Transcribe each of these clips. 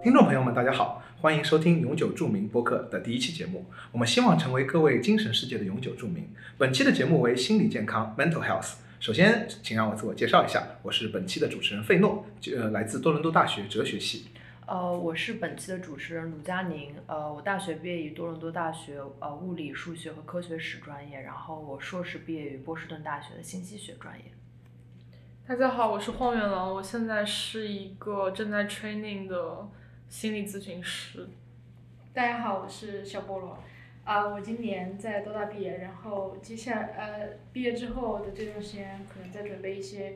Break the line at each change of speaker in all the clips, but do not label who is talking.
听众朋友们，大家好，欢迎收听永久著名播客的第一期节目。我们希望成为各位精神世界的永久著名。本期的节目为心理健康 （mental health）。首先，请让我自我介绍一下，我是本期的主持人费诺，呃，来自多伦多大学哲学系。
呃，我是本期的主持人卢佳宁。呃，我大学毕业于多伦多大学呃物理、数学和科学史专业，然后我硕士毕业于波士顿大学的信息学专业。
大家好，我是荒原狼，我现在是一个正在 training 的心理咨询师。
大家好，我是小菠萝，啊，我今年在多大毕业，然后接下来呃毕业之后的这段时间，可能在准备一些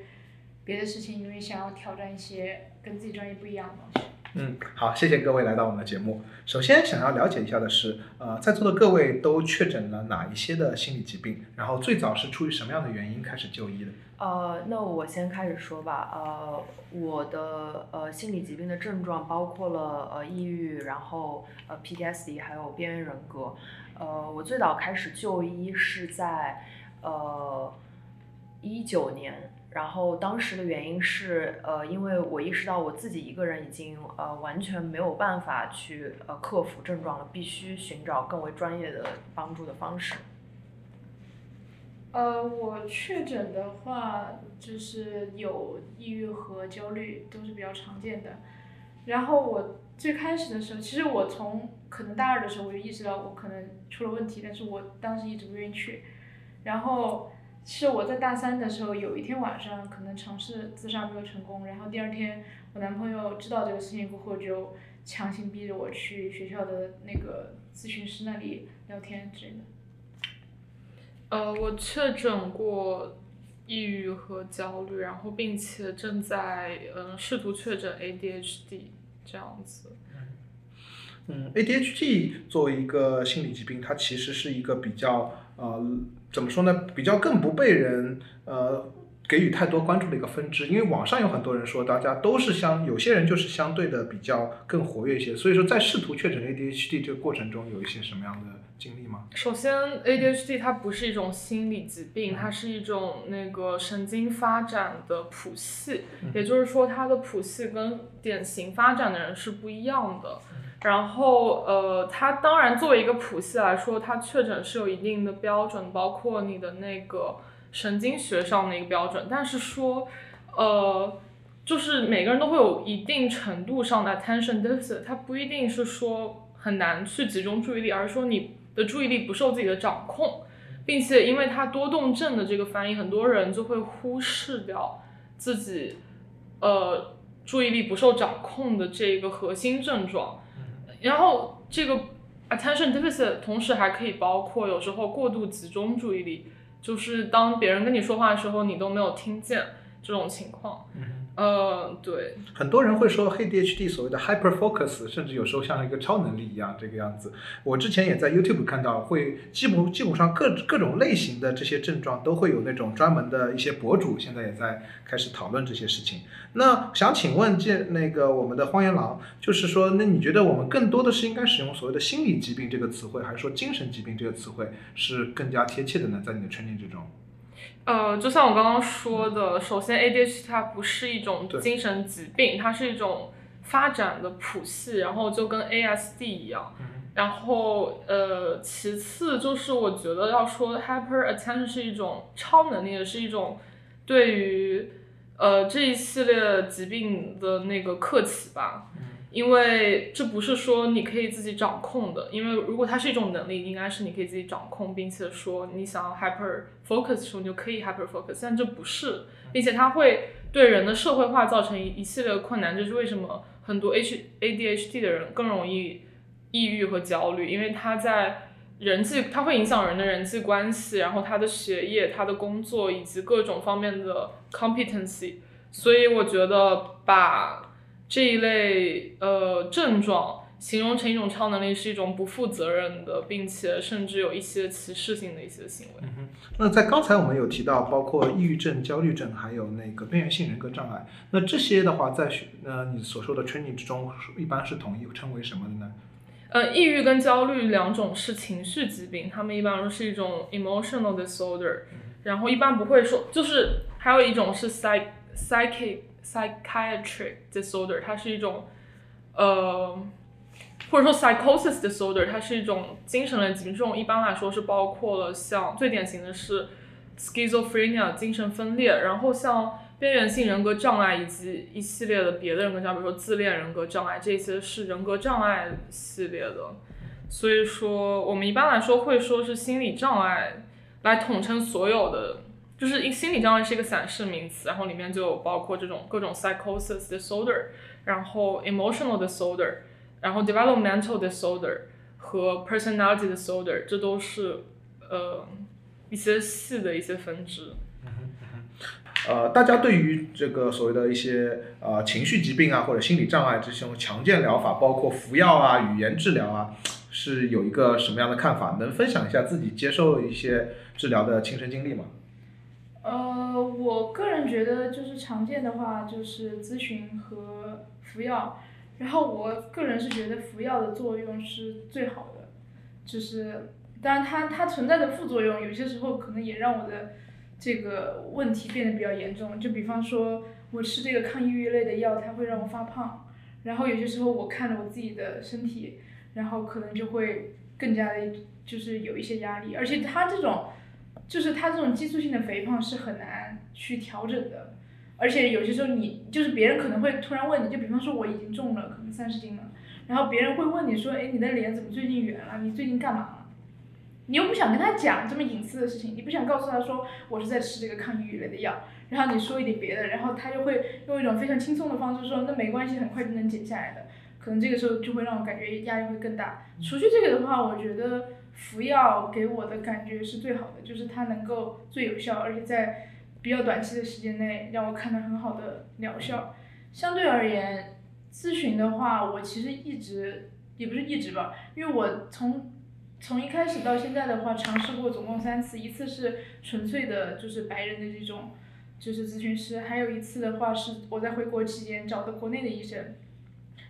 别的事情，因为想要挑战一些跟自己专业不一样的东西。
嗯，好，谢谢各位来到我们的节目。首先想要了解一下的是，呃，在座的各位都确诊了哪一些的心理疾病？然后最早是出于什么样的原因开始就医的？
呃，那我先开始说吧。呃，我的呃心理疾病的症状包括了呃抑郁，然后呃 PTSD，还有边缘人格。呃，我最早开始就医是在呃一九年。然后当时的原因是，呃，因为我意识到我自己一个人已经呃完全没有办法去呃克服症状了，必须寻找更为专业的帮助的方式。
呃，我确诊的话就是有抑郁和焦虑都是比较常见的。然后我最开始的时候，其实我从可能大二的时候我就意识到我可能出了问题，但是我当时一直不愿意去。然后。是我在大三的时候，有一天晚上可能尝试自杀没有成功，然后第二天我男朋友知道这个事情过后，就强行逼着我去学校的那个咨询师那里聊天之类的。
呃，我确诊过抑郁和焦虑，然后并且正在嗯试图确诊 ADHD 这样子。
嗯，ADHD 作为一个心理疾病，它其实是一个比较呃。怎么说呢？比较更不被人呃给予太多关注的一个分支，因为网上有很多人说，大家都是相，有些人就是相对的比较更活跃一些。所以说，在试图确诊 ADHD 这个过程中，有一些什么样的经历吗？
首先，ADHD 它不是一种心理疾病，它是一种那个神经发展的谱系，也就是说，它的谱系跟典型发展的人是不一样的。然后，呃，它当然作为一个谱系来说，它确诊是有一定的标准，包括你的那个神经学上的一个标准。但是说，呃，就是每个人都会有一定程度上的 attention deficit，它不一定是说很难去集中注意力，而是说你的注意力不受自己的掌控，并且因为它多动症的这个翻译，很多人就会忽视掉自己，呃，注意力不受掌控的这个核心症状。然后这个 attention deficit 同时还可以包括有时候过度集中注意力，就是当别人跟你说话的时候，你都没有听见这种情况。呃，对，
很多人会说黑 DHD 所谓的 hyper focus，甚至有时候像一个超能力一样这个样子。我之前也在 YouTube 看到，会基本基本上各各种类型的这些症状都会有那种专门的一些博主，现在也在开始讨论这些事情。那想请问这那个我们的荒原狼，就是说，那你觉得我们更多的是应该使用所谓的心理疾病这个词汇，还是说精神疾病这个词汇是更加贴切的呢？在你的 training 之中？
呃，就像我刚刚说的，首先 ADHD 它不是一种精神疾病，它是一种发展的谱系，然后就跟 ASD 一样。然后呃，其次就是我觉得要说 hyper attention 是一种超能力，也是一种对于呃这一系列疾病的那个客气吧。因为这不是说你可以自己掌控的，因为如果它是一种能力，应该是你可以自己掌控，并且说你想要 hyper focus 的时候，你就可以 hyper focus，但这不是，并且它会对人的社会化造成一系列的困难，这是为什么很多 H ADHD 的人更容易抑郁和焦虑，因为他在人际，它会影响人的人际关系，然后他的学业、他的工作以及各种方面的 competency，所以我觉得把。这一类呃症状形容成一种超能力，是一种不负责任的，并且甚至有一些歧视性的一些行为。
嗯那在刚才我们有提到，包括抑郁症、焦虑症，还有那个边缘性人格障碍。那这些的话，在学呃你所说的 training 之中，一般是统一称为什么的呢？
呃，抑郁跟焦虑两种是情绪疾病，他们一般说是一种 emotional disorder，然后一般不会说，就是还有一种是 psych psychic。Psychiatric disorder，它是一种，呃，或者说 psychosis disorder，它是一种精神类疾病，这种一般来说是包括了像最典型的是 schizophrenia 精神分裂，然后像边缘性人格障碍以及一系列的别的人格障碍，比如说自恋人格障碍，这些是人格障碍系列的。所以说，我们一般来说会说是心理障碍来统称所有的，就是心理障碍是一个散式名词，然后里面就包括这种各种 psychosis disorder，然后 emotional disorder，然后 developmental disorder 和 personality disorder，这都是呃一些细的一些分支。
呃，大家对于这个所谓的一些呃情绪疾病啊或者心理障碍这种强健疗法，包括服药啊、语言治疗啊。是有一个什么样的看法？能分享一下自己接受一些治疗的亲身经历吗？
呃，我个人觉得就是常见的话就是咨询和服药，然后我个人是觉得服药的作用是最好的，就是当然它它存在的副作用有些时候可能也让我的这个问题变得比较严重，就比方说我吃这个抗抑郁类的药，它会让我发胖，然后有些时候我看着我自己的身体。然后可能就会更加的，就是有一些压力，而且它这种，就是他这种激素性的肥胖是很难去调整的，而且有些时候你就是别人可能会突然问你，就比方说我已经重了可能三十斤了，然后别人会问你说，哎，你的脸怎么最近圆了？你最近干嘛了？你又不想跟他讲这么隐私的事情，你不想告诉他说我是在吃这个抗抑郁类的药，然后你说一点别的，然后他就会用一种非常轻松的方式说，那没关系，很快就能减下来的。可能这个时候就会让我感觉压力会更大。除去这个的话，我觉得服药给我的感觉是最好的，就是它能够最有效，而且在比较短期的时间内让我看到很好的疗效。相对而言，咨询的话，我其实一直也不是一直吧，因为我从从一开始到现在的话，尝试过总共三次，一次是纯粹的就是白人的这种就是咨询师，还有一次的话是我在回国期间找的国内的医生。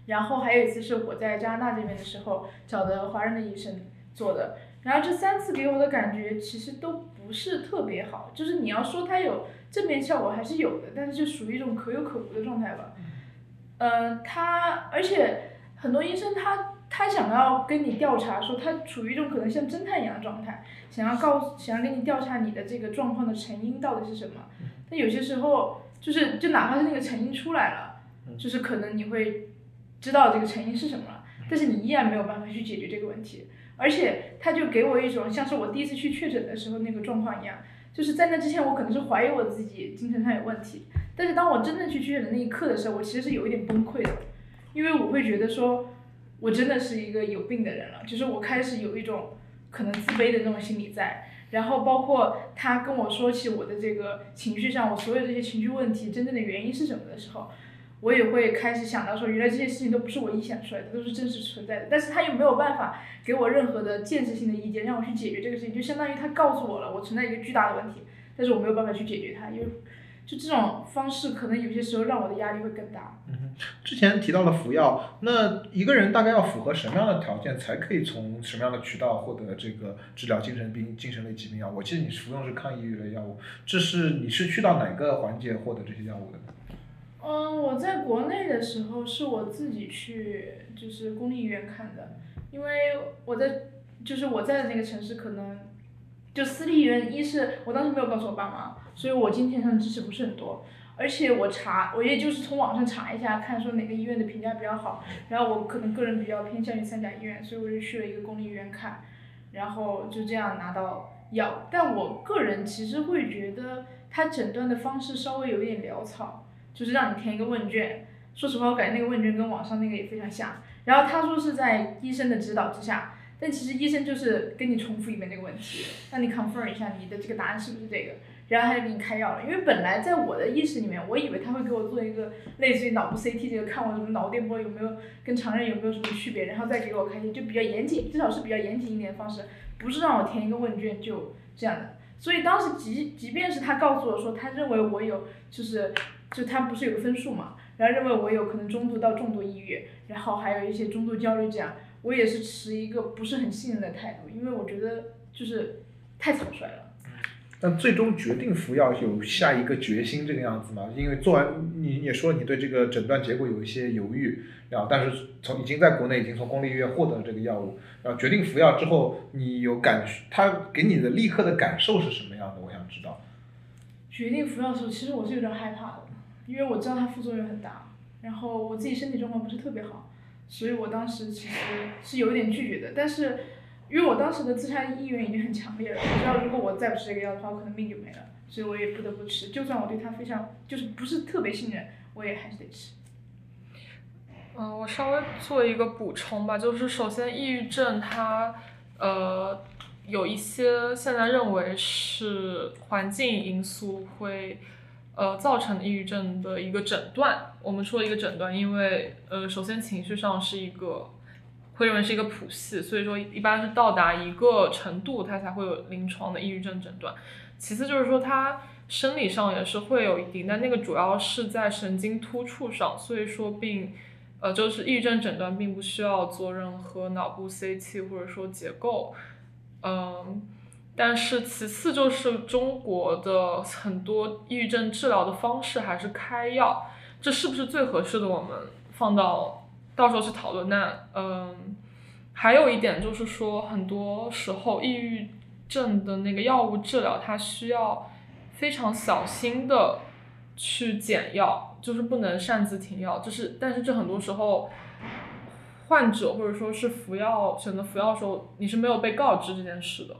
然后还有一次是我在加拿大这边的时候找的华人的医生做的，然后这三次给我的感觉其实都不是特别好，就是你要说它有正面效果还是有的，但是就属于一种可有可无的状态吧。嗯，他而且很多医生他他想要跟你调查说他处于一种可能像侦探一样的状态，想要告诉想要跟你调查你的这个状况的成因到底是什么，但有些时候就是就哪怕是那个成因出来了，就是可能你会。知道这个成因是什么了，但是你依然没有办法去解决这个问题，而且他就给我一种像是我第一次去确诊的时候那个状况一样，就是在那之前我可能是怀疑我自己精神上有问题，但是当我真正去确诊的那一刻的时候，我其实是有一点崩溃的，因为我会觉得说，我真的是一个有病的人了，就是我开始有一种可能自卑的那种心理在，然后包括他跟我说起我的这个情绪上，我所有这些情绪问题真正的原因是什么的时候。我也会开始想到说，原来这些事情都不是我臆想出来的，都是真实存在的。但是他又没有办法给我任何的建设性的意见，让我去解决这个事情，就相当于他告诉我了，我存在一个巨大的问题，但是我没有办法去解决它，因为就这种方式，可能有些时候让我的压力会更大。
嗯之前提到了服药，那一个人大概要符合什么样的条件，才可以从什么样的渠道获得这个治疗精神病、精神类疾病药？我记得你服用是抗抑郁类药物，这是你是去到哪个环节获得这些药物的？
呢嗯，我在国内的时候是我自己去，就是公立医院看的，因为我在，就是我在的那个城市可能，就私立医院，一是我当时没有告诉我爸妈，所以我金钱上的支持不是很多，而且我查，我也就是从网上查一下，看说哪个医院的评价比较好，然后我可能个人比较偏向于三甲医院，所以我就去了一个公立医院看，然后就这样拿到药，但我个人其实会觉得他诊断的方式稍微有一点潦草。就是让你填一个问卷，说实话，我感觉那个问卷跟网上那个也非常像。然后他说是在医生的指导之下，但其实医生就是跟你重复一遍这个问题，让你 confirm 一下你的这个答案是不是这个，然后他就给你开药了。因为本来在我的意识里面，我以为他会给我做一个类似于脑部 CT 这个，看我什么脑电波有没有跟常人有没有什么区别，然后再给我开药，就比较严谨，至少是比较严谨一点的方式，不是让我填一个问卷就这样的。所以当时即即便是他告诉我说他认为我有就是。就他不是有个分数嘛，然后认为我有可能中度到重度抑郁，然后还有一些中度焦虑这样，我也是持一个不是很信任的态度，因为我觉得就是太草率了。
但最终决定服药有下一个决心这个样子吗？因为做完你也说你对这个诊断结果有一些犹豫，然后但是从已经在国内已经从公立医院获得了这个药物，然后决定服药之后，你有感他给你的立刻的感受是什么样的？我想知道。
决定服药的时候，其实我是有点害怕的，因为我知道它副作用很大，然后我自己身体状况不是特别好，所以我当时其实是有一点拒绝的，但是。因为我当时的自杀意愿已经很强烈了，我知道如果我再不吃这个药的话，我可能命就没了，所以我也不得不吃。就算我对它非常就是不是特别信任，我也还是得吃。
嗯，我稍微做一个补充吧，就是首先抑郁症它呃有一些现在认为是环境因素会呃造成抑郁症的一个诊断。我们说一个诊断，因为呃首先情绪上是一个。会认为是一个谱系，所以说一般是到达一个程度，它才会有临床的抑郁症诊断。其次就是说，它生理上也是会有一定，但那个主要是在神经突触上，所以说并呃就是抑郁症诊断并不需要做任何脑部 CT 或者说结构，嗯，但是其次就是中国的很多抑郁症治疗的方式还是开药，这是不是最合适的？我们放到。到时候去讨论。那嗯，还有一点就是说，很多时候抑郁症的那个药物治疗，它需要非常小心的去减药，就是不能擅自停药。就是，但是这很多时候，患者或者说是服药选择服药的时候，你是没有被告知这件事的。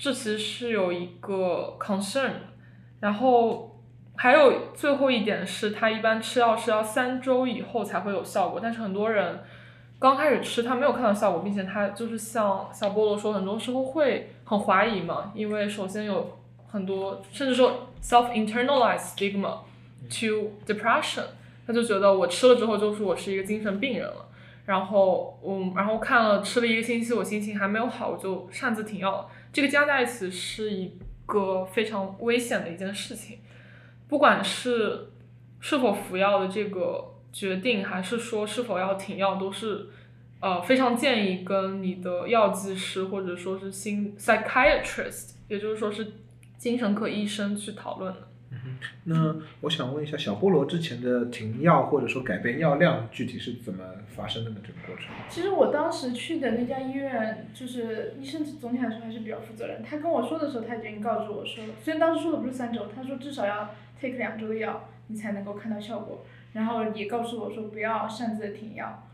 这其实是有一个 concern，然后。还有最后一点是，他一般吃药是要三周以后才会有效果，但是很多人刚开始吃他没有看到效果，并且他就是像小菠萝说，很多时候会很怀疑嘛，因为首先有很多甚至说 self internalized stigma to depression，他就觉得我吃了之后就是我是一个精神病人了，然后嗯然后看了吃了一个星期，我心情还没有好，我就擅自停药了，这个加在一起是一个非常危险的一件事情。不管是是否服药的这个决定，还是说是否要停药，都是呃非常建议跟你的药剂师或者说是心 psychiatrist，也就是说是精神科医生去讨论的。
嗯那我想问一下，小菠萝之前的停药或者说改变药量，具体是怎么发生的呢？这个过程？
其实我当时去的那家医院，就是医生总体来说还是比较负责任。他跟我说的时候，他已经告知我说，虽然当时说的不是三周，他说至少要。take 两周的药，你才能够看到效果。然后也告诉我说不要擅自停药，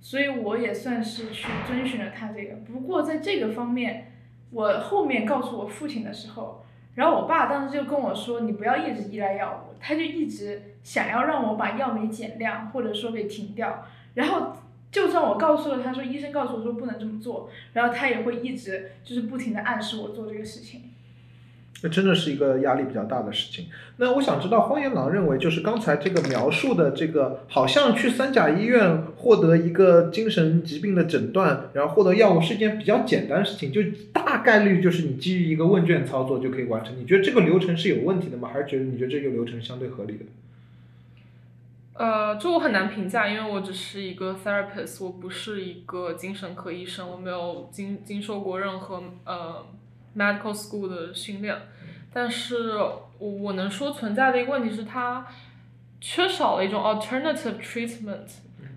所以我也算是去遵循了他这个。不过在这个方面，我后面告诉我父亲的时候，然后我爸当时就跟我说，你不要一直依赖药物，他就一直想要让我把药给减量，或者说给停掉。然后就算我告诉了他说，医生告诉我说不能这么做，然后他也会一直就是不停的暗示我做这个事情。
那真的是一个压力比较大的事情。那我想知道，荒野狼认为，就是刚才这个描述的这个，好像去三甲医院获得一个精神疾病的诊断，然后获得药物是一件比较简单的事情，就大概率就是你基于一个问卷操作就可以完成。你觉得这个流程是有问题的吗？还是觉得你觉得这个流程相对合理的？
呃，这我很难评价，因为我只是一个 therapist，我不是一个精神科医生，我没有经经受过任何呃。Medical school 的训练，但是我我能说存在的一个问题是它缺少了一种 alternative treatment，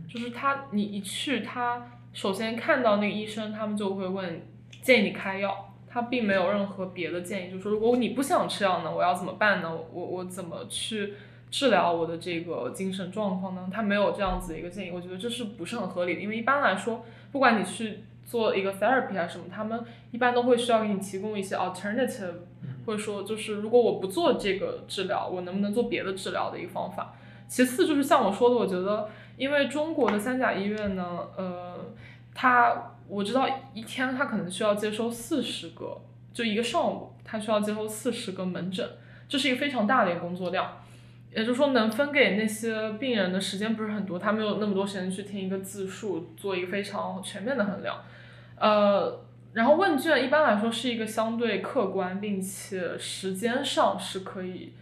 就是他你一去他首先看到那个医生，他们就会问建议你开药，他并没有任何别的建议，就是说如果你不想吃药呢，我要怎么办呢？我我怎么去治疗我的这个精神状况呢？他没有这样子的一个建议，我觉得这是不是很合理的？因为一般来说，不管你去。做一个 therapy 啊什么，他们一般都会需要给你提供一些 alternative，或者说就是如果我不做这个治疗，我能不能做别的治疗的一个方法。其次就是像我说的，我觉得因为中国的三甲医院呢，呃，他我知道一天他可能需要接收四十个，就一个上午他需要接收四十个门诊，这是一个非常大的一个工作量。也就是说，能分给那些病人的时间不是很多，他没有那么多时间去听一个自述，做一个非常全面的衡量。呃，然后问卷一般来说是一个相对客观，并且时间上是可以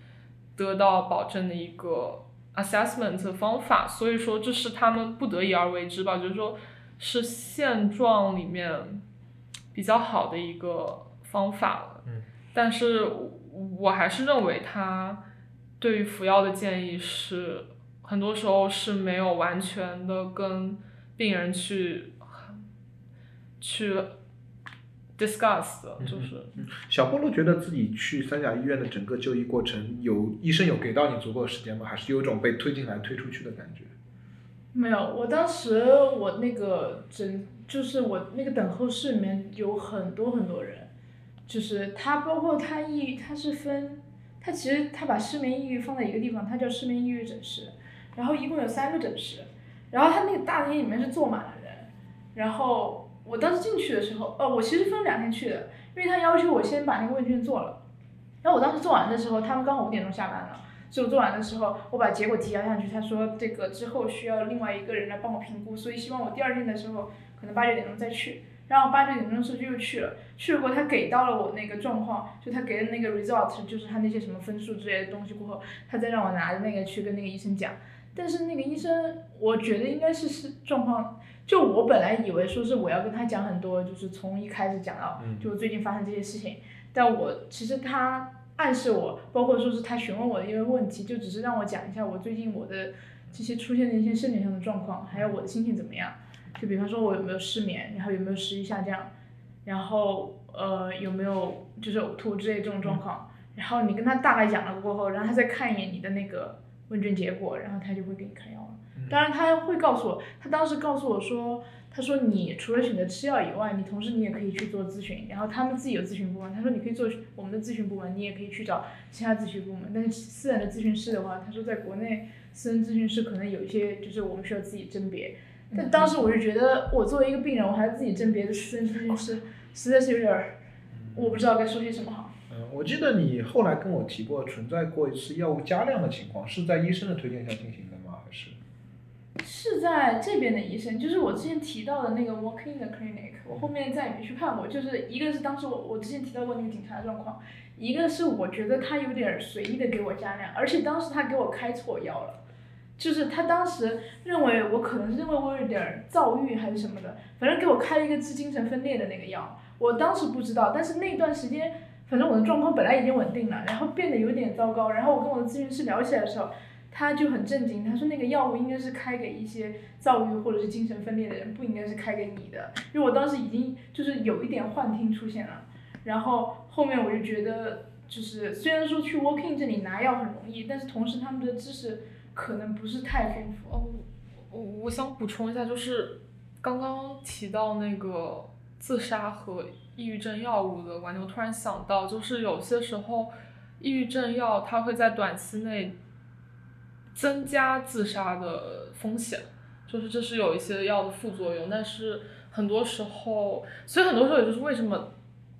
得到保证的一个 assessment 方法，所以说这是他们不得已而为之吧，就是说是现状里面比较好的一个方法了。
嗯，
但是我还是认为他对于服药的建议是，很多时候是没有完全的跟病人去去 discuss 的，就是。
小菠萝觉得自己去三甲医院的整个就医过程，有医生有给到你足够的时间吗？还是有种被推进来推出去的感觉？
没有，我当时我那个诊就是我那个等候室里面有很多很多人，就是他包括他抑郁，他是分，他其实他把失眠抑郁放在一个地方，他叫失眠抑郁诊室，然后一共有三个诊室，然后他那个大厅里面是坐满了人，然后我当时进去的时候，哦，我其实分两天去的，因为他要求我先把那个问卷做了，然后我当时做完的时候，他们刚好五点钟下班了。所以我做完的时候，我把结果提交上去，他说这个之后需要另外一个人来帮我评估，所以希望我第二天的时候可能八九点钟再去。然后八九点钟的时候就又去了，去了过他给到了我那个状况，就他给的那个 result，就是他那些什么分数之类的东西过后，他再让我拿着那个去跟那个医生讲。但是那个医生，我觉得应该是是状况，就我本来以为说是我要跟他讲很多，就是从一开始讲到就最近发生这些事情，但我其实他。暗示我，包括说是他询问我的一个问题，就只是让我讲一下我最近我的这些出现的一些身体上的状况，还有我的心情怎么样。就比方说我有没有失眠，然后有没有食欲下降，然后呃有没有就是呕吐之类这种状况。然后你跟他大概讲了过后，然后他再看一眼你的那个问卷结果，然后他就会给你开药了。当然他会告诉我，他当时告诉我说。他说：“你除了选择吃药以外，你同时你也可以去做咨询，然后他们自己有咨询部门。他说你可以做我们的咨询部门，你也可以去找其他咨询部门。但是私人的咨询师的话，他说在国内私人咨询师可能有一些就是我们需要自己甄别。但当时我就觉得，我作为一个病人，我还要自己甄别的私人咨询师，实在是有点儿，我不知道该说些什么好。”
嗯，我记得你后来跟我提过存在过一次药物加量的情况，是在医生的推荐下进行的吗？还是？
是在这边的医生，就是我之前提到的那个 Walkin the clinic，我后面再也没去看过。就是一个是当时我我之前提到过那个警察的状况，一个是我觉得他有点随意的给我加量，而且当时他给我开错药了，就是他当时认为我可能是因为我有点躁郁还是什么的，反正给我开了一个治精神分裂的那个药，我当时不知道，但是那段时间反正我的状况本来已经稳定了，然后变得有点糟糕，然后我跟我的咨询师聊起来的时候。他就很震惊，他说那个药物应该是开给一些躁郁或者是精神分裂的人，不应该是开给你的。因为我当时已经就是有一点幻听出现了，然后后面我就觉得，就是虽然说去 Walking 这里拿药很容易，但是同时他们的知识可能不是太丰富。
哦，我我想补充一下，就是刚刚提到那个自杀和抑郁症药物的挽救，突然想到，就是有些时候抑郁症药它会在短期内。增加自杀的风险，就是这是有一些药的副作用，但是很多时候，所以很多时候也就是为什么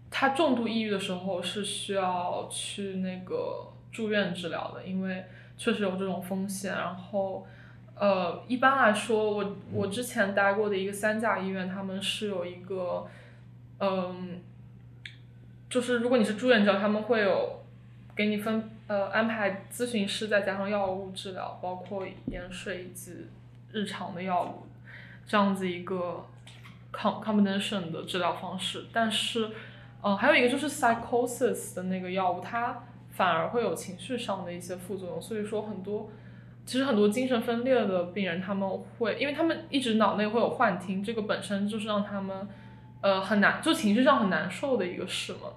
他重度抑郁的时候是需要去那个住院治疗的，因为确实有这种风险。然后，呃，一般来说，我我之前待过的一个三甲医院，他们是有一个，嗯，就是如果你是住院者，他们会有给你分。呃，安排咨询师再加上药物治疗，包括盐水以及日常的药物，这样子一个 com combination 的治疗方式。但是，嗯，还有一个就是 psychosis 的那个药物，它反而会有情绪上的一些副作用。所以说，很多其实很多精神分裂的病人，他们会，因为他们一直脑内会有幻听，这个本身就是让他们呃很难，就情绪上很难受的一个事嘛。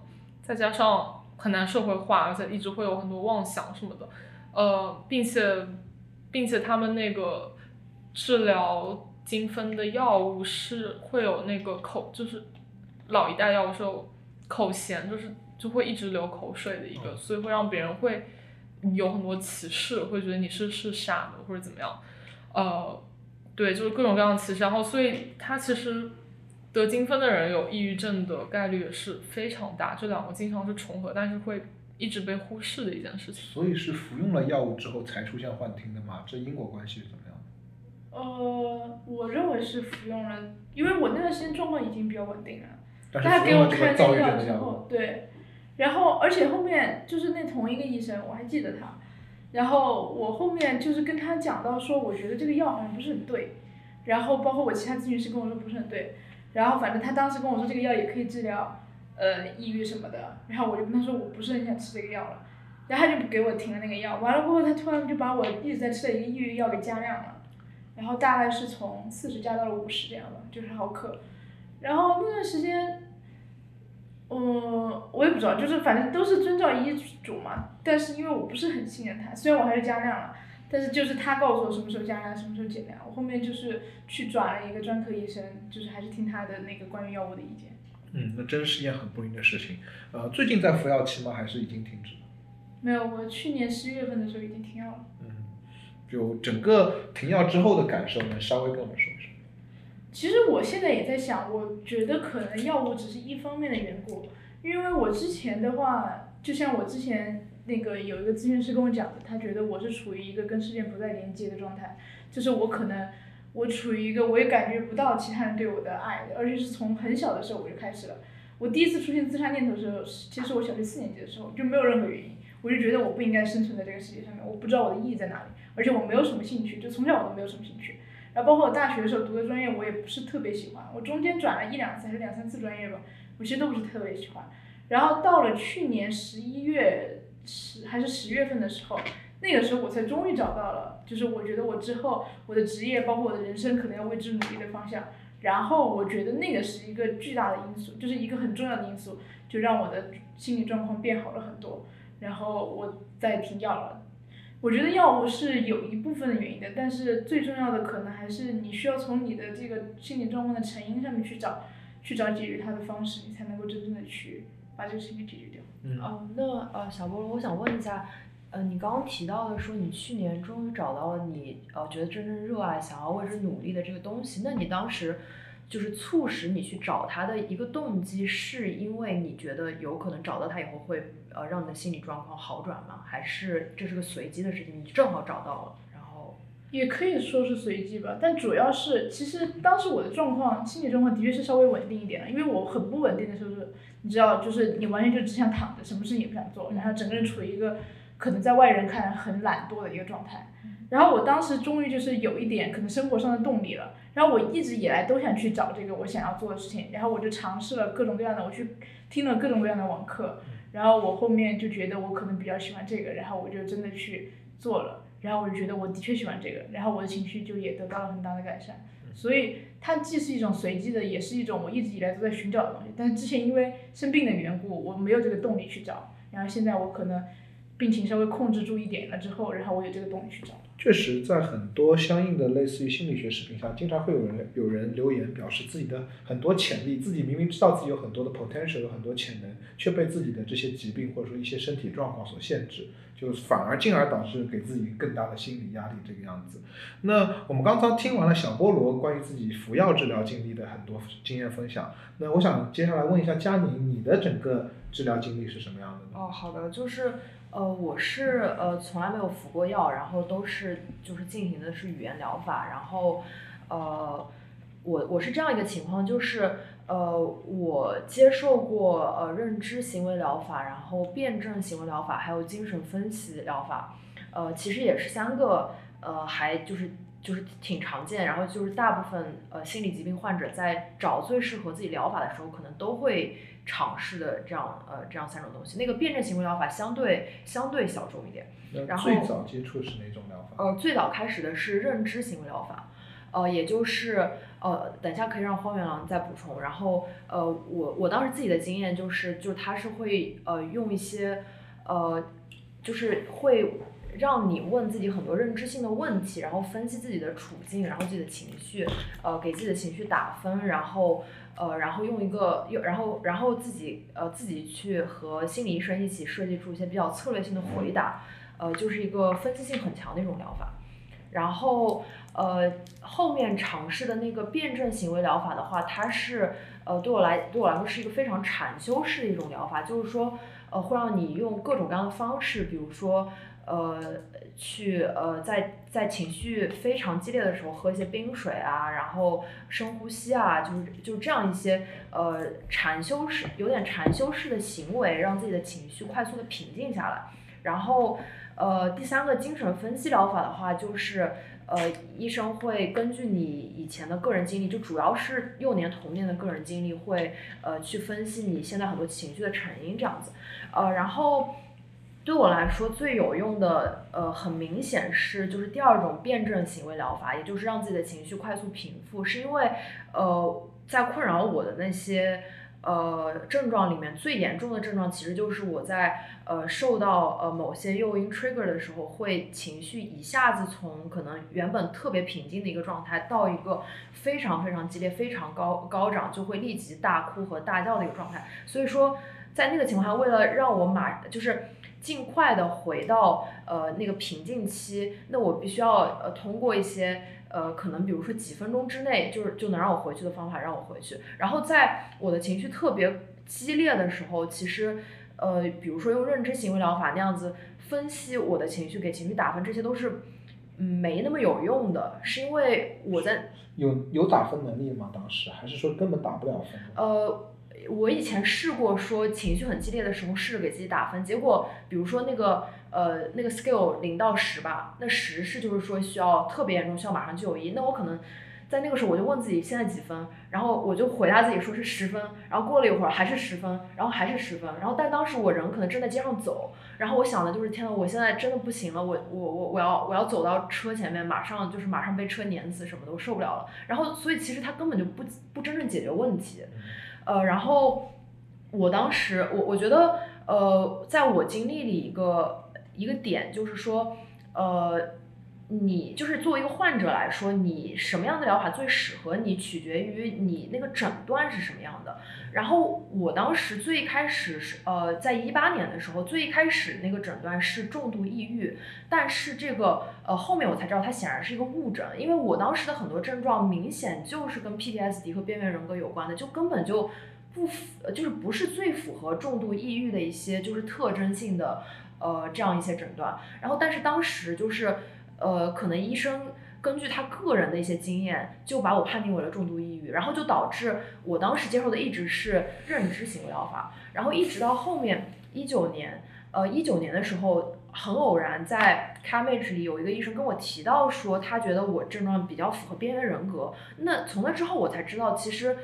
再加上。很难社会化，而且一直会有很多妄想什么的，呃，并且，并且他们那个治疗精分的药物是会有那个口，就是老一代药物是有口涎，就是就会一直流口水的一个，所以会让别人会有很多歧视，会觉得你是是傻的或者怎么样，呃，对，就是各种各样的歧视，然后所以他其实。得精分的人有抑郁症的概率也是非常大，这两个经常是重合，但是会一直被忽视的一件事情。
所以是服用了药物之后才出现幻听的吗？这因果关系是怎么样
的？呃，我认为是服用了，因为我那段时间状况已经比较稳定了。他给我开那个药之后，对，然后而且后面就是那同一个医生，我还记得他，然后我后面就是跟他讲到说，我觉得这个药好像不是很对，然后包括我其他咨询师跟我说不是很对。然后反正他当时跟我说这个药也可以治疗，呃抑郁什么的，然后我就跟他说我不是很想吃这个药了，然后他就给我停了那个药，完了过后他突然就把我一直在吃的一个抑郁药给加量了，然后大概是从四十加到了五十这样的，就是毫克，然后那段时间。嗯，我也不知道，就是反正都是遵照医嘱嘛。但是因为我不是很信任他，虽然我还是加量了，但是就是他告诉我什么时候加量，什么时候减量。我后面就是去转了一个专科医生，就是还是听他的那个关于药物的意见。
嗯，那真是一件很不幸的事情。呃，最近在服药期吗？还是已经停止了？
没有，我去年十一月份的时候已经停药了。
嗯，就整个停药之后的感受，能稍微跟我们说一说？
其实我现在也在想，我觉得可能药物只是一方面的缘故，因为我之前的话，就像我之前那个有一个咨询师跟我讲的，他觉得我是处于一个跟世界不再连接的状态，就是我可能我处于一个我也感觉不到其他人对我的爱，而且是从很小的时候我就开始了。我第一次出现自杀念头的时候，其实我小学四年级的时候就没有任何原因，我就觉得我不应该生存在这个世界上面，我不知道我的意义在哪里，而且我没有什么兴趣，就从小我都没有什么兴趣。然后包括我大学的时候读的专业，我也不是特别喜欢。我中间转了一两次还是两三次专业吧，我其实都不是特别喜欢。然后到了去年十一月十还是十月份的时候，那个时候我才终于找到了，就是我觉得我之后我的职业包括我的人生可能要为之努力的方向。然后我觉得那个是一个巨大的因素，就是一个很重要的因素，就让我的心理状况变好了很多。然后我再停药了。我觉得药物是有一部分的原因的，但是最重要的可能还是你需要从你的这个心理状况的成因上面去找，去找解决它的方式，你才能够真正的去把这个事情解决掉。
嗯。
哦，那呃，小菠萝，我想问一下，呃，你刚刚提到的说你去年终于找到了你呃觉得真正热爱、想要为之努力的这个东西，那你当时就是促使你去找他的一个动机，是因为你觉得有可能找到他以后会。呃，让你的心理状况好转吗？还是这是个随机的事情？你正好找到了，然后
也可以说是随机吧。但主要是，其实当时我的状况，心理状况的确是稍微稳定一点了。因为我很不稳定的时候是，你知道，就是你完全就只想躺着，什么事情也不想做，然后整个人处于一个可能在外人看来很懒惰的一个状态。然后我当时终于就是有一点可能生活上的动力了。然后我一直以来都想去找这个我想要做的事情，然后我就尝试了各种各样的，我去听了各种各样的网课。然后我后面就觉得我可能比较喜欢这个，然后我就真的去做了，然后我就觉得我的确喜欢这个，然后我的情绪就也得到了很大的改善。所以它既是一种随机的，也是一种我一直以来都在寻找的东西。但是之前因为生病的缘故，我没有这个动力去找，然后现在我可能病情稍微控制住一点了之后，然后我有这个动力去找。
确实，在很多相应的类似于心理学视频上，经常会有人有人留言表示自己的很多潜力，自己明明知道自己有很多的 potential，有很多潜能，却被自己的这些疾病或者说一些身体状况所限制，就反而进而导致给自己更大的心理压力这个样子。那我们刚刚听完了小菠萝关于自己服药治疗经历的很多经验分享，那我想接下来问一下佳宁，你的整个治疗经历是什么样的呢？
哦，好的，就是。呃，我是呃从来没有服过药，然后都是就是进行的是语言疗法，然后呃我我是这样一个情况，就是呃我接受过呃认知行为疗法，然后辩证行为疗法，还有精神分析疗法，呃其实也是三个呃还就是就是挺常见，然后就是大部分呃心理疾病患者在找最适合自己疗法的时候，可能都会。尝试的这样呃这样三种东西，那个辩证行为疗法相对相对小众一点。然后
最早接触是哪种疗法？
呃，最早开始的是认知行为疗法，呃，也就是呃，等一下可以让荒原狼再补充。然后呃，我我当时自己的经验就是，就是他是会呃用一些呃，就是会让你问自己很多认知性的问题，然后分析自己的处境，然后自己的情绪，呃，给自己的情绪打分，然后。呃，然后用一个，又然后然后自己呃自己去和心理医生一起设计出一些比较策略性的回答，呃，就是一个分析性很强的一种疗法。然后呃后面尝试的那个辩证行为疗法的话，它是呃对我来对我来说是一个非常禅修式的一种疗法，就是说呃会让你用各种各样的方式，比如说。呃，去呃，在在情绪非常激烈的时候喝一些冰水啊，然后深呼吸啊，就是就这样一些呃禅修式有点禅修式的行为，让自己的情绪快速的平静下来。然后呃，第三个精神分析疗法的话，就是呃，医生会根据你以前的个人经历，就主要是幼年童年的个人经历，会呃去分析你现在很多情绪的成因这样子。呃，然后对我来说最有用的，呃，很明显是就是第二种辩证行为疗法，也就是让自己的情绪快速平复，是因为呃，在困扰我的那些。呃，症状里面最严重的症状，其实就是我在呃受到呃某些诱因 trigger 的时候，会情绪一下子从可能原本特别平静的一个状态，到一个非常非常激烈、非常高高涨，就会立即大哭和大叫的一个状态。所以说，在那个情况下，为了让我马就是尽快的回到呃那个平静期，那我必须要呃通过一些。呃，可能比如说几分钟之内，就是就能让我回去的方法，让我回去。然后在我的情绪特别激烈的时候，其实，呃，比如说用认知行为疗法那样子分析我的情绪，给情绪打分，这些都是没那么有用的。是因为我在
有有打分能力吗？当时还是说根本打不了分？
呃，我以前试过说情绪很激烈的时候试着给自己打分，结果比如说那个。呃，那个 scale 零到十吧，那十是就是说需要特别严重，需要马上就医。那我可能在那个时候我就问自己现在几分，然后我就回答自己说是十分，然后过了一会儿还是十分，然后还是十分，然后但当时我人可能正在街上走，然后我想的就是天呐，我现在真的不行了，我我我我要我要走到车前面，马上就是马上被车碾死什么的，我受不了了。然后所以其实他根本就不不真正解决问题，呃，然后我当时我我觉得呃，在我经历里一个。一个点就是说，呃，你就是作为一个患者来说，你什么样的疗法最适合你，取决于你那个诊断是什么样的。然后我当时最开始是呃，在一八年的时候，最开始那个诊断是重度抑郁，但是这个呃后面我才知道它显然是一个误诊，因为我当时的很多症状明显就是跟 PTSD 和边缘人格有关的，就根本就不符，就是不是最符合重度抑郁的一些就是特征性的。呃，这样一些诊断，然后但是当时就是，呃，可能医生根据他个人的一些经验，就把我判定为了重度抑郁，然后就导致我当时接受的一直是认知行为疗法，然后一直到后面一九年，呃，一九年的时候，很偶然在 Camage 里有一个医生跟我提到说，他觉得我症状比较符合边缘人格，那从那之后我才知道，其实。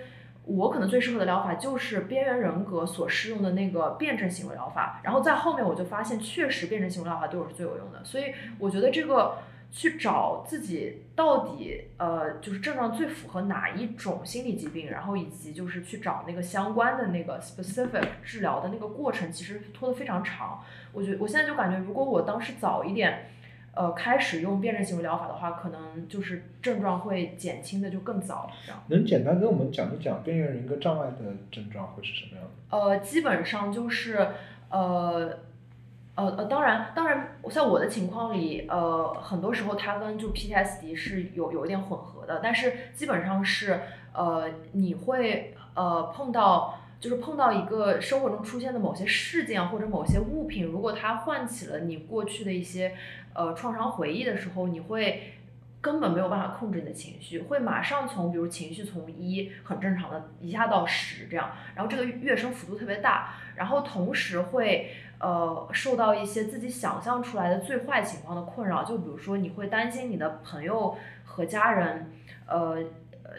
我可能最适合的疗法就是边缘人格所适用的那个辩证行为疗法，然后在后面我就发现，确实辩证行为疗法对我是最有用的。所以我觉得这个去找自己到底呃就是症状最符合哪一种心理疾病，然后以及就是去找那个相关的那个 specific 治疗的那个过程，其实拖得非常长。我觉我现在就感觉，如果我当时早一点。呃，开始用辨证行为疗法的话，可能就是症状会减轻的就更早。这样
能简单跟我们讲一讲边缘人格障碍的症状会是什么样的？
呃，基本上就是呃呃呃，当然当然，在我的情况里，呃，很多时候它跟就 PTSD 是有有一点混合的，但是基本上是呃，你会呃碰到。就是碰到一个生活中出现的某些事件或者某些物品，如果它唤起了你过去的一些呃创伤回忆的时候，你会根本没有办法控制你的情绪，会马上从比如情绪从一很正常的一下到十这样，然后这个跃升幅度特别大，然后同时会呃受到一些自己想象出来的最坏情况的困扰，就比如说你会担心你的朋友和家人呃。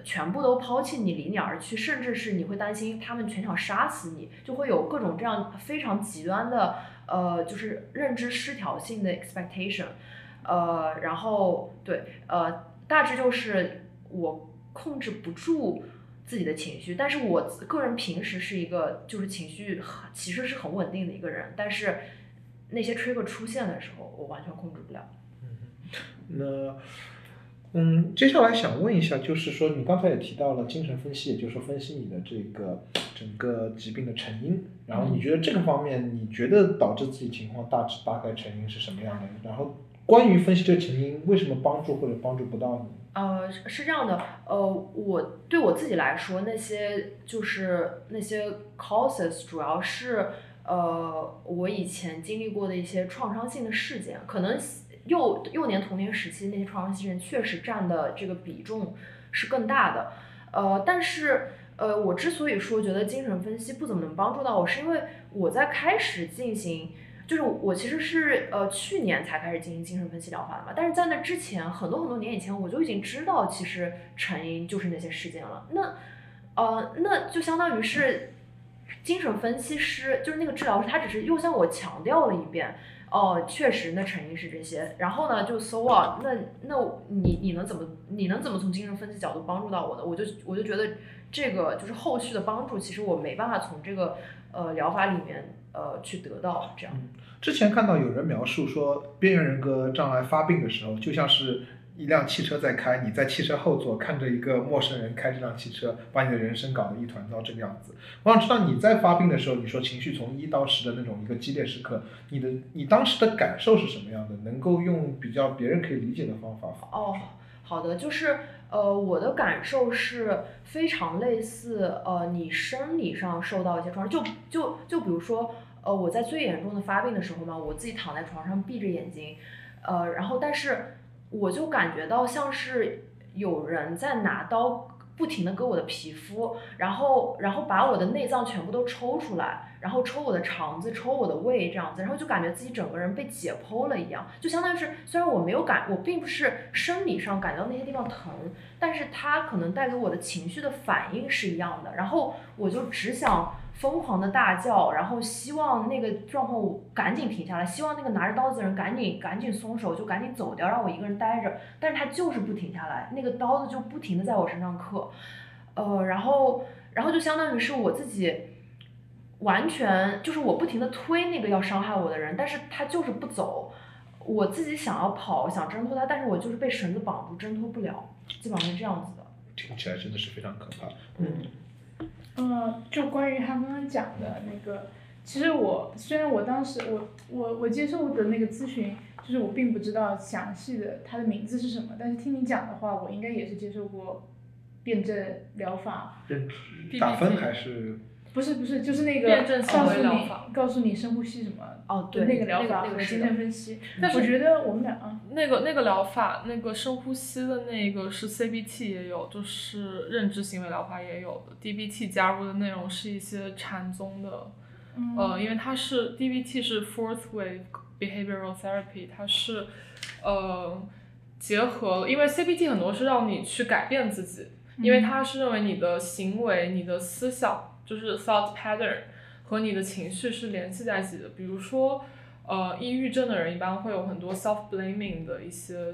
全部都抛弃你，离你而去，甚至是你会担心他们全场杀死你，就会有各种这样非常极端的，呃，就是认知失调性的 expectation，呃，然后对，呃，大致就是我控制不住自己的情绪，但是我个人平时是一个就是情绪其实是很稳定的一个人，但是那些 trigger 出现的时候，我完全控制不了。
嗯，那。嗯，接下来想问一下，就是说你刚才也提到了精神分析，也就是说分析你的这个整个疾病的成因，然后你觉得这个方面，你觉得导致自己情况大致大概成因是什么样的？然后关于分析这个成因，为什么帮助或者帮助不到你？
呃，是这样的，呃，我对我自己来说，那些就是那些 causes 主要是呃我以前经历过的一些创伤性的事件，可能。幼幼年童年时期那些创伤事件确实占的这个比重是更大的，呃，但是呃，我之所以说觉得精神分析不怎么能帮助到我，是因为我在开始进行。就是我其实是呃去年才开始进行精神分析疗法的嘛，但是在那之前很多很多年以前我就已经知道其实成因就是那些事件了。那呃那就相当于是精神分析师就是那个治疗师，他只是又向我强调了一遍。哦，确实，那成因是这些。然后呢，就 so what？那那你你能怎么你能怎么从精神分析角度帮助到我呢？我就我就觉得这个就是后续的帮助，其实我没办法从这个呃疗法里面呃去得到这样。
之前看到有人描述说，边缘人格障碍发病的时候，就像是。一辆汽车在开，你在汽车后座看着一个陌生人开这辆汽车，把你的人生搞得一团糟这个样子。我想知道你在发病的时候，你说情绪从一到十的那种一个激烈时刻，你的你当时的感受是什么样的？能够用比较别人可以理解的方法。
哦，好的，就是呃，我的感受是非常类似呃，你生理上受到一些创伤，就就就比如说呃，我在最严重的发病的时候嘛，我自己躺在床上闭着眼睛，呃，然后但是。我就感觉到像是有人在拿刀不停的割我的皮肤，然后然后把我的内脏全部都抽出来，然后抽我的肠子，抽我的胃这样子，然后就感觉自己整个人被解剖了一样，就相当于是虽然我没有感，我并不是生理上感到那些地方疼，但是它可能带给我的情绪的反应是一样的，然后我就只想。疯狂的大叫，然后希望那个状况赶紧停下来，希望那个拿着刀子的人赶紧赶紧松手，就赶紧走掉，让我一个人待着。但是他就是不停下来，那个刀子就不停的在我身上刻，呃，然后然后就相当于是我自己完全就是我不停的推那个要伤害我的人，但是他就是不走，我自己想要跑想挣脱他，但是我就是被绳子绑住挣脱不了，基本上是这样子的。
听起来真的是非常可怕。
嗯。
嗯，就关于他刚刚讲的那个，其实我虽然我当时我我我接受的那个咨询，就是我并不知道详细的他的名字是什么，但是听你讲的话，我应该也是接受过辩证疗法。
打分还是？
不是不是，就是那个告诉你告诉你深呼吸什么
哦，对
那个疗法和精神分析。但是我觉得我们俩啊，
那个那个疗法，那个深呼吸的那个是 CBT 也有，就是认知行为疗法也有的。DBT 加入的内容是一些禅宗的，呃，因为它是 DBT 是 Fourth Wave Behavioral Therapy，它是呃结合，因为 CBT 很多是让你去改变自己，因为它是认为你的行为、你的思想。就是 thought pattern 和你的情绪是联系在一起的。比如说，呃，抑郁症的人一般会有很多 self blaming 的一些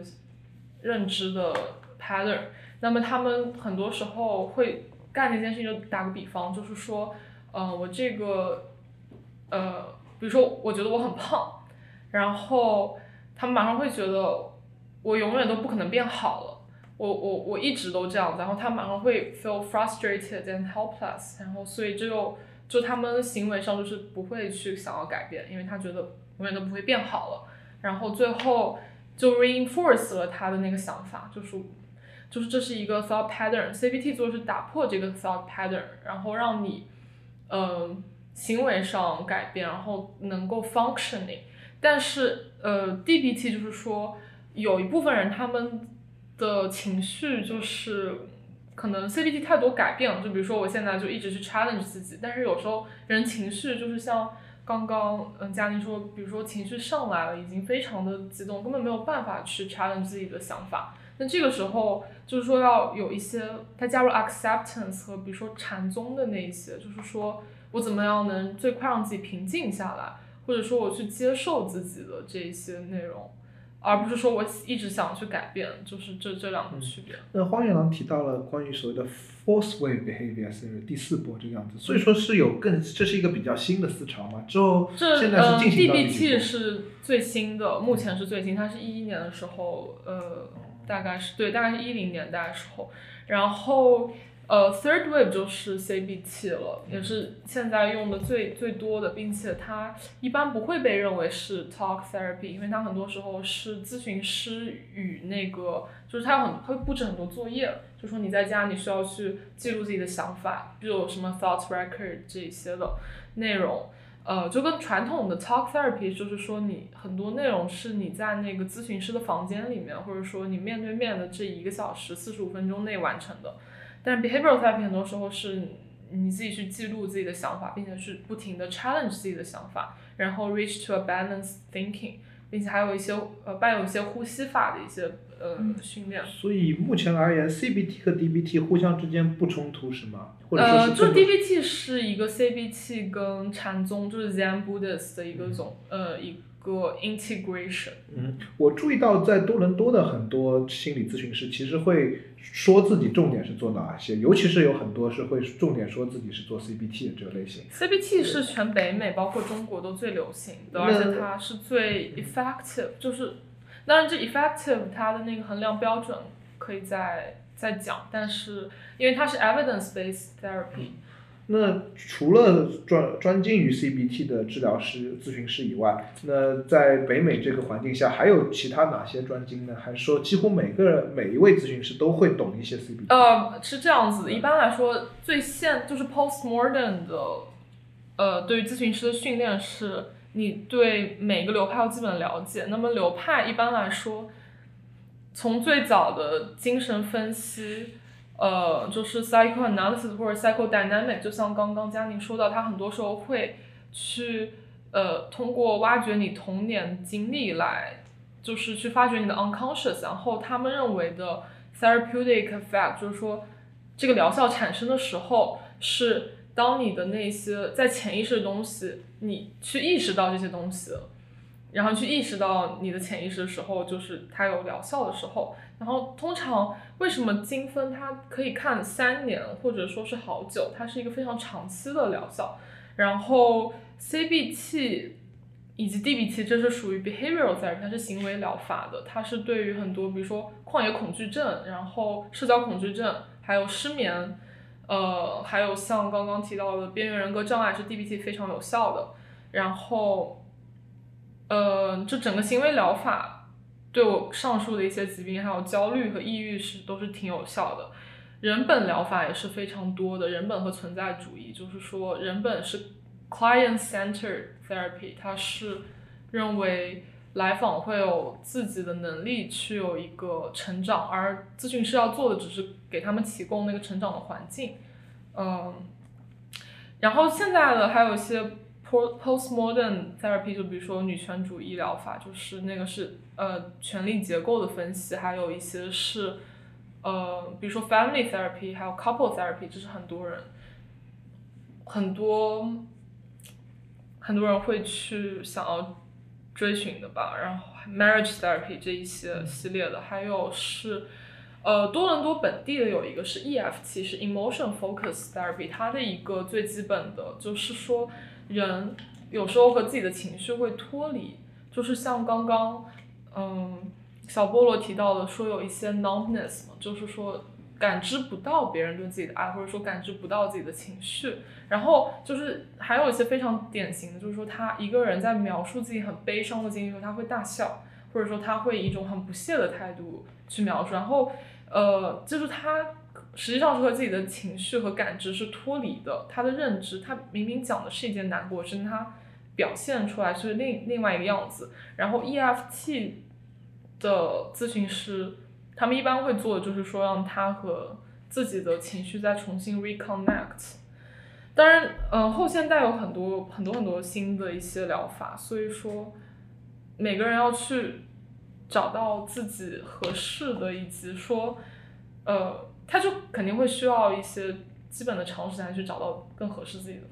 认知的 pattern。那么他们很多时候会干那件事情，就打个比方，就是说，呃，我这个，呃，比如说，我觉得我很胖，然后他们马上会觉得我永远都不可能变好了。我我我一直都这样，然后他马上会 feel frustrated and helpless，然后所以就就他们行为上就是不会去想要改变，因为他觉得永远都不会变好了，然后最后就 reinforce 了他的那个想法，就是就是这是一个 thought pattern，CBT 做的是打破这个 thought pattern，然后让你嗯行为上改变，然后能够 functioning，但是呃 DBT 就是说有一部分人他们。的情绪就是可能 CBT 太多改变了，就比如说我现在就一直去 challenge 自己，但是有时候人情绪就是像刚刚嗯嘉宁说，比如说情绪上来了，已经非常的激动，根本没有办法去 challenge 自己的想法。那这个时候就是说要有一些他加入 acceptance 和比如说禅宗的那一些，就是说我怎么样能最快让自己平静下来，或者说我去接受自己的这一些内容。而不是说我一直想去改变，就是这这两个区别。
那荒原狼提到了关于所谓的 fourth wave behavior theory 第四波这个样子，所以说是有更这是一个比较新的思潮嘛？之后现在是进行到第
DBT 是最新的，目前是最新，它是一一年的时候，呃，大概是对，大概是一零年代的时候，然后。呃，third wave 就是 CBT 了，也是现在用的最最多的，并且它一般不会被认为是 talk therapy，因为它很多时候是咨询师与那个，就是他有很会布置很多作业，就说你在家你需要去记录自己的想法，比如什么 thought record 这些的内容，呃，就跟传统的 talk therapy 就是说你很多内容是你在那个咨询师的房间里面，或者说你面对面的这一个小时四十五分钟内完成的。但 behavioral therapy 很多时候是你自己去记录自己的想法，并且是不停的 challenge 自己的想法，然后 reach to a balanced thinking，并且还有一些呃伴有一些呼吸法的一些呃训练。
所以目前而言，CBT 和 DBT 互相之间不冲突是吗？或者
呃，就 DBT 是一个 CBT 跟禅宗就是 Zen Buddhist 的一个总呃一个 integration。
嗯，我注意到在多伦多的很多心理咨询师其实会说自己重点是做哪些，尤其是有很多是会重点说自己是做 CBT 的这个类型。
CBT 是全北美包括中国都最流行的，而且它是最 effective，就是当然这 effective 它的那个衡量标准可以再再讲，但是因为它是 evidence based therapy，
那除了专专精于 CBT 的治疗师、咨询师以外，那在北美这个环境下，还有其他哪些专精呢？还是说几乎每个每一位咨询师都会懂一些 CBT？
呃，是这样子，一般来说最现就是 postmodern 的，呃，对于咨询师的训练是你对每个流派有基本了解。那么流派一般来说，从最早的精神分析，呃，就是 psychoanalysis 或者 psychodynamic，就像刚刚佳宁说到，他很多时候会去呃通过挖掘你童年经历来，就是去发掘你的 unconscious，然后他们认为的 therapeutic effect，就是说这个疗效产生的时候，是当你的那些在潜意识的东西，你去意识到这些东西。然后去意识到你的潜意识的时候，就是它有疗效的时候。然后通常为什么精分它可以看三年或者说是好久，它是一个非常长期的疗效。然后 CBT 以及 DBT 这是属于 behavioral therapy，它是行为疗法的，它是对于很多比如说旷野恐惧症，然后社交恐惧症，还有失眠，呃，还有像刚刚提到的边缘人格障碍是 DBT 非常有效的。然后呃，这整个行为疗法对我上述的一些疾病，还有焦虑和抑郁是都是挺有效的。人本疗法也是非常多的，人本和存在主义，就是说人本是 client-centered therapy，它是认为来访会有自己的能力去有一个成长，而咨询师要做的只是给他们提供那个成长的环境。嗯，然后现在的还有一些 postmodern therapy，就比如说女权主义疗法，就是那个是呃权力结构的分析，还有一些是呃比如说 family therapy，还有 couple therapy，这是很多人很多很多人会去想要追寻的吧。然后 marriage therapy 这一些系列的，还有是。呃，多伦多本地的有一个是 EFT，是 Emotion Focus Therapy，它的一个最基本的就是说，人有时候和自己的情绪会脱离，就是像刚刚，嗯，小菠萝提到的，说有一些 numbness 嘛，就是说感知不到别人对自己的爱，或者说感知不到自己的情绪，然后就是还有一些非常典型的，就是说他一个人在描述自己很悲伤的经历时候，他会大笑，或者说他会以一种很不屑的态度去描述，然后。呃，就是他实际上是和自己的情绪和感知是脱离的，他的认知，他明明讲的是一件难过事，他表现出来是另另外一个样子。然后 EFT 的咨询师，他们一般会做的就是说让他和自己的情绪再重新 reconnect。当然，嗯，后现代有很多很多很多新的一些疗法，所以说每个人要去。找到自己合适的，以及说，呃，他就肯定会需要一些基本的常识才去找到更合适自己的。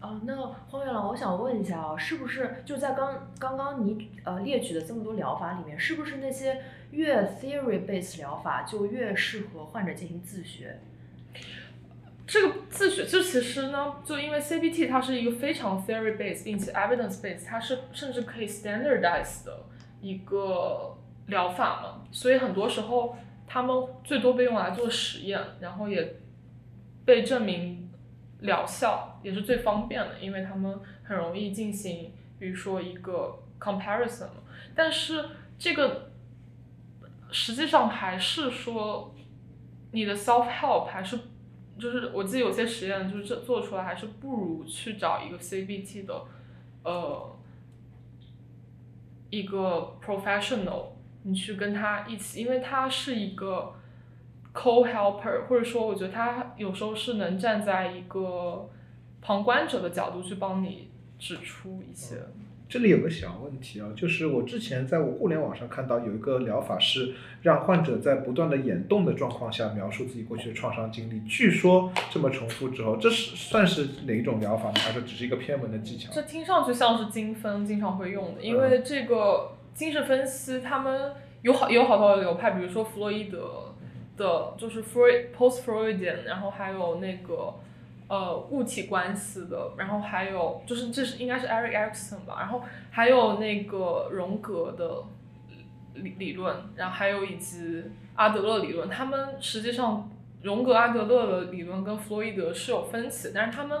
哦，那荒原狼，我想问一下啊，是不是就在刚刚刚你呃列举的这么多疗法里面，是不是那些越 theory based 疗法就越适合患者进行自学？
这个自学，就其实呢，就因为 CBT 它是一个非常 theory based 并且 evidence based，它是甚至可以 standardize 的。一个疗法嘛，所以很多时候他们最多被用来做实验，然后也被证明疗效，也是最方便的，因为他们很容易进行，比如说一个 comparison。但是这个实际上还是说你的 self help 还是就是我记得有些实验就是这做出来还是不如去找一个 CBT 的呃。一个 professional，你去跟他一起，因为他是一个 co-helper，或者说，我觉得他有时候是能站在一个旁观者的角度去帮你指出一些。
这里有个小问题啊，就是我之前在我互联网上看到有一个疗法是让患者在不断的眼动的状况下描述自己过去的创伤经历。据说这么重复之后，这是算是哪一种疗法呢？还是只是一个偏门的技巧？
这听上去像是精分经常会用的，因为这个精神分析他们有好有好多流派，比如说弗洛伊德的，就是 Freud Post Freudian，然后还有那个。呃，物体关系的，然后还有就是这是应该是 Eric Erikson 吧，然后还有那个荣格的理理论，然后还有以及阿德勒理论，他们实际上荣格、阿德勒的理论跟弗洛伊德是有分歧，但是他们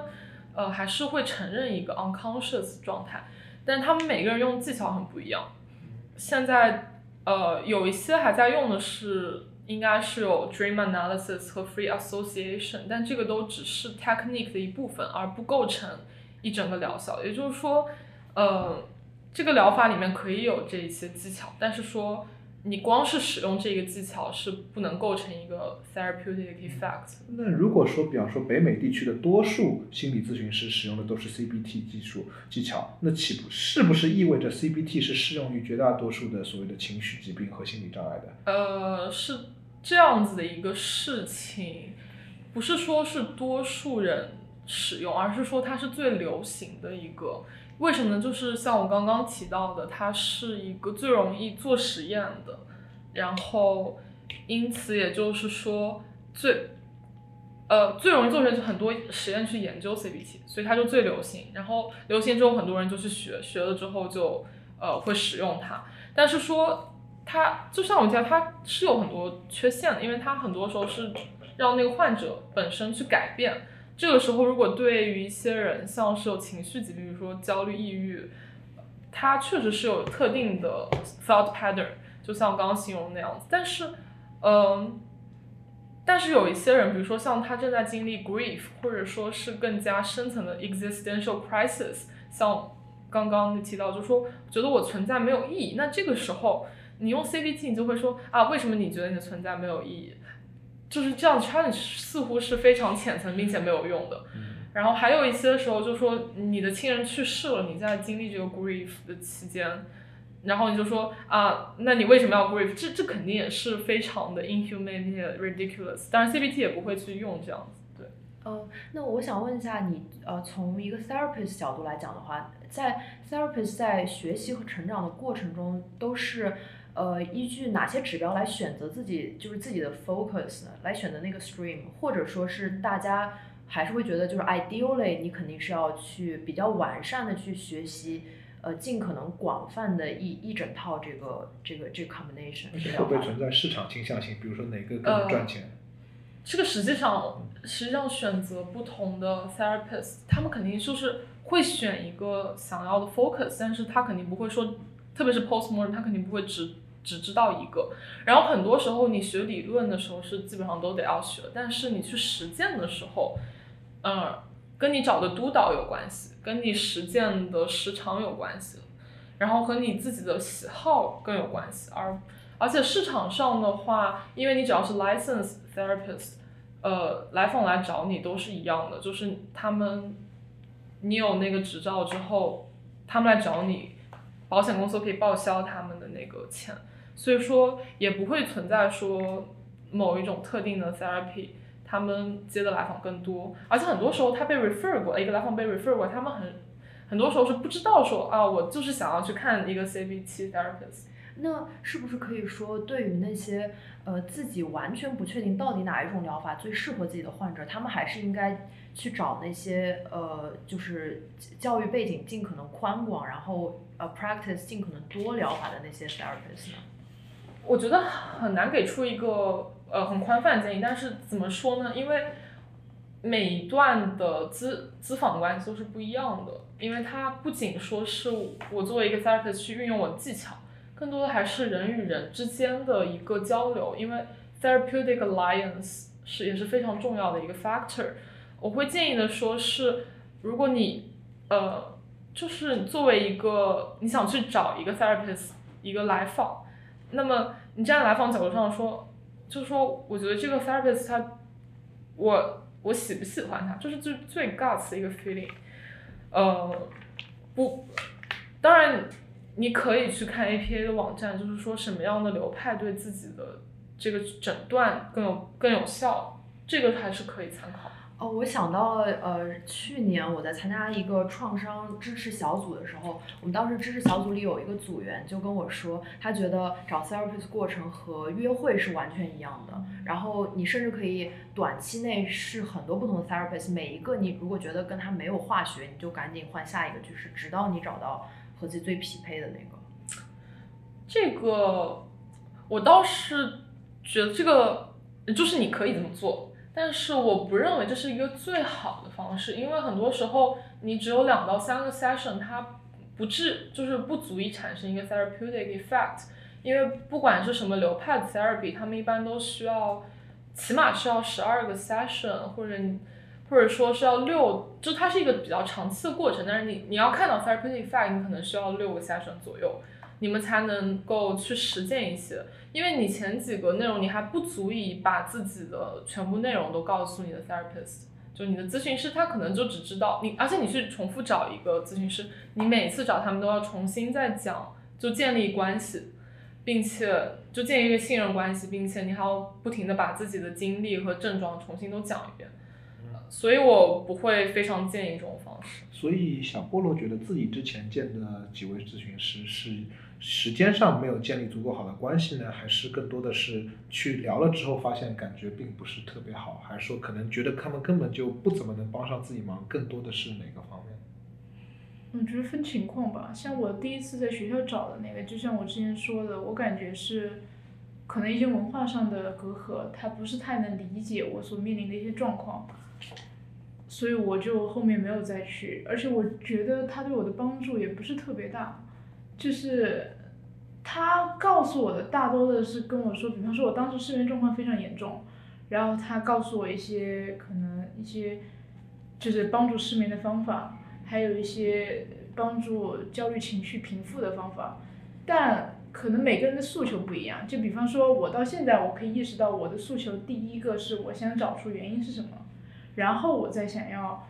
呃还是会承认一个 unconscious 状态，但他们每个人用技巧很不一样。现在呃有一些还在用的是。应该是有 dream analysis 和 free association，但这个都只是 technique 的一部分，而不构成一整个疗效。也就是说，呃，这个疗法里面可以有这一些技巧，但是说你光是使用这个技巧是不能构成一个 therapeutic effect。
那如果说，比方说北美地区的多数心理咨询师使用的都是 CBT 技术技巧，那岂不是不是意味着 CBT 是适用于绝大多数的所谓的情绪疾病和心理障碍的？
呃，是。这样子的一个事情，不是说是多数人使用，而是说它是最流行的一个。为什么呢？就是像我刚刚提到的，它是一个最容易做实验的，然后因此也就是说最，呃，最容易做实验很多实验去研究 CBT，所以它就最流行。然后流行之后，很多人就去学，学了之后就呃会使用它。但是说。它就像我讲，它是有很多缺陷的，因为它很多时候是让那个患者本身去改变。这个时候，如果对于一些人，像是有情绪疾病，比如说焦虑、抑郁，它确实是有特定的 thought pattern，就像刚刚形容那样子。但是，嗯，但是有一些人，比如说像他正在经历 grief，或者说是更加深层的 existential crisis，像刚刚你提到，就说觉得我存在没有意义，那这个时候。你用 CBT，你就会说啊，为什么你觉得你的存在没有意义？就是这样 challenge 似乎是非常浅层并且没有用的。然后还有一些时候，就说你的亲人去世了，你在经历这个 grief 的期间，然后你就说啊，那你为什么要 grief？这这肯定也是非常的 inhumane、ridiculous。当然 CBT 也不会去用这样子。对。
呃，那我想问一下你，呃，从一个 therapist 角度来讲的话，在 therapist 在学习和成长的过程中都是。呃，依据哪些指标来选择自己就是自己的 focus 呢？来选择那个 stream，或者说是大家还是会觉得就是 ideally 你肯定是要去比较完善的去学习，呃，尽可能广泛的一一整套这个这个这个 combination。
会不会存在市场倾向性？比如说哪个更赚钱？
这个实际上实际上选择不同的 therapist，他们肯定就是会选一个想要的 focus，但是他肯定不会说，特别是 postmortem，他肯定不会只。只知道一个，然后很多时候你学理论的时候是基本上都得要学，但是你去实践的时候，嗯，跟你找的督导有关系，跟你实践的时长有关系，然后和你自己的喜好更有关系。而而且市场上的话，因为你只要是 license therapist，呃，来访来找你都是一样的，就是他们，你有那个执照之后，他们来找你，保险公司可以报销他们的那个钱。所以说也不会存在说某一种特定的 therapy，他们接的来访更多，而且很多时候他被 refer 过，一个来访被 refer 过，他们很很多时候是不知道说啊，我就是想要去看一个 CBT therapist。
那是不是可以说，对于那些呃自己完全不确定到底哪一种疗法最适合自己的患者，他们还是应该去找那些呃就是教育背景尽可能宽广，然后呃 practice 尽可能多疗法的那些 therapist 呢？
我觉得很难给出一个呃很宽泛的建议，但是怎么说呢？因为每一段的咨咨访关系都是不一样的，因为它不仅说是我作为一个 therapist 去运用我的技巧，更多的还是人与人之间的一个交流，因为 therapeutic alliance 是也是非常重要的一个 factor。我会建议的说是，如果你呃就是作为一个你想去找一个 therapist 一个来访。那么你站在来访角度上说，就是说，我觉得这个 therapist 他，我我喜不喜欢他，就是最最 guts 的一个 feeling，呃，不，当然你可以去看 APA 的网站，就是说什么样的流派对自己的这个诊断更有更有效，这个还是可以参考。
哦，我想到了，呃，去年我在参加一个创伤支持小组的时候，我们当时支持小组里有一个组员就跟我说，他觉得找 therapist 过程和约会是完全一样的，然后你甚至可以短期内试很多不同的 therapist，每一个你如果觉得跟他没有化学，你就赶紧换下一个去试，直到你找到和自己最匹配的那个。
这个我倒是觉得这个就是你可以这么做。但是我不认为这是一个最好的方式，因为很多时候你只有两到三个 session，它不至就是不足以产生一个 therapeutic effect。因为不管是什么流派的 therapy，他们一般都需要起码需要十二个 session，或者或者说是要六，就它是一个比较长期的过程。但是你你要看到 therapeutic effect，你可能需要六个 session 左右，你们才能够去实践一些。因为你前几个内容你还不足以把自己的全部内容都告诉你的 therapist，就你的咨询师他可能就只知道你，而且你去重复找一个咨询师，你每次找他们都要重新再讲，就建立关系，并且就建立一个信任关系，并且你还要不停的把自己的经历和症状重新都讲一遍，所以我不会非常建议这种方式。
所以小菠萝觉得自己之前见的几位咨询师是。时间上没有建立足够好的关系呢，还是更多的是去聊了之后发现感觉并不是特别好，还是说可能觉得他们根本就不怎么能帮上自己忙，更多的是哪个方面？
我觉得分情况吧，像我第一次在学校找的那个，就像我之前说的，我感觉是可能一些文化上的隔阂，他不是太能理解我所面临的一些状况，所以我就后面没有再去，而且我觉得他对我的帮助也不是特别大。就是他告诉我的大多的是跟我说，比方说我当时失眠状况非常严重，然后他告诉我一些可能一些就是帮助失眠的方法，还有一些帮助焦虑情绪平复的方法，但可能每个人的诉求不一样。就比方说我到现在我可以意识到我的诉求，第一个是我想找出原因是什么，然后我再想要。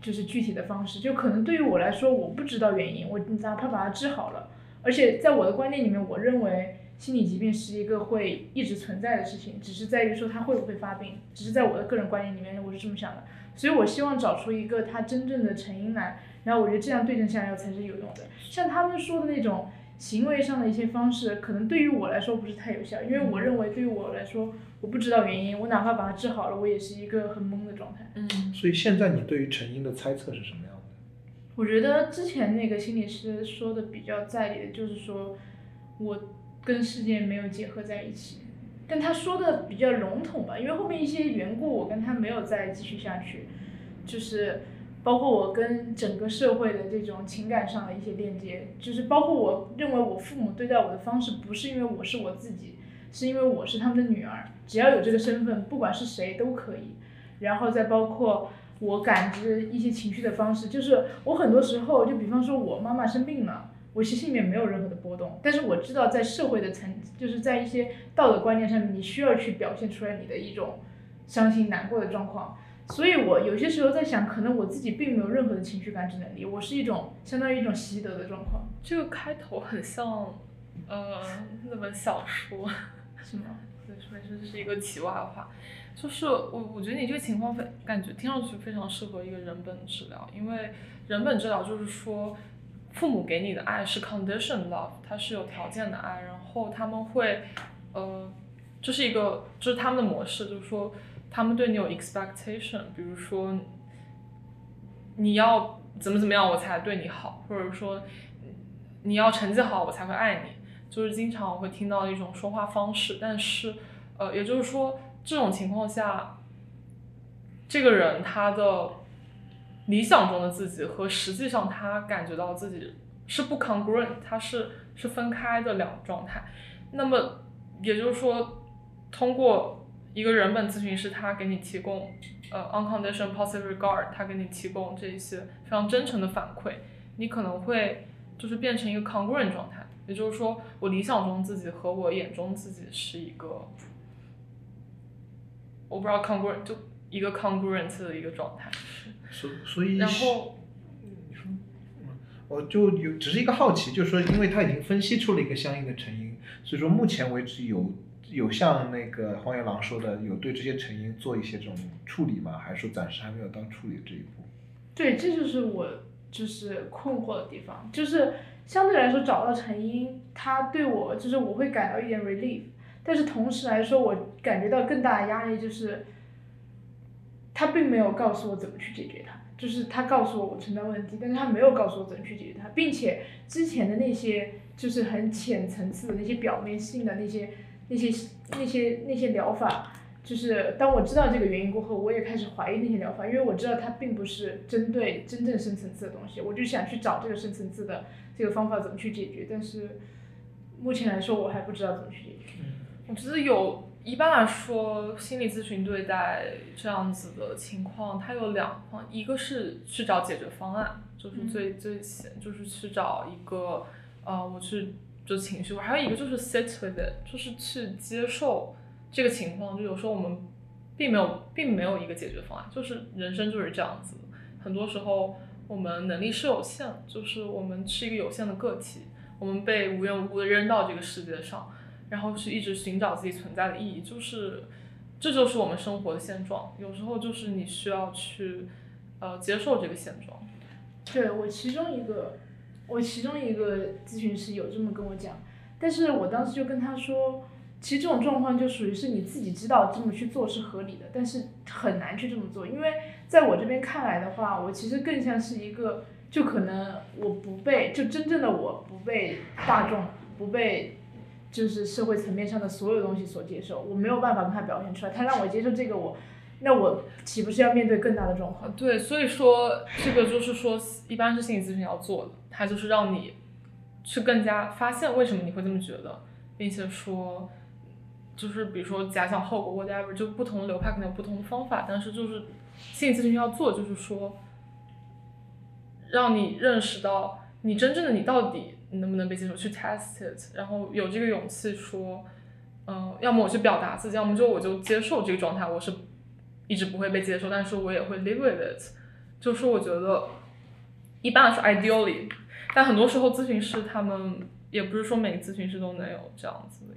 就是具体的方式，就可能对于我来说，我不知道原因，我哪怕把它治好了，而且在我的观念里面，我认为心理疾病是一个会一直存在的事情，只是在于说它会不会发病，只是在我的个人观念里面，我是这么想的，所以我希望找出一个它真正的成因来，然后我觉得这样对症下药才是有用的，像他们说的那种。行为上的一些方式，可能对于我来说不是太有效，因为我认为对于我来说，我不知道原因，我哪怕把它治好了，我也是一个很懵的状态。
嗯。
所以现在你对于成因的猜测是什么样的？
我觉得之前那个心理师说的比较在理的，就是说我跟世界没有结合在一起，但他说的比较笼统吧，因为后面一些缘故，我跟他没有再继续下去，就是。包括我跟整个社会的这种情感上的一些链接，就是包括我认为我父母对待我的方式，不是因为我是我自己，是因为我是他们的女儿，只要有这个身份，不管是谁都可以。然后再包括我感知一些情绪的方式，就是我很多时候，就比方说我妈妈生病了，我其实心里面没有任何的波动，但是我知道在社会的层，就是在一些道德观念上面，你需要去表现出来你的一种伤心难过的状况。所以，我有些时候在想，可能我自己并没有任何的情绪感知能力，我是一种相当于一种习得的状况。
这个开头很像，呃，那本小说，
是吗？
对，没事，这是一个题外话。就是我，我觉得你这个情况非感觉听上去非常适合一个人本治疗，因为人本治疗就是说，父母给你的爱是 condition love，它是有条件的爱，然后他们会，呃，这是一个，就是他们的模式，就是说。他们对你有 expectation，比如说你要怎么怎么样我才对你好，或者说你要成绩好我才会爱你，就是经常我会听到一种说话方式。但是，呃，也就是说这种情况下，这个人他的理想中的自己和实际上他感觉到自己是不 congruent，他是是分开的两个状态。那么也就是说，通过一个人本咨询师，他给你提供呃 unconditional positive regard，他给你提供这一些非常真诚的反馈，你可能会就是变成一个 congruent 状态，也就是说，我理想中自己和我眼中自己是一个，我不知道 congruent 就一个 congruent 的一个状态。
所所以。
然后。
我就有只是一个好奇，就是说，因为他已经分析出了一个相应的成因，所以说目前为止有有像那个荒野狼说的，有对这些成因做一些这种处理吗？还是说暂时还没有到处理这一步？
对，这就是我就是困惑的地方，就是相对来说找到成因，他对我就是我会感到一点 relief，但是同时来说，我感觉到更大的压力就是，他并没有告诉我怎么去解决它，就是他告诉我我存在问题，但是他没有告诉我怎么去解决它，并且之前的那些就是很浅层次的那些表面性的那些那些那些那些疗法。就是当我知道这个原因过后，我也开始怀疑那些疗法，因为我知道它并不是针对真正深层次的东西，我就想去找这个深层次的这个方法怎么去解决，但是目前来说我还不知道怎么去解决。
我觉得有一般来说，心理咨询对待这样子的情况，它有两方，一个是去找解决方案，就是最最先就是去找一个呃，我去就情绪，还有一个就是 sit with it，就是去接受。这个情况就有时候我们并没有并没有一个解决方案，就是人生就是这样子，很多时候我们能力是有限，就是我们是一个有限的个体，我们被无缘无故的扔到这个世界上，然后是一直寻找自己存在的意义，就是这就是我们生活的现状，有时候就是你需要去呃接受这个现状。
对我其中一个我其中一个咨询师有这么跟我讲，但是我当时就跟他说。其实这种状况就属于是你自己知道这么去做是合理的，但是很难去这么做，因为在我这边看来的话，我其实更像是一个，就可能我不被，就真正的我不被大众，不被，就是社会层面上的所有东西所接受，我没有办法跟他表现出来，他让我接受这个我，那我岂不是要面对更大的状况？
对，所以说这个就是说，一般是心理咨询要做的，它就是让你去更加发现为什么你会这么觉得，并且说。就是比如说假想后果，whatever，就不同的流派可能有不同的方法，但是就是心理咨询要做，就是说让你认识到你真正的你到底能不能被接受，去 test it，然后有这个勇气说，嗯，要么我去表达自己，要么就我就接受这个状态，我是一直不会被接受，但是我也会 live with it，就是我觉得一般来说 ideally，但很多时候咨询师他们也不是说每个咨询师都能有这样子的。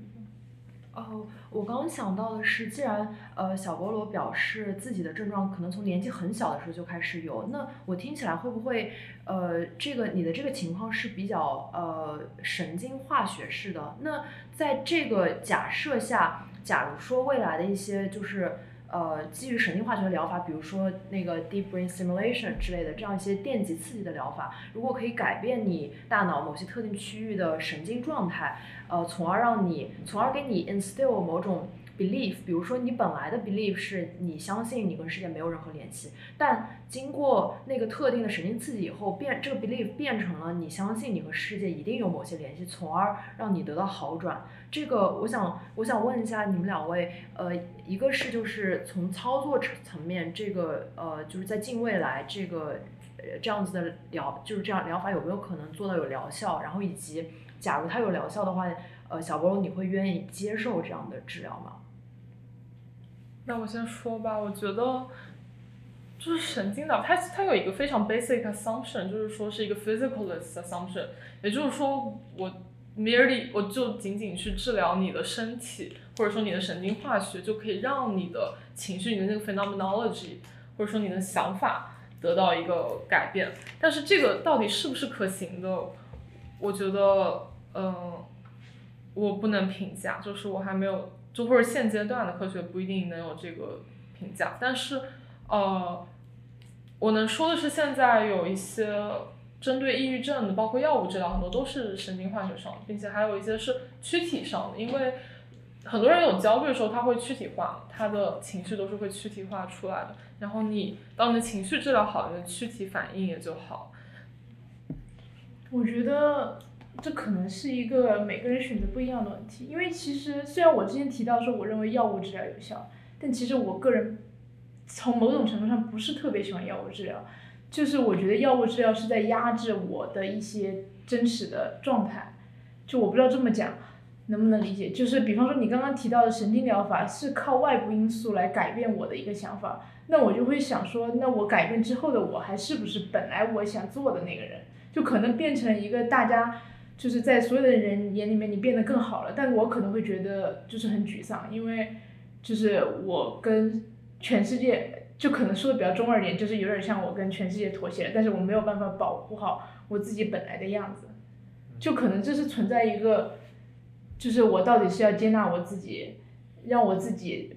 哦，我刚想到的是，既然呃小菠萝表示自己的症状可能从年纪很小的时候就开始有，那我听起来会不会呃这个你的这个情况是比较呃神经化学式的？那在这个假设下，假如说未来的一些就是。呃，基于神经化学的疗法，比如说那个 deep brain stimulation 之类的这样一些电极刺激的疗法，如果可以改变你大脑某些特定区域的神经状态，呃，从而让你，从而给你 instill 某种。belief，比如说你本来的 belief 是你相信你跟世界没有任何联系，但经过那个特定的神经刺激以后，变这个 belief 变成了你相信你和世界一定有某些联系，从而让你得到好转。这个我想我想问一下你们两位，呃，一个是就是从操作层层面，这个呃就是在近未来这个呃这样子的疗就是这样疗法有没有可能做到有疗效？然后以及假如它有疗效的话，呃，小波你会愿意接受这样的治疗吗？
那我先说吧，我觉得就是神经脑，它它有一个非常 basic assumption，就是说是一个 physicalist assumption，也就是说我 merely 我就仅仅去治疗你的身体，或者说你的神经化学，就可以让你的情绪、你的那个 phenomenology，或者说你的想法得到一个改变。但是这个到底是不是可行的？我觉得，嗯，我不能评价，就是我还没有。就或者现阶段的科学不一定能有这个评价，但是，呃，我能说的是，现在有一些针对抑郁症的，包括药物治疗，很多都是神经化学上的，并且还有一些是躯体上的，因为很多人有焦虑的时候，他会躯体化，他的情绪都是会躯体化出来的。然后你当你的情绪治疗好，你的躯体反应也就好。
我觉得。这可能是一个每个人选择不一样的问题，因为其实虽然我之前提到说我认为药物治疗有效，但其实我个人从某种程度上不是特别喜欢药物治疗，就是我觉得药物治疗是在压制我的一些真实的状态，就我不知道这么讲能不能理解，就是比方说你刚刚提到的神经疗法是靠外部因素来改变我的一个想法，那我就会想说，那我改变之后的我还是不是本来我想做的那个人？就可能变成一个大家就是在所有的人眼里面你变得更好了，但我可能会觉得就是很沮丧，因为就是我跟全世界就可能说的比较中二点，就是有点像我跟全世界妥协了，但是我没有办法保护好我自己本来的样子，就可能这是存在一个，就是我到底是要接纳我自己，让我自己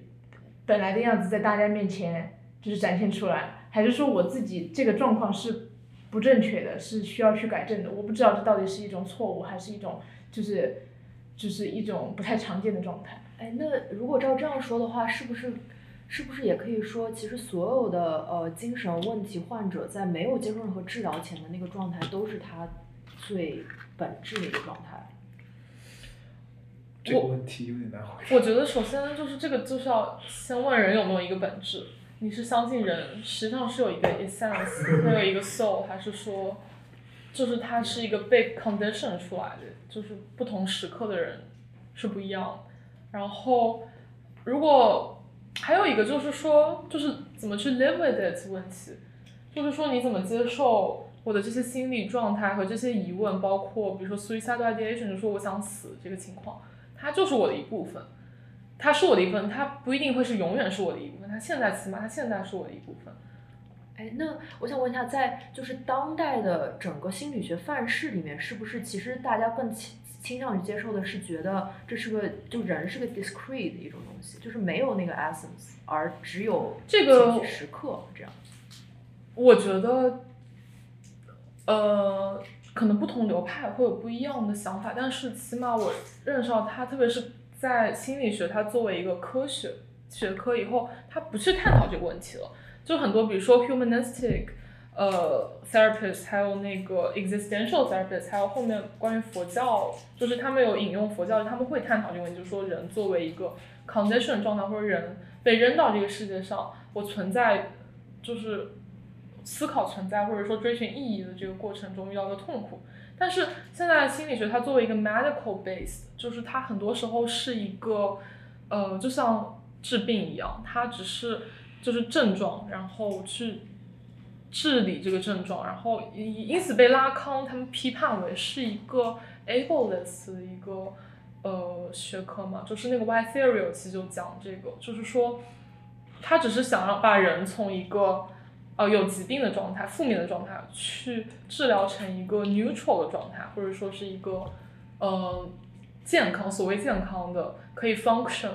本来的样子在大家面前就是展现出来，还是说我自己这个状况是不正确的，是需要去改正的？我不知道这到底是一种错误，还是一种就是就是一种不太常见的状态。
哎，那如果照这样说的话，是不是是不是也可以说，其实所有的呃精神问题患者在没有接受任何治疗前的那个状态，都是他最本质的一个状态？
这个问题有点难回答。
我觉得首先就是这个就是要先问人有没有一个本质，你是相信人实际上是有一个 essence，它有一个 soul，还是说就是它是一个被 condition 出来的，就是不同时刻的人是不一样的。然后如果还有一个就是说，就是怎么去 live with it 问题，就是说你怎么接受我的这些心理状态和这些疑问，包括比如说 suicidal ideation，就说我想死这个情况。它就是我的一部分，它是我的一部分，它不一定会是永远是我的一部分。它现在起码，它现在是我的一部分。
哎，那我想问一下，在就是当代的整个心理学范式里面，是不是其实大家更倾倾向于接受的是觉得这是个就人是个 discrete 的一种西，就是没有那个 essence，而只有
这个
时刻这样。
我觉得，呃。可能不同流派会有不一样的想法，但是起码我认识到它，特别是在心理学，它作为一个科学学科以后，它不去探讨这个问题了。就很多，比如说 humanistic，呃，therapist，还有那个 existential therapist，还有后面关于佛教，就是他们有引用佛教，他们会探讨这个问题，就是说人作为一个 condition 状态，或者人被扔到这个世界上，我存在就是。思考存在或者说追寻意义的这个过程中遇到的痛苦，但是现在心理学它作为一个 medical based，就是它很多时候是一个，呃，就像治病一样，它只是就是症状，然后去治理这个症状，然后因因此被拉康他们批判为是一个 ableist 的一个呃学科嘛，就是那个 Y theory 其实就讲这个，就是说他只是想让把人从一个呃，有疾病的状态，负面的状态，去治疗成一个 neutral 的状态，或者说是一个，呃，健康，所谓健康的，可以 function，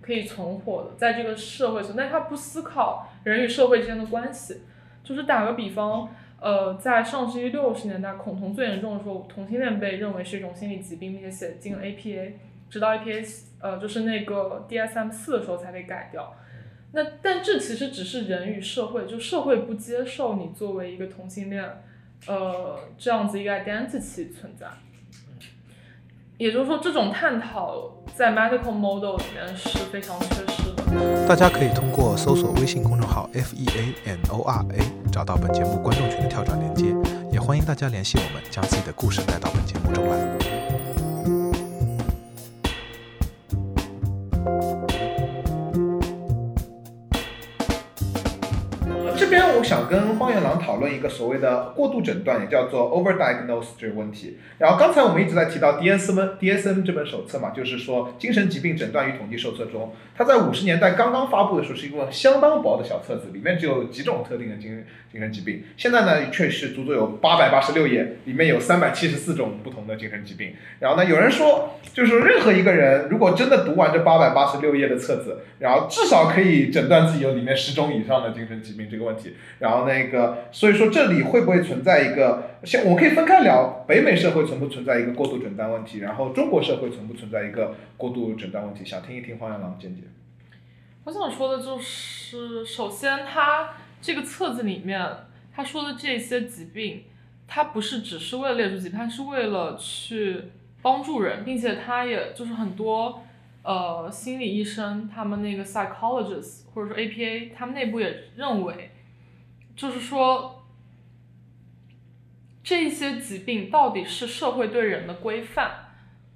可以存活的，在这个社会存，但他不思考人与社会之间的关系。就是打个比方，呃，在上世纪六十年代，恐同最严重的时候，同性恋被认为是一种心理疾病，并且写进 APA，直到 APA，呃，就是那个 DSM 四的时候才被改掉。那但这其实只是人与社会，就社会不接受你作为一个同性恋，呃，这样子一个 identity 存在。也就是说，这种探讨在 medical model 里面是非常缺失。
大家可以通过搜索微信公众号 F E A N O R A 找到本节目观众群的跳转链接，也欢迎大家联系我们，将自己的故事带到本节目中来。想跟荒原狼讨论一个所谓的过度诊断，也叫做 overdiagnose 这个问题。然后刚才我们一直在提到 DSM DSM 这本手册嘛，就是说精神疾病诊断与统计手册中，它在五十年代刚刚发布的时候是一个相当薄的小册子，里面只有几种特定的精精神疾病。现在呢，却是足足有八百八十六页，里面有三百七十四种不同的精神疾病。然后呢，有人说，就是任何一个人如果真的读完这八百八十六页的册子，然后至少可以诊断自己有里面十种以上的精神疾病这个问题。然后那个，所以说这里会不会存在一个，像我可以分开聊，北美社会存不存在一个过度诊断问题，然后中国社会存不存在一个过度诊断问题？想听一听黄羊狼见解。
我想说的就是，首先他这个册子里面他说的这些疾病，他不是只是为了列出疾病，它是为了去帮助人，并且他也就是很多呃心理医生，他们那个 psychologist 或者说 APA，他们内部也认为。就是说，这些疾病到底是社会对人的规范，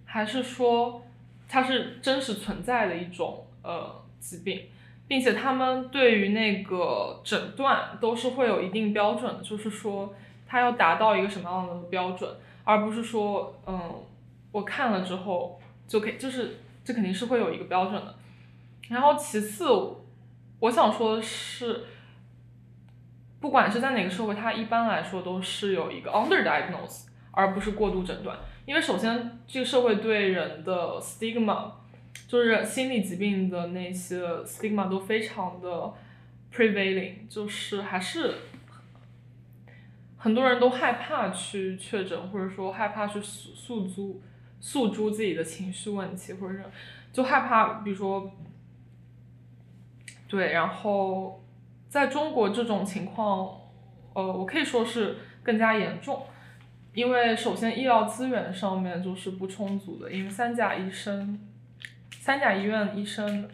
还是说它是真实存在的一种呃疾病，并且他们对于那个诊断都是会有一定标准的，就是说它要达到一个什么样的标准，而不是说，嗯，我看了之后就可以，就是这肯定是会有一个标准的。然后其次，我想说的是，不管是在哪个社会，它一般来说都是有一个 underdiagnose，而不是过度诊断。因为首先，这个社会对人的 stigma，就是心理疾病的那些 stigma 都非常的 prevailing，就是还是很多人都害怕去确诊，或者说害怕去诉诉诸诉诸自己的情绪问题，或者就害怕，比如说，对，然后在中国这种情况，呃，我可以说是更加严重。因为首先医疗资源上面就是不充足的，因为三甲医生、三甲医院医生，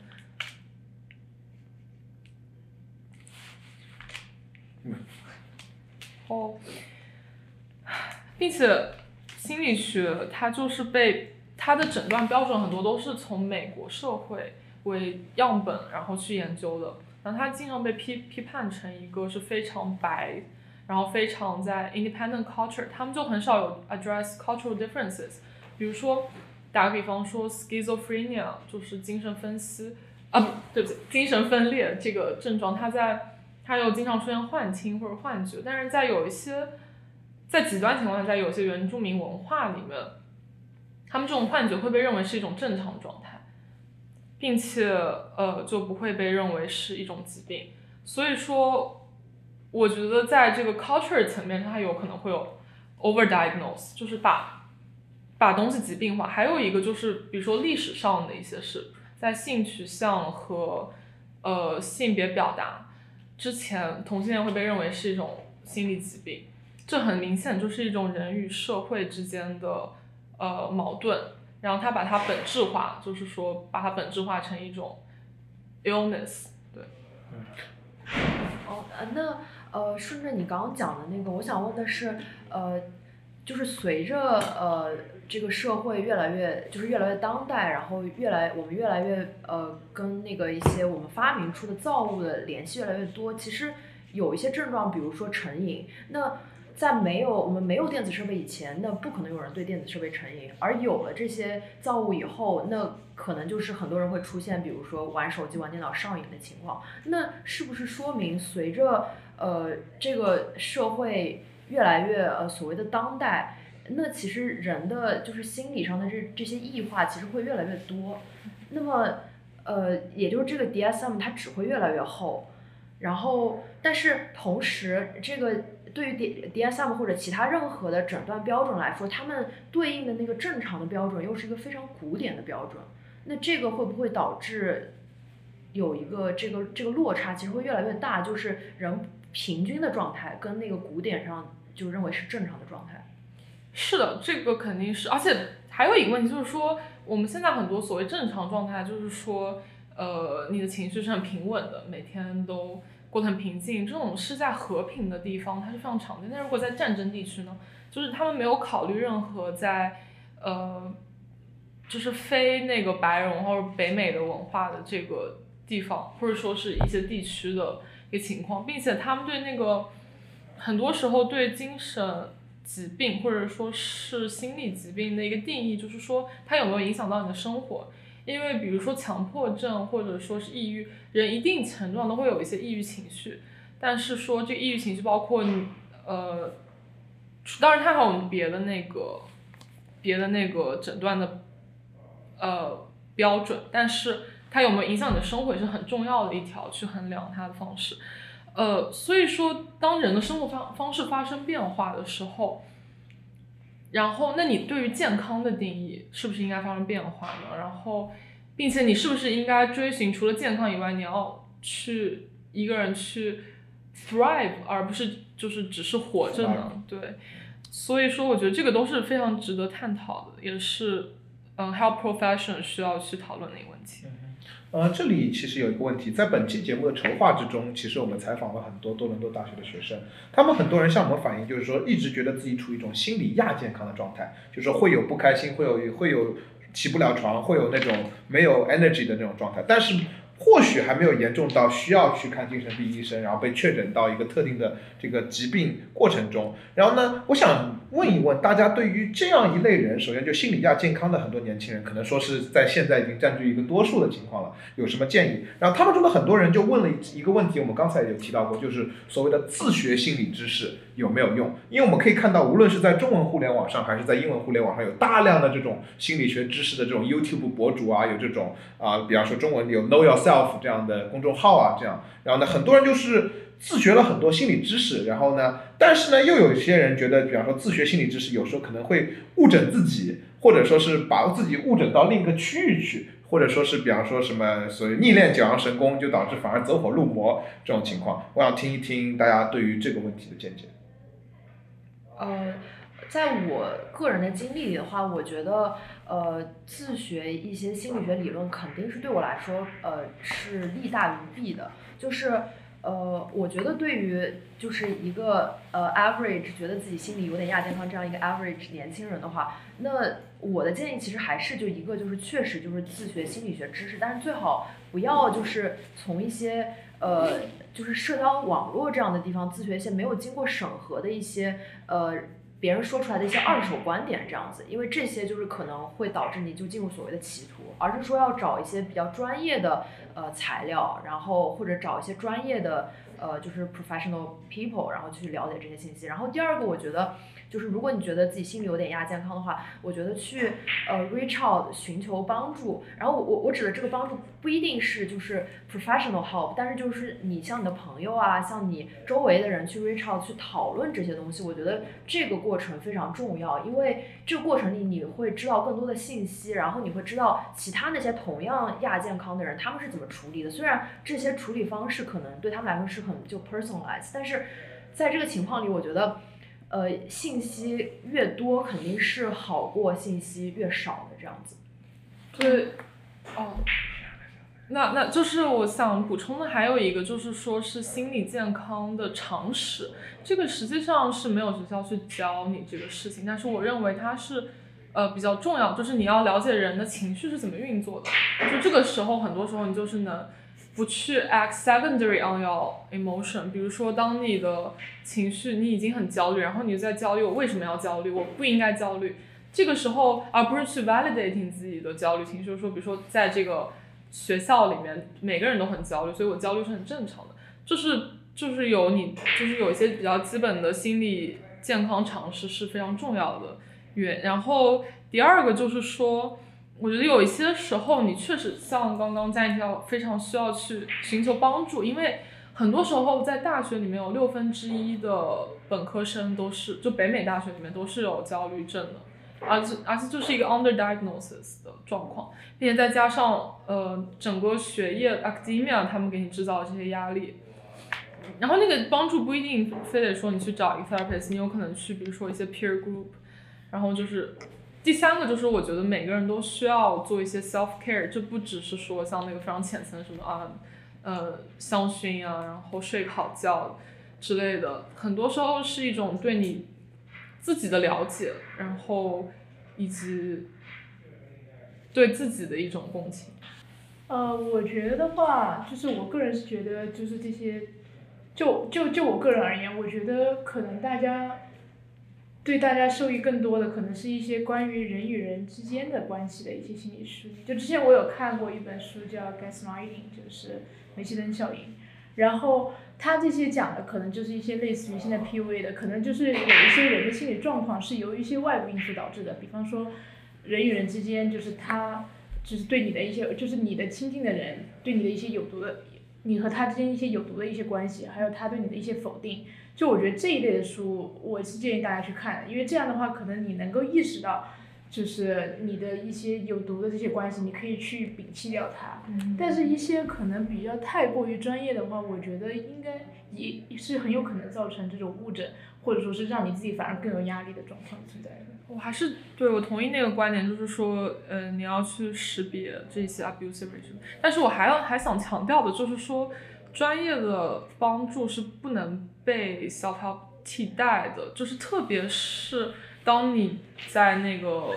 哦，并且心理学它就是被它的诊断标准很多都是从美国社会为样本然后去研究的，然后他经常被批批判成一个是非常白。然后非常在 independent culture，他们就很少有 address cultural differences。比如说，打个比方说 schizophrenia 就是精神分析，啊不对不起，精神分裂这个症状，他在他又经常出现幻听或者幻觉，但是在有一些在极端情况下，在有些原住民文化里面，他们这种幻觉会被认为是一种正常状态，并且呃就不会被认为是一种疾病。所以说。我觉得在这个 culture 层面，它有可能会有 overdiagnose，就是把把东西疾病化。还有一个就是，比如说历史上的一些事，在性取向和呃性别表达之前，同性恋会被认为是一种心理疾病。这很明显就是一种人与社会之间的呃矛盾，然后他把它本质化，就是说把它本质化成一种 illness。对。
哦，那。呃，顺着你刚刚讲的那个，我想问的是，呃，就是随着呃这个社会越来越就是越来越当代，然后越来我们越来越呃跟那个一些我们发明出的造物的联系越来越多，其实有一些症状，比如说成瘾，那在没有我们没有电子设备以前，那不可能有人对电子设备成瘾，而有了这些造物以后，那可能就是很多人会出现，比如说玩手机、玩电脑上瘾的情况，那是不是说明随着呃，这个社会越来越呃所谓的当代，那其实人的就是心理上的这这些异化其实会越来越多，那么呃，也就是这个 DSM 它只会越来越厚，然后但是同时这个对于 D DSM 或者其他任何的诊断标准来说，他们对应的那个正常的标准又是一个非常古典的标准，那这个会不会导致有一个这个这个落差其实会越来越大，就是人。平均的状态跟那个古典上就认为是正常的状态，
是的，这个肯定是，而且还有一个问题就是说，我们现在很多所谓正常状态，就是说，呃，你的情绪是很平稳的，每天都过得很平静，这种是在和平的地方，它是非常常见。但如果在战争地区呢，就是他们没有考虑任何在，呃，就是非那个白人或者北美的文化的这个地方，或者说是一些地区的。一个情况，并且他们对那个很多时候对精神疾病或者说是心理疾病的一个定义，就是说它有没有影响到你的生活？因为比如说强迫症或者说是抑郁，人一定程度上都会有一些抑郁情绪，但是说这抑郁情绪包括你呃，当然它还有别的那个别的那个诊断的呃标准，但是。它有没有影响你的生活也是很重要的一条去衡量它的方式，呃，所以说当人的生活方方式发生变化的时候，然后那你对于健康的定义是不是应该发生变化呢？然后，并且你是不是应该追寻除了健康以外，你要去一个人去 thrive，而不是就是只是活着呢？对，所以说我觉得这个都是非常值得探讨的，也是嗯 health profession 需要去讨论的一个问题。
呃，这里其实有一个问题，在本期节目的筹划之中，其实我们采访了很多多伦多大学的学生，他们很多人向我们反映，就是说一直觉得自己处于一种心理亚健康的状态，就是会有不开心，会有会有起不了床，会有那种没有 energy 的那种状态。但是或许还没有严重到需要去看精神病医生，然后被确诊到一个特定的这个疾病过程中。然后呢，我想问一问大家，对于这样一类人，首先就心理亚健康的很多年轻人，可能说是在现在已经占据一个多数的情况了，有什么建议？然后他们中的很多人就问了一个问题，我们刚才也有提到过，就是所谓的自学心理知识有没有用？因为我们可以看到，无论是在中文互联网上还是在英文互联网上，有大量的这种心理学知识的这种 YouTube 博主啊，有这种啊，比方说中文有 Know Yourself 这样的公众号啊，这样，然后呢，很多人就是自学了很多心理知识，然后呢，但是呢，又有一些人觉得，比方说自学心理知识有时候可能会误诊自己，或者说是把自己误诊到另一个区域去，或者说是比方说什么所谓逆练九阳神功，就导致反而走火入魔这种情况，我想听一听大家对于这个问题的见解。
呃，在我个人的经历里的话，我觉得。呃，自学一些心理学理论肯定是对我来说，呃，是利大于弊的。就是，呃，我觉得对于就是一个呃 average 觉得自己心理有点亚健康这样一个 average 年轻人的话，那我的建议其实还是就一个就是确实就是自学心理学知识，但是最好不要就是从一些呃就是社交网络这样的地方自学一些没有经过审核的一些呃。别人说出来的一些二手观点这样子，因为这些就是可能会导致你就进入所谓的歧途，而是说要找一些比较专业的呃材料，然后或者找一些专业的呃就是 professional people，然后去了解这些信息。然后第二个，我觉得。就是如果你觉得自己心里有点亚健康的话，我觉得去呃 reach out 寻求帮助。然后我我我指的这个帮助不一定是就是 professional help，但是就是你像你的朋友啊，像你周围的人去 reach out 去讨论这些东西，我觉得这个过程非常重要，因为这个过程里你会知道更多的信息，然后你会知道其他那些同样亚健康的人他们是怎么处理的。虽然这些处理方式可能对他们来说是很就 personalized，但是在这个情况里，我觉得。呃，信息越多肯定是好过信息越少的这样子。
对，哦，那那就是我想补充的还有一个就是说是心理健康的常识，这个实际上是没有学校去教你这个事情，但是我认为它是呃比较重要，就是你要了解人的情绪是怎么运作的，就这个时候很多时候你就是能。不去 act secondary on your emotion，比如说当你的情绪你已经很焦虑，然后你在焦虑，我为什么要焦虑？我不应该焦虑。这个时候，而不是去 validating 自己的焦虑情绪，说比如说在这个学校里面，每个人都很焦虑，所以我焦虑是很正常的。就是就是有你就是有一些比较基本的心理健康常识是非常重要的。原然后第二个就是说。我觉得有一些时候，你确实像刚刚在提到，非常需要去寻求帮助，因为很多时候在大学里面有六分之一的本科生都是，就北美大学里面都是有焦虑症的，而且而且就是一个 under diagnosis 的状况，并且再加上呃整个学业 academia 他们给你制造的这些压力，然后那个帮助不一定非得说你去找一个 therapist，你有可能去比如说一些 peer group，然后就是。第三个就是，我觉得每个人都需要做一些 self care，这不只是说像那个非常浅层什么啊，呃，香薰啊，然后睡好觉之类的，很多时候是一种对你自己的了解，然后以及对自己的一种共情。
呃，我觉得话，就是我个人是觉得，就是这些，就就就我个人而言，我觉得可能大家。对大家受益更多的，可能是一些关于人与人之间的关系的一些心理书。就之前我有看过一本书叫《Gaslighting》，就是煤气灯效应。然后他这些讲的可能就是一些类似于现在 PUA 的，可能就是有一些人的心理状况是由一些外部因素导致的。比方说，人与人之间就是他就是对你的一些，就是你的亲近的人对你的一些有毒的，你和他之间一些有毒的一些关系，还有他对你的一些否定。就我觉得这一类的书，我是建议大家去看的，因为这样的话，可能你能够意识到，就是你的一些有毒的这些关系，你可以去摒弃掉它。嗯。但是，一些可能比较太过于专业的话，我觉得应该也是很有可能造成这种误诊，或者说是让你自己反而更有压力的状况存在的。
我还是对我同意那个观点，就是说，呃，你要去识别这些 abusive，但是我还要还想强调的就是说。专业的帮助是不能被 self help 替代的，就是特别是当你在那个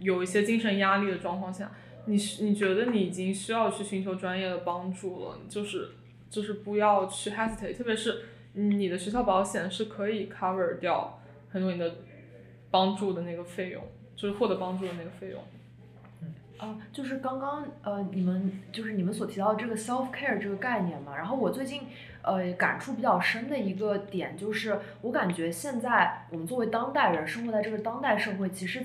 有一些精神压力的状况下，你你觉得你已经需要去寻求专业的帮助了，就是就是不要去 hesitate，特别是你的学校保险是可以 cover 掉很多你的帮助的那个费用，就是获得帮助的那个费用。
嗯啊，就是刚刚呃，你们就是你们所提到的这个 self care 这个概念嘛，然后我最近呃感触比较深的一个点就是，我感觉现在我们作为当代人生活在这个当代社会，其实。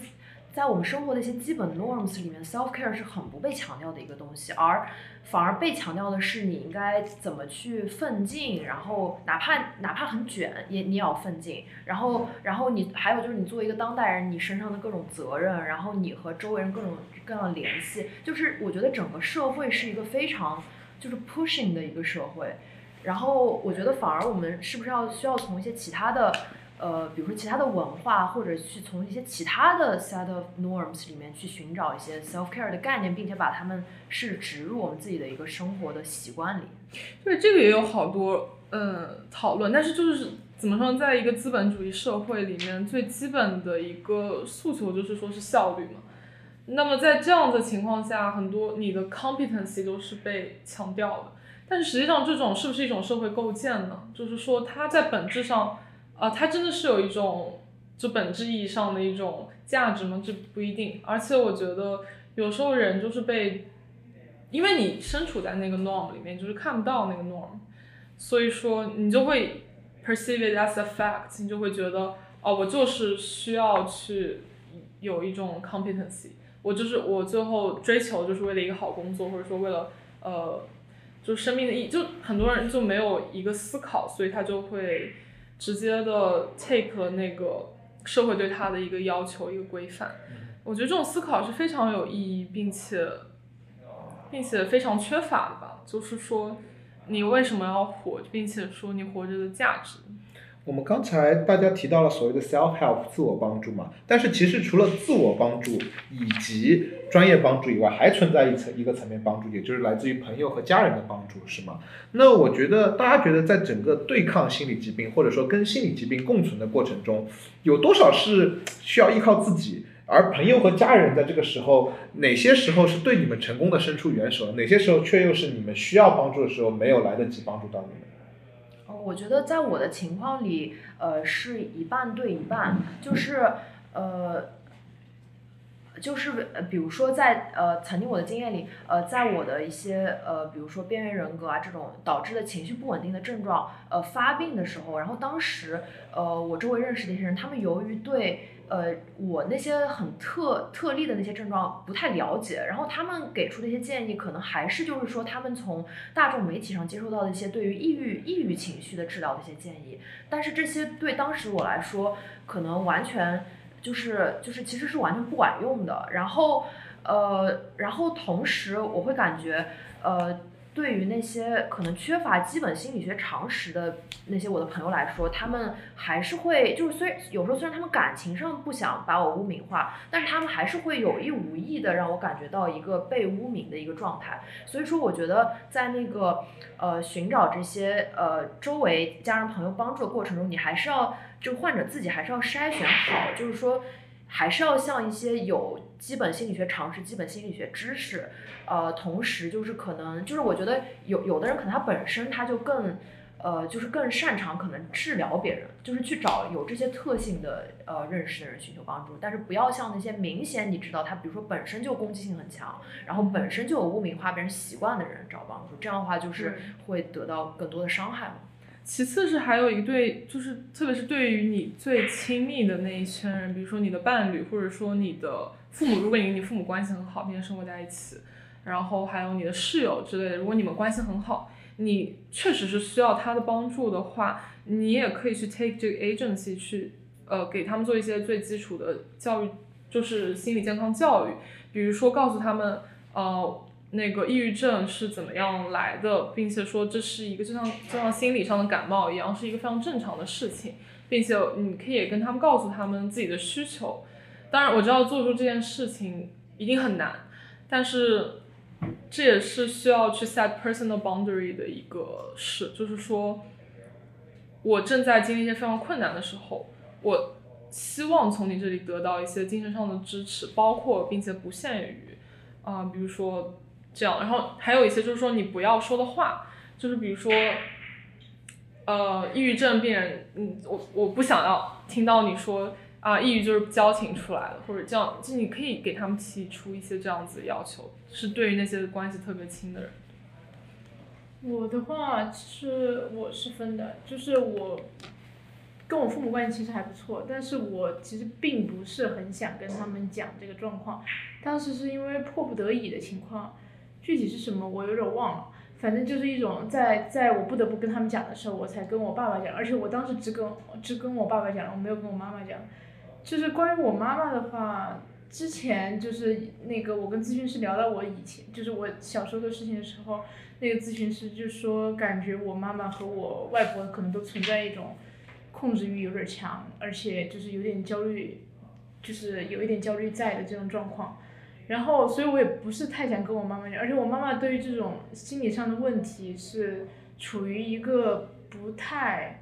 在我们生活的一些基本 norms 里面，self care 是很不被强调的一个东西，而反而被强调的是你应该怎么去奋进，然后哪怕哪怕很卷，也你也要奋进。然后，然后你还有就是你作为一个当代人，你身上的各种责任，然后你和周围人各种各样的联系，就是我觉得整个社会是一个非常就是 pushing 的一个社会。然后我觉得反而我们是不是要需要从一些其他的。呃，比如说其他的文化，或者去从一些其他的 set of norms 里面去寻找一些 self care 的概念，并且把它们是植入我们自己的一个生活的习惯里。
对，这个也有好多嗯讨论，但是就是怎么说，在一个资本主义社会里面，最基本的一个诉求就是说是效率嘛。那么在这样的情况下，很多你的 competency 都是被强调的，但是实际上这种是不是一种社会构建呢？就是说它在本质上。啊，它真的是有一种就本质意义上的一种价值吗？这不一定。而且我觉得有时候人就是被，因为你身处在那个 norm 里面，就是看不到那个 norm，所以说你就会 perceive it as a fact，你就会觉得哦，我就是需要去有一种 competency，我就是我最后追求就是为了一个好工作，或者说为了呃，就生命的意义，就很多人就没有一个思考，所以他就会。直接的 take 那个社会对他的一个要求一个规范，我觉得这种思考是非常有意义，并且，并且非常缺乏的吧。就是说，你为什么要活，并且说你活着的价值。
我们刚才大家提到了所谓的 self help 自我帮助嘛，但是其实除了自我帮助以及专业帮助以外，还存在一层一个层面帮助，也就是来自于朋友和家人的帮助，是吗？那我觉得大家觉得在整个对抗心理疾病或者说跟心理疾病共存的过程中，有多少是需要依靠自己，而朋友和家人在这个时候，哪些时候是对你们成功的伸出援手，哪些时候却又是你们需要帮助的时候没有来得及帮助到你们？
我觉得在我的情况里，呃，是一半对一半，就是，呃，就是呃，比如说在呃曾经我的经验里，呃，在我的一些呃，比如说边缘人格啊这种导致的情绪不稳定的症状，呃，发病的时候，然后当时，呃，我周围认识的一些人，他们由于对。呃，我那些很特特例的那些症状不太了解，然后他们给出的一些建议，可能还是就是说他们从大众媒体上接收到的一些对于抑郁抑郁情绪的治疗的一些建议，但是这些对当时我来说，可能完全就是就是其实是完全不管用的。然后呃，然后同时我会感觉呃。对于那些可能缺乏基本心理学常识的那些我的朋友来说，他们还是会就是虽有时候虽然他们感情上不想把我污名化，但是他们还是会有意无意的让我感觉到一个被污名的一个状态。所以说，我觉得在那个呃寻找这些呃周围家人朋友帮助的过程中，你还是要就患者自己还是要筛选好，就是说还是要像一些有基本心理学常识、基本心理学知识。呃，同时就是可能就是我觉得有有的人可能他本身他就更，呃，就是更擅长可能治疗别人，就是去找有这些特性的呃认识的人寻求帮助，但是不要像那些明显你知道他比如说本身就攻击性很强，然后本身就有污名化别人习惯的人找帮助，这样的话就是会得到更多的伤害嘛。
其次是还有一对，就是特别是对于你最亲密的那一圈人，比如说你的伴侣，或者说你的父母，如果你跟你父母关系很好，并且生活在一起。然后还有你的室友之类的，如果你们关系很好，你确实是需要他的帮助的话，你也可以去 take 这个 agency 去，呃，给他们做一些最基础的教育，就是心理健康教育，比如说告诉他们，呃，那个抑郁症是怎么样来的，并且说这是一个就像就像心理上的感冒一样，是一个非常正常的事情，并且你可以跟他们告诉他们自己的需求。当然，我知道做出这件事情一定很难，但是。这也是需要去 set personal boundary 的一个事，就是说，我正在经历一些非常困难的时候，我希望从你这里得到一些精神上的支持，包括并且不限于，啊，比如说这样，然后还有一些就是说你不要说的话，就是比如说，呃，抑郁症病人，嗯，我我不想要听到你说啊，抑郁就是矫情出来的，或者这样，就你可以给他们提出一些这样子的要求，是对于那些关系特别亲的人。
我的话是我是分的，就是我跟我父母关系其实还不错，但是我其实并不是很想跟他们讲这个状况。当时是因为迫不得已的情况，具体是什么我有点忘了，反正就是一种在在我不得不跟他们讲的时候，我才跟我爸爸讲，而且我当时只跟只跟我爸爸讲，我没有跟我妈妈讲。就是关于我妈妈的话，之前就是那个我跟咨询师聊到我以前就是我小时候的事情的时候。那个咨询师就说，感觉我妈妈和我外婆可能都存在一种控制欲有点强，而且就是有点焦虑，就是有一点焦虑在的这种状况。然后，所以我也不是太想跟我妈妈讲，而且我妈妈对于这种心理上的问题是处于一个不太，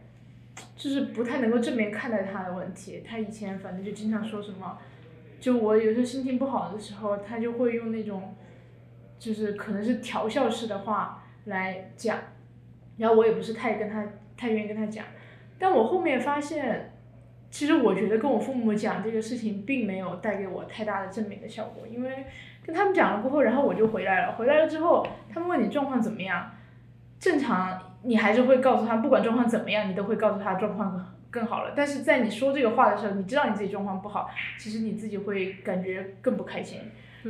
就是不太能够正面看待她的问题。她以前反正就经常说什么，就我有时候心情不好的时候，她就会用那种。就是可能是调笑式的话来讲，然后我也不是太跟他太愿意跟他讲，但我后面发现，其实我觉得跟我父母讲这个事情并没有带给我太大的正面的效果，因为跟他们讲了过后，然后我就回来了，回来了之后，他们问你状况怎么样，正常你还是会告诉他，不管状况怎么样，你都会告诉他状况更更好了，但是在你说这个话的时候，你知道你自己状况不好，其实你自己会感觉更不开心。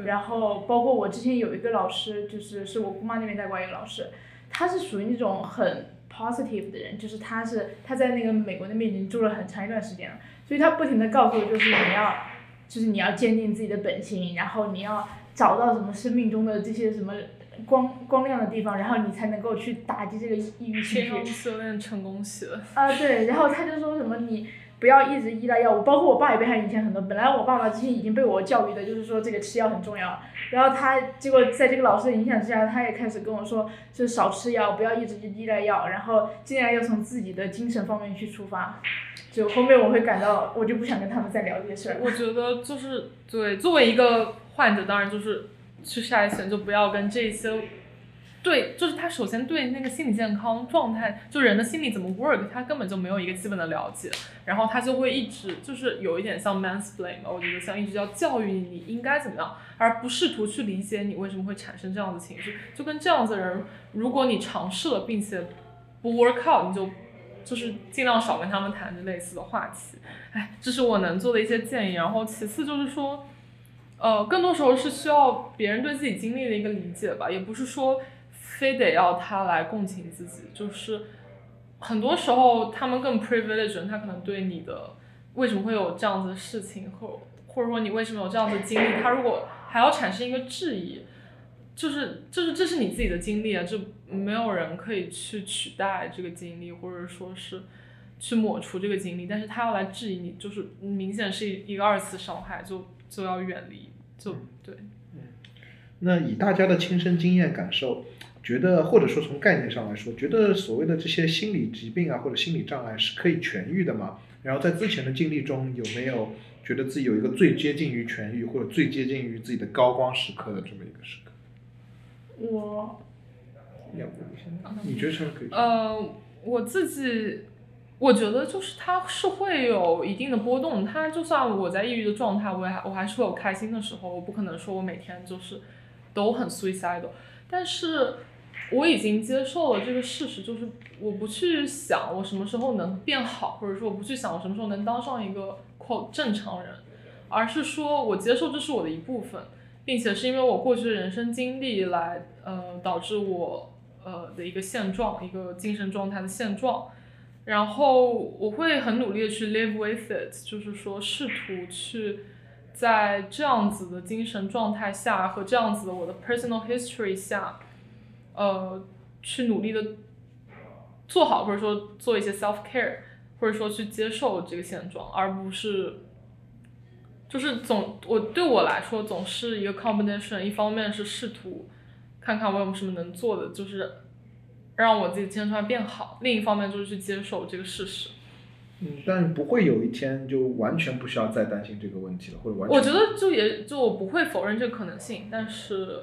然后包括我之前有一个老师，就是是我姑妈那边带过来一个老师，他是属于那种很 positive 的人，就是他是他在那个美国那边已经住了很长一段时间了，所以他不停的告诉我，就是你要，就是你要坚定自己的本心，然后你要找到什么生命中的这些什么光光亮的地方，然后你才能够去打击这个抑郁情绪。
成功洗了。
啊对，然后他就说什么你。不要一直依赖药物，包括我爸也被他影响很多。本来我爸爸之前已经被我教育的，就是说这个吃药很重要。然后他结果在这个老师的影响之下，他也开始跟我说，就是少吃药，不要一直依赖药，然后尽量要从自己的精神方面去出发。就后面我会感到，我就不想跟他们再聊这些事儿。
我觉得就是对，作为一个患者，当然就是去筛选，就不要跟这些。对，就是他首先对那个心理健康状态，就人的心理怎么 work，他根本就没有一个基本的了解，然后他就会一直就是有一点像 mansplain 吧，我觉得像一直要教育你应该怎么样，而不试图去理解你为什么会产生这样的情绪。就跟这样子的人，如果你尝试了并且不 work out，你就就是尽量少跟他们谈这类似的话题。哎，这是我能做的一些建议。然后其次就是说，呃，更多时候是需要别人对自己经历的一个理解吧，也不是说。非得要他来共情自己，就是很多时候他们更 privileged，他可能对你的为什么会有这样子的事情，或或者说你为什么有这样的经历，他如果还要产生一个质疑，就是就是这是你自己的经历啊，就没有人可以去取代这个经历，或者说是去抹除这个经历，但是他要来质疑你，就是明显是一一个二次伤害，就就要远离，就对。
嗯，那以大家的亲身经验感受。觉得或者说从概念上来说，觉得所谓的这些心理疾病啊或者心理障碍是可以痊愈的嘛？然后在之前的经历中有没有觉得自己有一个最接近于痊愈或者最接近于自己的高光时刻的这么一个时刻？
我，
要不你觉得是可以？
呃，我自己我觉得就是它是会有一定的波动。它就算我在抑郁的状态，我还我还是会有开心的时候。我不可能说我每天就是都很 suicidal，但是。我已经接受了这个事实，就是我不去想我什么时候能变好，或者说我不去想我什么时候能当上一个（正常人），而是说我接受这是我的一部分，并且是因为我过去的人生经历来呃导致我呃的一个现状，一个精神状态的现状，然后我会很努力的去 live with it，就是说试图去在这样子的精神状态下和这样子的我的 personal history 下。呃，去努力的做好，或者说做一些 self care，或者说去接受这个现状，而不是，就是总我对我来说总是一个 combination，一方面是试图看看我有什么能做的，就是让我自己精神状态变好，另一方面就是去接受这个事实。
嗯，但不会有一天就完全不需要再担心这个问题了，或者完全。
我觉得就也就我不会否认这个可能性，但是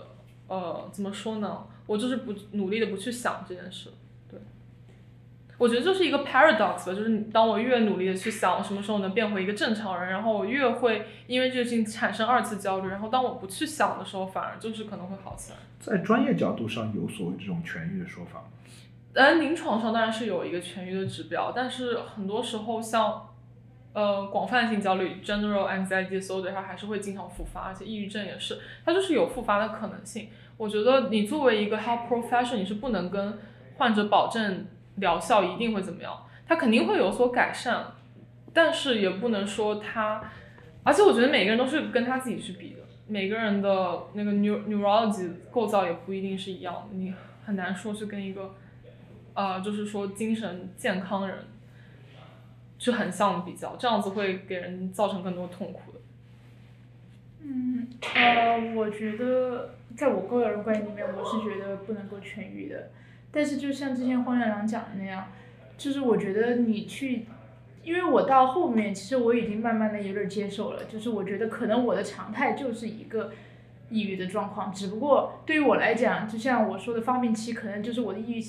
呃，怎么说呢？我就是不努力的不去想这件事。对，我觉得就是一个 paradox 吧，就是当我越努力的去想什么时候能变回一个正常人，然后我越会因为这个事情产生二次焦虑，然后当我不去想的时候，反而就是可能会好起来。
在专业角度上有所谓这种痊愈的说法吗？
呃，临床上当然是有一个痊愈的指标，但是很多时候像，呃，广泛性焦虑 （general anxiety disorder） 它还是会经常复发，而且抑郁症也是，它就是有复发的可能性。我觉得你作为一个 health profession，你是不能跟患者保证疗效一定会怎么样，他肯定会有所改善，但是也不能说他，而且我觉得每个人都是跟他自己去比的，每个人的那个 neur neurology 构造也不一定是一样的，你很难说去跟一个。呃，就是说精神健康人，去很像比较，这样子会给人造成更多痛苦。
嗯，呃，我觉得在我个人观点里面，我是觉得不能够痊愈的。但是就像之前黄远良讲的那样，就是我觉得你去，因为我到后面其实我已经慢慢的有点接受了，就是我觉得可能我的常态就是一个抑郁的状况，只不过对于我来讲，就像我说的发病期，可能就是我的抑郁。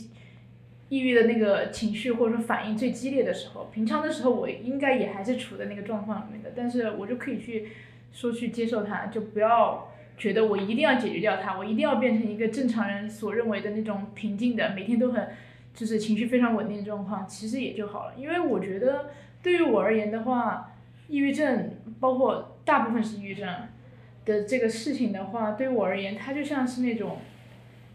抑郁的那个情绪或者说反应最激烈的时候，平常的时候我应该也还是处在那个状况里面的，但是我就可以去说去接受它，就不要觉得我一定要解决掉它，我一定要变成一个正常人所认为的那种平静的，每天都很就是情绪非常稳定的状况，其实也就好了。因为我觉得对于我而言的话，抑郁症包括大部分是抑郁症的这个事情的话，对于我而言，它就像是那种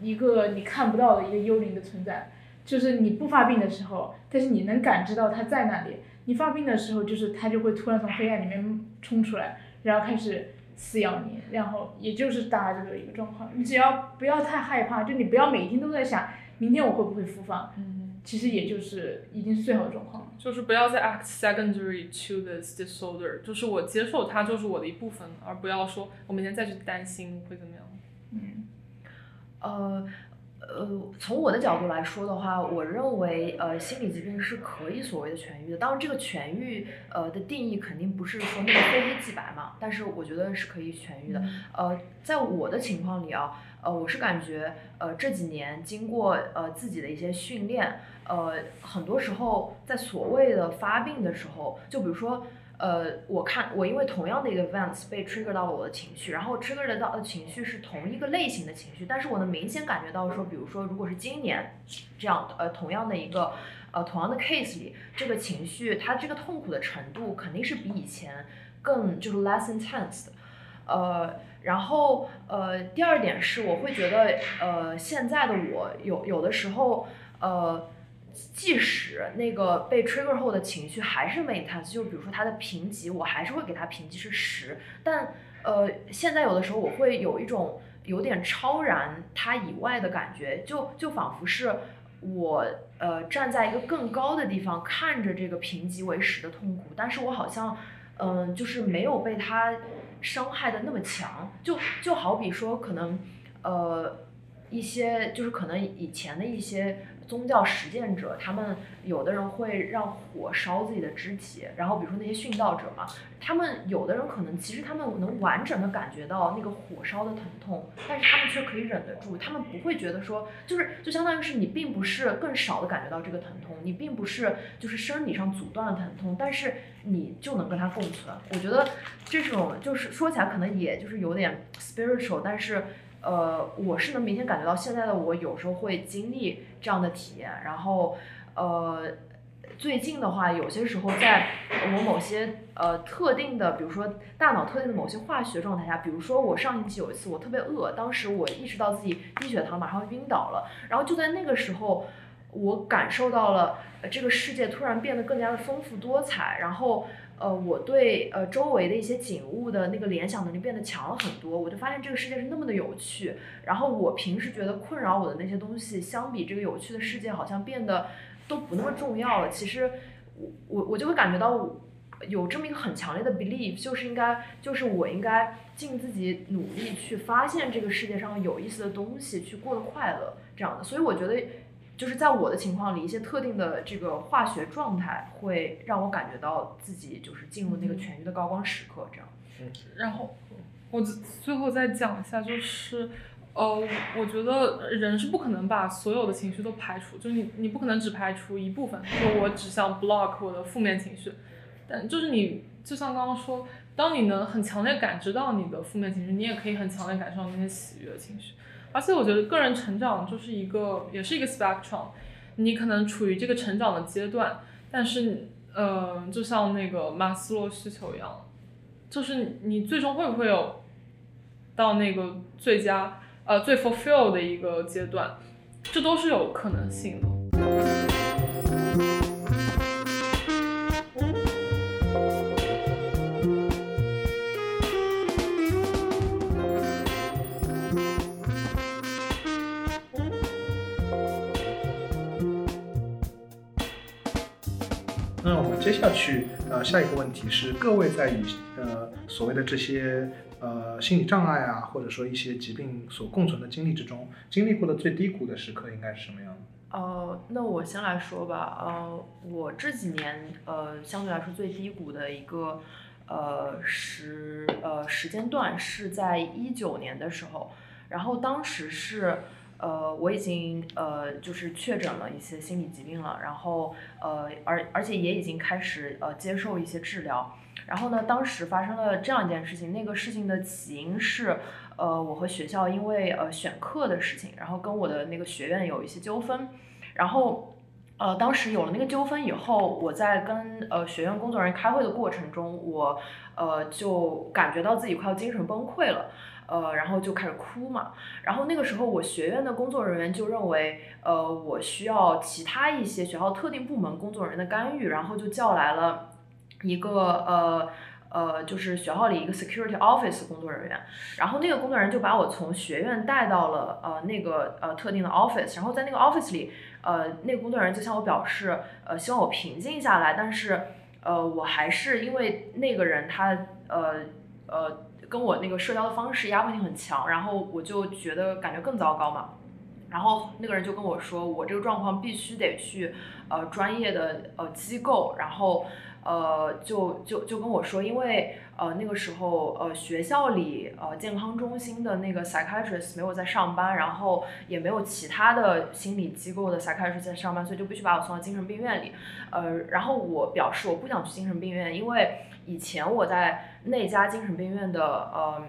一个你看不到的一个幽灵的存在。就是你不发病的时候，但是你能感知到它在那里。你发病的时候，就是它就会突然从黑暗里面冲出来，然后开始撕咬你，然后也就是大概这个一个状况。你只要不要太害怕，就你不要每天都在想明天我会不会复发。嗯，其实也就是已经是最好的状况了。
就是不要再 act secondary to this disorder，就是我接受它就是我的一部分，而不要说我每天再去担心会怎么样。
嗯，呃。呃，从我的角度来说的话，我认为呃，心理疾病是可以所谓的痊愈的。当然，这个痊愈呃的定义肯定不是说那个非黑即白嘛，但是我觉得是可以痊愈的。呃，在我的情况里啊，呃，我是感觉呃这几年经过呃自己的一些训练，呃，很多时候在所谓的发病的时候，就比如说。呃，我看我因为同样的一个 events 被 trigger 到了我的情绪，然后 trigger 到的情绪是同一个类型的情绪，但是我能明显感觉到说，比如说如果是今年这样的呃同样的一个呃同样的 case 里，这个情绪它这个痛苦的程度肯定是比以前更就是 less intense 的，呃，然后呃第二点是我会觉得呃现在的我有有的时候呃。即使那个被 trigger 后的情绪还是 maintain，就比如说它的评级，我还是会给它评级是十。但呃，现在有的时候我会有一种有点超然它以外的感觉，就就仿佛是我呃站在一个更高的地方看着这个评级为十的痛苦，但是我好像嗯就是没有被它伤害的那么强。就就好比说可能呃一些就是可能以前的一些。宗教实践者，他们有的人会让火烧自己的肢体，然后比如说那些殉道者嘛，他们有的人可能其实他们能完整的感觉到那个火烧的疼痛，但是他们却可以忍得住，他们不会觉得说，就是就相当于是你并不是更少的感觉到这个疼痛，你并不是就是生理上阻断了疼痛，但是你就能跟它共存。我觉得这种就是说起来可能也就是有点 spiritual，但是。呃，我是能明显感觉到现在的我有时候会经历这样的体验，然后，呃，最近的话，有些时候在我某些呃特定的，比如说大脑特定的某些化学状态下，比如说我上星期有一次我特别饿，当时我意识到自己低血糖，马上晕倒了，然后就在那个时候，我感受到了这个世界突然变得更加的丰富多彩，然后。呃，我对呃周围的一些景物的那个联想能力变得强了很多，我就发现这个世界是那么的有趣。然后我平时觉得困扰我的那些东西，相比这个有趣的世界，好像变得都不那么重要了。其实我我我就会感觉到有这么一个很强烈的 belief，就是应该就是我应该尽自己努力去发现这个世界上有意思的东西，去过得快乐这样的。所以我觉得。就是在我的情况里，一些特定的这个化学状态会让我感觉到自己就是进入那个痊愈的高光时刻，这样。
嗯，然后我最后再讲一下，就是呃，我觉得人是不可能把所有的情绪都排除，就是你你不可能只排除一部分，就我只想 block 我的负面情绪，但就是你就像刚刚说，当你能很强烈感知到你的负面情绪，你也可以很强烈感受到那些喜悦的情绪。而且我觉得个人成长就是一个，也是一个 spectrum，你可能处于这个成长的阶段，但是，呃，就像那个马斯洛需求一样，就是你最终会不会有到那个最佳，呃，最 fulfill 的一个阶段，这都是有可能性的。
去，呃，下一个问题是，各位在与呃所谓的这些呃心理障碍啊，或者说一些疾病所共存的经历之中，经历过的最低谷的时刻应该是什么样的？
呃，那我先来说吧，呃，我这几年呃相对来说最低谷的一个呃时呃时间段是在一九年的时候，然后当时是。呃，我已经呃就是确诊了一些心理疾病了，然后呃而而且也已经开始呃接受一些治疗，然后呢，当时发生了这样一件事情，那个事情的起因是呃我和学校因为呃选课的事情，然后跟我的那个学院有一些纠纷，然后呃当时有了那个纠纷以后，我在跟呃学院工作人员开会的过程中，我呃就感觉到自己快要精神崩溃了。呃，然后就开始哭嘛，然后那个时候我学院的工作人员就认为，呃，我需要其他一些学校特定部门工作人员的干预，然后就叫来了一个呃呃，就是学校里一个 security office 工作人员，然后那个工作人员就把我从学院带到了呃那个呃特定的 office，然后在那个 office 里，呃，那个工作人员就向我表示，呃，希望我平静下来，但是呃，我还是因为那个人他呃呃。跟我那个社交的方式压迫性很强，然后我就觉得感觉更糟糕嘛。然后那个人就跟我说，我这个状况必须得去呃专业的呃机构，然后呃就就就跟我说，因为呃那个时候呃学校里呃健康中心的那个 psychiatrist 没有在上班，然后也没有其他的心理机构的 psychiatrist 在上班，所以就必须把我送到精神病院里。呃，然后我表示我不想去精神病院，因为。以前我在那家精神病院的呃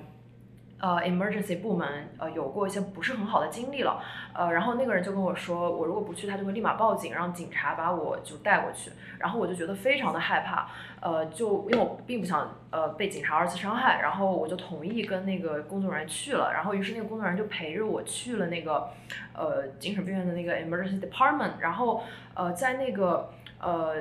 呃 emergency 部门呃有过一些不是很好的经历了，呃，然后那个人就跟我说，我如果不去，他就会立马报警，让警察把我就带过去。然后我就觉得非常的害怕，呃，就因为我并不想呃被警察二次伤害，然后我就同意跟那个工作人员去了。然后于是那个工作人员就陪着我去了那个呃精神病院的那个 emergency department，然后呃在那个呃。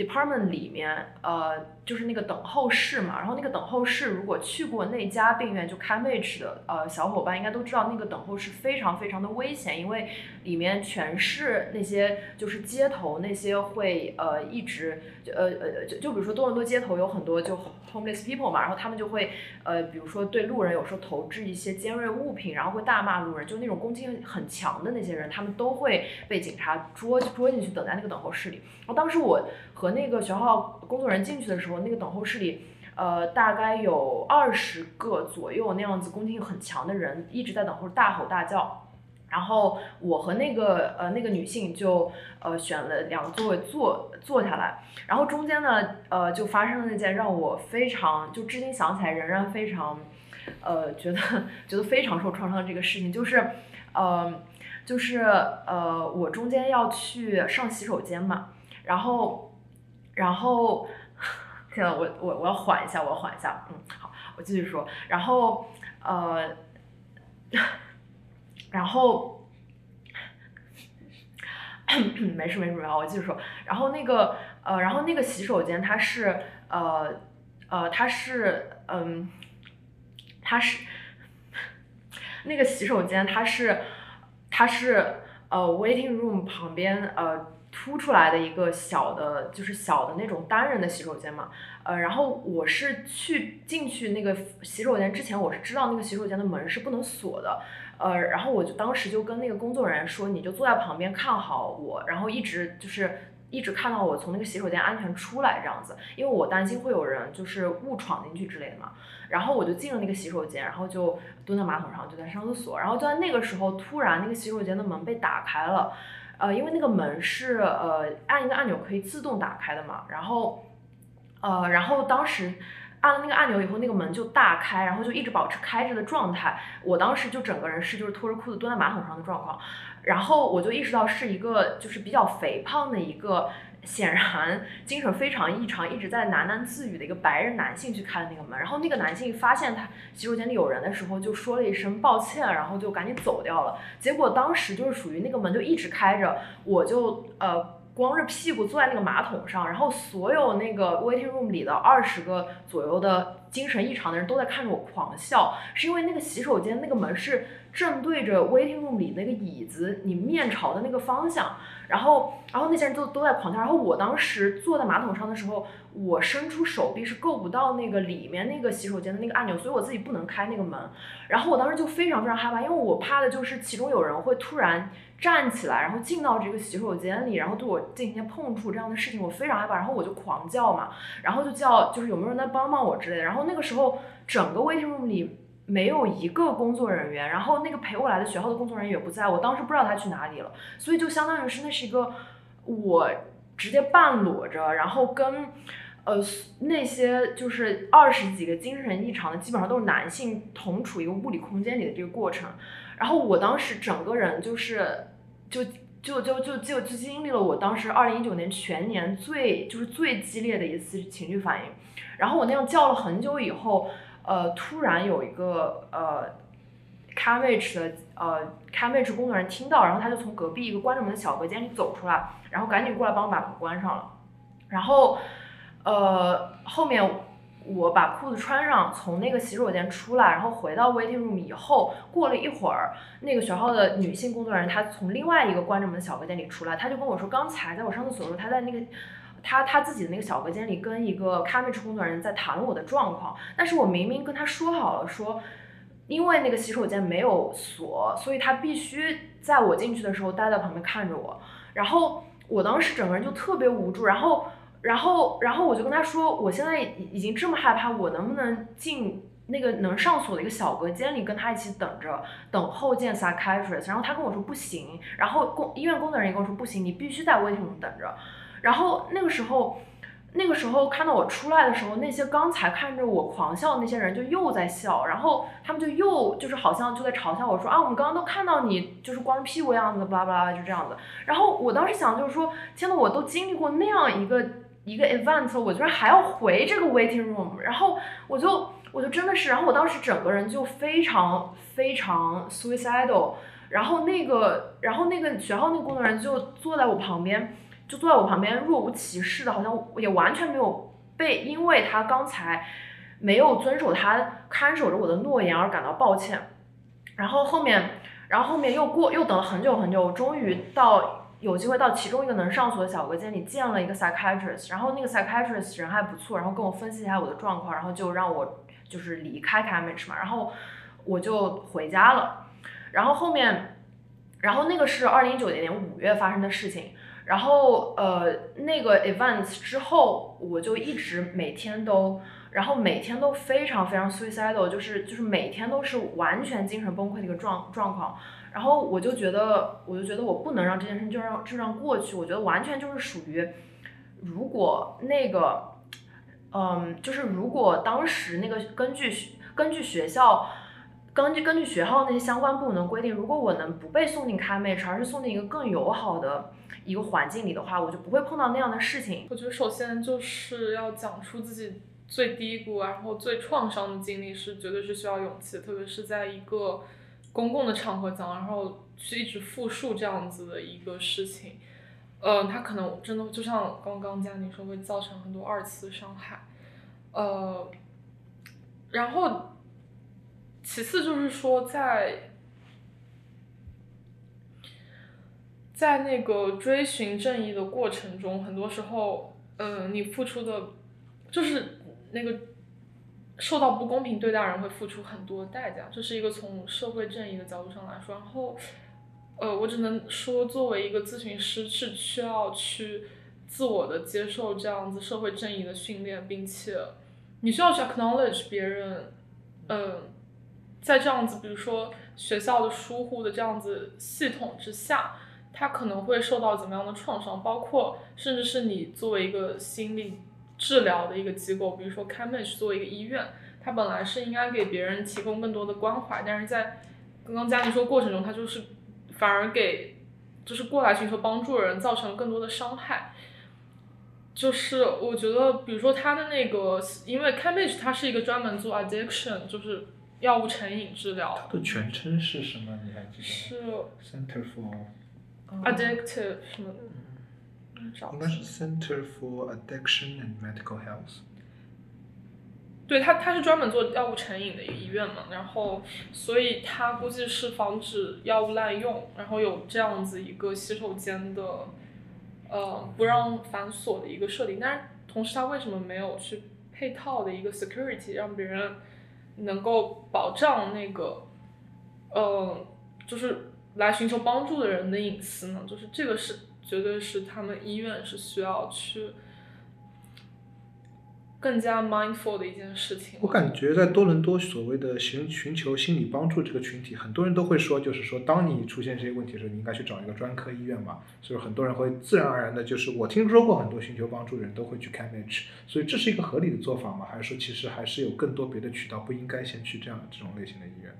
department 里面，呃，就是那个等候室嘛。然后那个等候室，如果去过那家病院就 c a m a g e 的呃小伙伴应该都知道，那个等候室非常非常的危险，因为里面全是那些就是街头那些会呃一直就呃呃就就比如说多伦多街头有很多就 homeless people 嘛，然后他们就会呃比如说对路人有时候投掷一些尖锐物品，然后会大骂路人，就那种攻击性很强的那些人，他们都会被警察捉捉进去等在那个等候室里。然后当时我。和那个学校工作人员进去的时候，那个等候室里，呃，大概有二十个左右那样子攻击性很强的人一直在等候，大吼大叫。然后我和那个呃那个女性就呃选了两个座位坐坐下来。然后中间呢，呃，就发生了那件让我非常就至今想起来仍然非常，呃，觉得觉得非常受创伤的这个事情，就是，呃，就是呃我中间要去上洗手间嘛，然后。然后，天呐，我我我要缓一下，我要缓一下，嗯，好，我继续说。然后，呃，然后，没事没事没事，我继续说。然后那个，呃，然后那个洗手间它是，呃，呃，它是，嗯，它是，那个洗手间它是，它是，呃，waiting room 旁边，呃。凸出来的一个小的，就是小的那种单人的洗手间嘛，呃，然后我是去进去那个洗手间之前，我是知道那个洗手间的门是不能锁的，呃，然后我就当时就跟那个工作人员说，你就坐在旁边看好我，然后一直就是一直看到我从那个洗手间安全出来这样子，因为我担心会有人就是误闯进去之类的嘛。然后我就进了那个洗手间，然后就蹲在马桶上就在上厕所，然后就在那个时候，突然那个洗手间的门被打开了，呃，因为那个门是呃按一个按钮可以自动打开的嘛，然后呃，然后当时。按了那个按钮以后，那个门就大开，然后就一直保持开着的状态。我当时就整个人是就是脱着裤子蹲在马桶上的状况，然后我就意识到是一个就是比较肥胖的一个，显然精神非常异常，一直在喃喃自语的一个白人男性去开了那个门。然后那个男性发现他洗手间里有人的时候，就说了一声抱歉，然后就赶紧走掉了。结果当时就是属于那个门就一直开着，我就呃。光着屁股坐在那个马桶上，然后所有那个 waiting room 里的二十个左右的精神异常的人都在看着我狂笑，是因为那个洗手间那个门是正对着 waiting room 里那个椅子，你面朝的那个方向，然后，然后那些人都都在狂笑，然后我当时坐在马桶上的时候，我伸出手臂是够不到那个里面那个洗手间的那个按钮，所以我自己不能开那个门，然后我当时就非常非常害怕，因为我怕的就是其中有人会突然。站起来，然后进到这个洗手间里，然后对我进行一些碰触这样的事情，我非常害怕，然后我就狂叫嘛，然后就叫就是有没有人来帮帮我之类的。然后那个时候整个 waiting room 里没有一个工作人员，然后那个陪我来的学校的工作人员也不在，我当时不知道他去哪里了，所以就相当于是那是一个我直接半裸着，然后跟呃那些就是二十几个精神异常的，基本上都是男性同处一个物理空间里的这个过程。然后我当时整个人就是，就就就就就就经历了我当时二零一九年全年最就是最激烈的一次情绪反应。然后我那样叫了很久以后，呃，突然有一个呃 c a m a g e 的呃 c a m a g e 工作人员听到，然后他就从隔壁一个关着门的小隔间里走出来，然后赶紧过来帮我把门关上了。然后，呃，后面。我把裤子穿上，从那个洗手间出来，然后回到 waiting room 以后，过了一会儿，那个学校的女性工作人员她从另外一个关着门的小隔间里出来，她就跟我说，刚才在我上厕所的时候，她在那个他他自己的那个小隔间里跟一个 c a m a g e 工作人员在谈我的状况，但是我明明跟他说好了，说因为那个洗手间没有锁，所以他必须在我进去的时候待在旁边看着我，然后我当时整个人就特别无助，然后。然后，然后我就跟他说，我现在已已经这么害怕，我能不能进那个能上锁的一个小隔间里，跟他一起等着，等候见 psychiatrist。然后他跟我说不行，然后工医院工作人员跟我说不行，你必须在 waiting room 等着。然后那个时候，那个时候看到我出来的时候，那些刚才看着我狂笑那些人就又在笑，然后他们就又就是好像就在嘲笑我说啊，我们刚刚都看到你就是光屁股样子，巴拉巴拉就这样子。然后我当时想就是说，天呐，我都经历过那样一个。一个 event，我居然还要回这个 waiting room，然后我就我就真的是，然后我当时整个人就非常非常 suicidal，然后那个然后那个学校那个工作人员就坐在我旁边，就坐在我旁边若无其事的，好像也完全没有被因为他刚才没有遵守他看守着我的诺言而感到抱歉，然后后面然后后面又过又等了很久很久，终于到。有机会到其中一个能上锁的小隔间里见了一个 psychiatrist，然后那个 psychiatrist 人还不错，然后跟我分析一下我的状况，然后就让我就是离开 Cambridge 嘛，然后我就回家了。然后后面，然后那个是二零一九年五月发生的事情，然后呃那个 events 之后，我就一直每天都，然后每天都非常非常 suicidal，就是就是每天都是完全精神崩溃的一个状状况。然后我就觉得，我就觉得我不能让这件事就让就让过去。我觉得完全就是属于，如果那个，嗯，就是如果当时那个根据根据学校，根据根据学校那些相关部门规定，如果我能不被送进开妹，而是送进一个更友好的一个环境里的话，我就不会碰到那样的事情。
我觉得首先就是要讲出自己最低谷，然后最创伤的经历是绝对是需要勇气，特别是在一个。公共的场合讲，然后去一直复述这样子的一个事情，呃，他可能真的就像刚刚佳宁说，会造成很多二次伤害，呃，然后其次就是说，在在那个追寻正义的过程中，很多时候，嗯，你付出的，就是那个。受到不公平对待人会付出很多代价，这是一个从社会正义的角度上来说。然后，呃，我只能说，作为一个咨询师，是需要去自我的接受这样子社会正义的训练，并且你需要去 acknowledge 别人，嗯，在这样子，比如说学校的疏忽的这样子系统之下，他可能会受到怎么样的创伤，包括甚至是你作为一个心理。治疗的一个机构，比如说 Cambridge 作为一个医院，它本来是应该给别人提供更多的关怀，但是在刚刚嘉宁说过程中，它就是反而给就是过来寻求帮助的人造成更多的伤害。就是我觉得，比如说他的那个，因为 Cambridge 它是一个专门做 addiction，就是药物成瘾治疗。
它的全称是什么？你还记得
吗？
是 Center for
Addictive 什么？
应该是 Center for Addiction and Medical Health。
对他，他是专门做药物成瘾的一个医院嘛，然后所以他估计是防止药物滥用，然后有这样子一个洗手间的，呃，不让反锁的一个设定。但是同时，他为什么没有去配套的一个 security，让别人能够保障那个，呃，就是来寻求帮助的人的隐私呢？就是这个是。绝对是他们医院是需要去更加 mindful 的一件事情。
我感觉在多伦多所谓的寻寻求心理帮助这个群体，很多人都会说，就是说，当你出现这些问题的时候，你应该去找一个专科医院嘛。所以很多人会自然而然的，就是我听说过很多寻求帮助的人都会去 Cambridge，所以这是一个合理的做法吗？还是说其实还是有更多别的渠道，不应该先去这样这种类型的医院？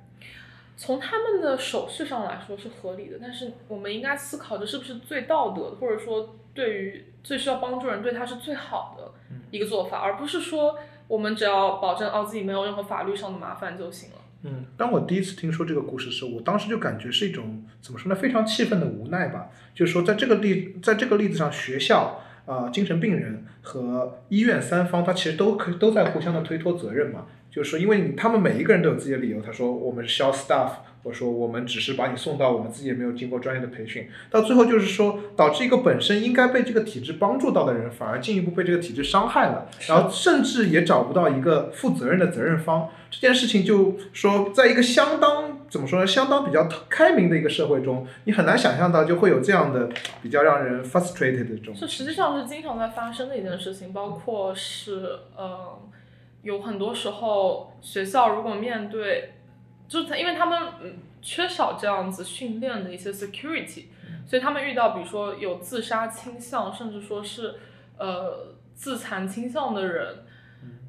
从他们的手续上来说是合理的，但是我们应该思考这是不是最道德的，或者说对于最需要帮助人对他是最好的一个做法，而不是说我们只要保证哦自己没有任何法律上的麻烦就行了。
嗯，当我第一次听说这个故事时，我当时就感觉是一种怎么说呢，非常气愤的无奈吧。就是说在这个例在这个例子上，学校啊精神病人和医院三方，他其实都可都在互相的推脱责任嘛。就是说，因为他们每一个人都有自己的理由。他说：“我们是 staff，我说我们只是把你送到，我们自己也没有经过专业的培训。”到最后就是说，导致一个本身应该被这个体制帮助到的人，反而进一步被这个体制伤害了。然后甚至也找不到一个负责任的责任方。这件事情就说，在一个相当怎么说呢，相当比较开明的一个社会中，你很难想象到就会有这样的比较让人 frustrated 的这种。
这实际上是经常在发生的一件事情，包括是呃。有很多时候，学校如果面对，就是他，因为他们嗯缺少这样子训练的一些 security，所以他们遇到比如说有自杀倾向，甚至说是呃自残倾向的人，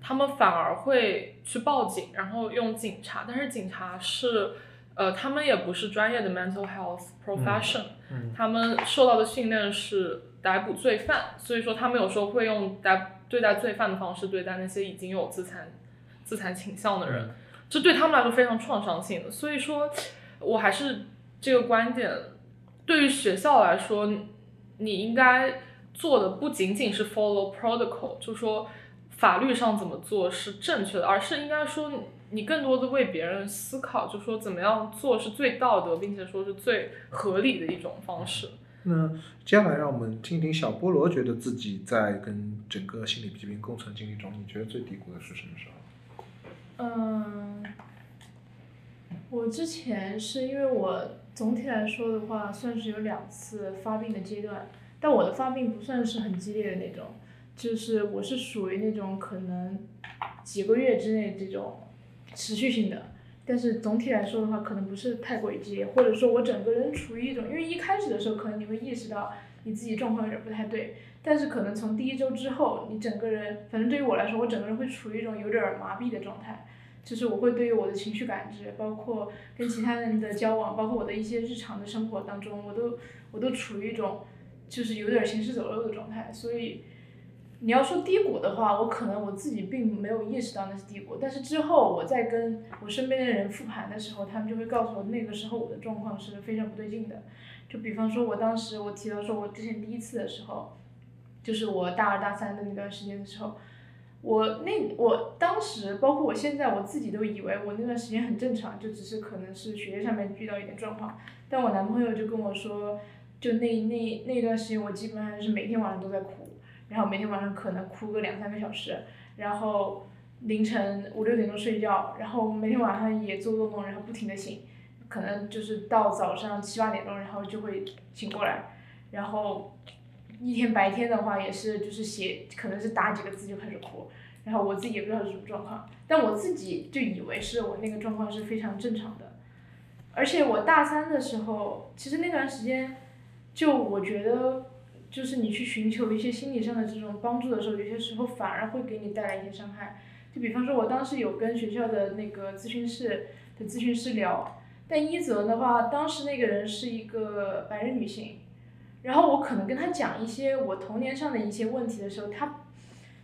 他们反而会去报警，然后用警察，但是警察是呃他们也不是专业的 mental health profession，他们受到的训练是逮捕罪犯，所以说他们有时候会用逮。对待罪犯的方式对待那些已经有自残、自残倾向的人，这对他们来说非常创伤性的。所以说，我还是这个观点，对于学校来说，你应该做的不仅仅是 follow protocol，就说法律上怎么做是正确的，而是应该说你更多的为别人思考，就说怎么样做是最道德，并且说是最合理的一种方式。
那接下来让我们听听小菠萝觉得自己在跟整个心理疾病共存经历中，你觉得最低谷的是什么时候？
嗯，我之前是因为我总体来说的话，算是有两次发病的阶段，但我的发病不算是很激烈的那种，就是我是属于那种可能几个月之内这种持续性的。但是总体来说的话，可能不是太过于激烈，或者说我整个人处于一种，因为一开始的时候可能你会意识到你自己状况有点不太对，但是可能从第一周之后，你整个人，反正对于我来说，我整个人会处于一种有点麻痹的状态，就是我会对于我的情绪感知，包括跟其他人的交往，包括我的一些日常的生活当中，我都我都处于一种就是有点行尸走肉的状态，所以。你要说低谷的话，我可能我自己并没有意识到那是低谷，但是之后我在跟我身边的人复盘的时候，他们就会告诉我那个时候我的状况是非常不对劲的。就比方说，我当时我提到说我之前第一次的时候，就是我大二大三的那段时间的时候，我那我当时包括我现在我自己都以为我那段时间很正常，就只是可能是学业上面遇到一点状况，但我男朋友就跟我说，就那那那段时间我基本上是每天晚上都在哭。然后每天晚上可能哭个两三个小时，然后凌晨五六点钟睡觉，然后每天晚上也做噩梦，然后不停的醒，可能就是到早上七八点钟，然后就会醒过来，然后一天白天的话也是就是写，可能是打几个字就开始哭，然后我自己也不知道是什么状况，但我自己就以为是我那个状况是非常正常的，而且我大三的时候，其实那段时间，就我觉得。就是你去寻求一些心理上的这种帮助的时候，有些时候反而会给你带来一些伤害。就比方说，我当时有跟学校的那个咨询室的咨询师聊，但一则的话，当时那个人是一个白人女性，然后我可能跟她讲一些我童年上的一些问题的时候，她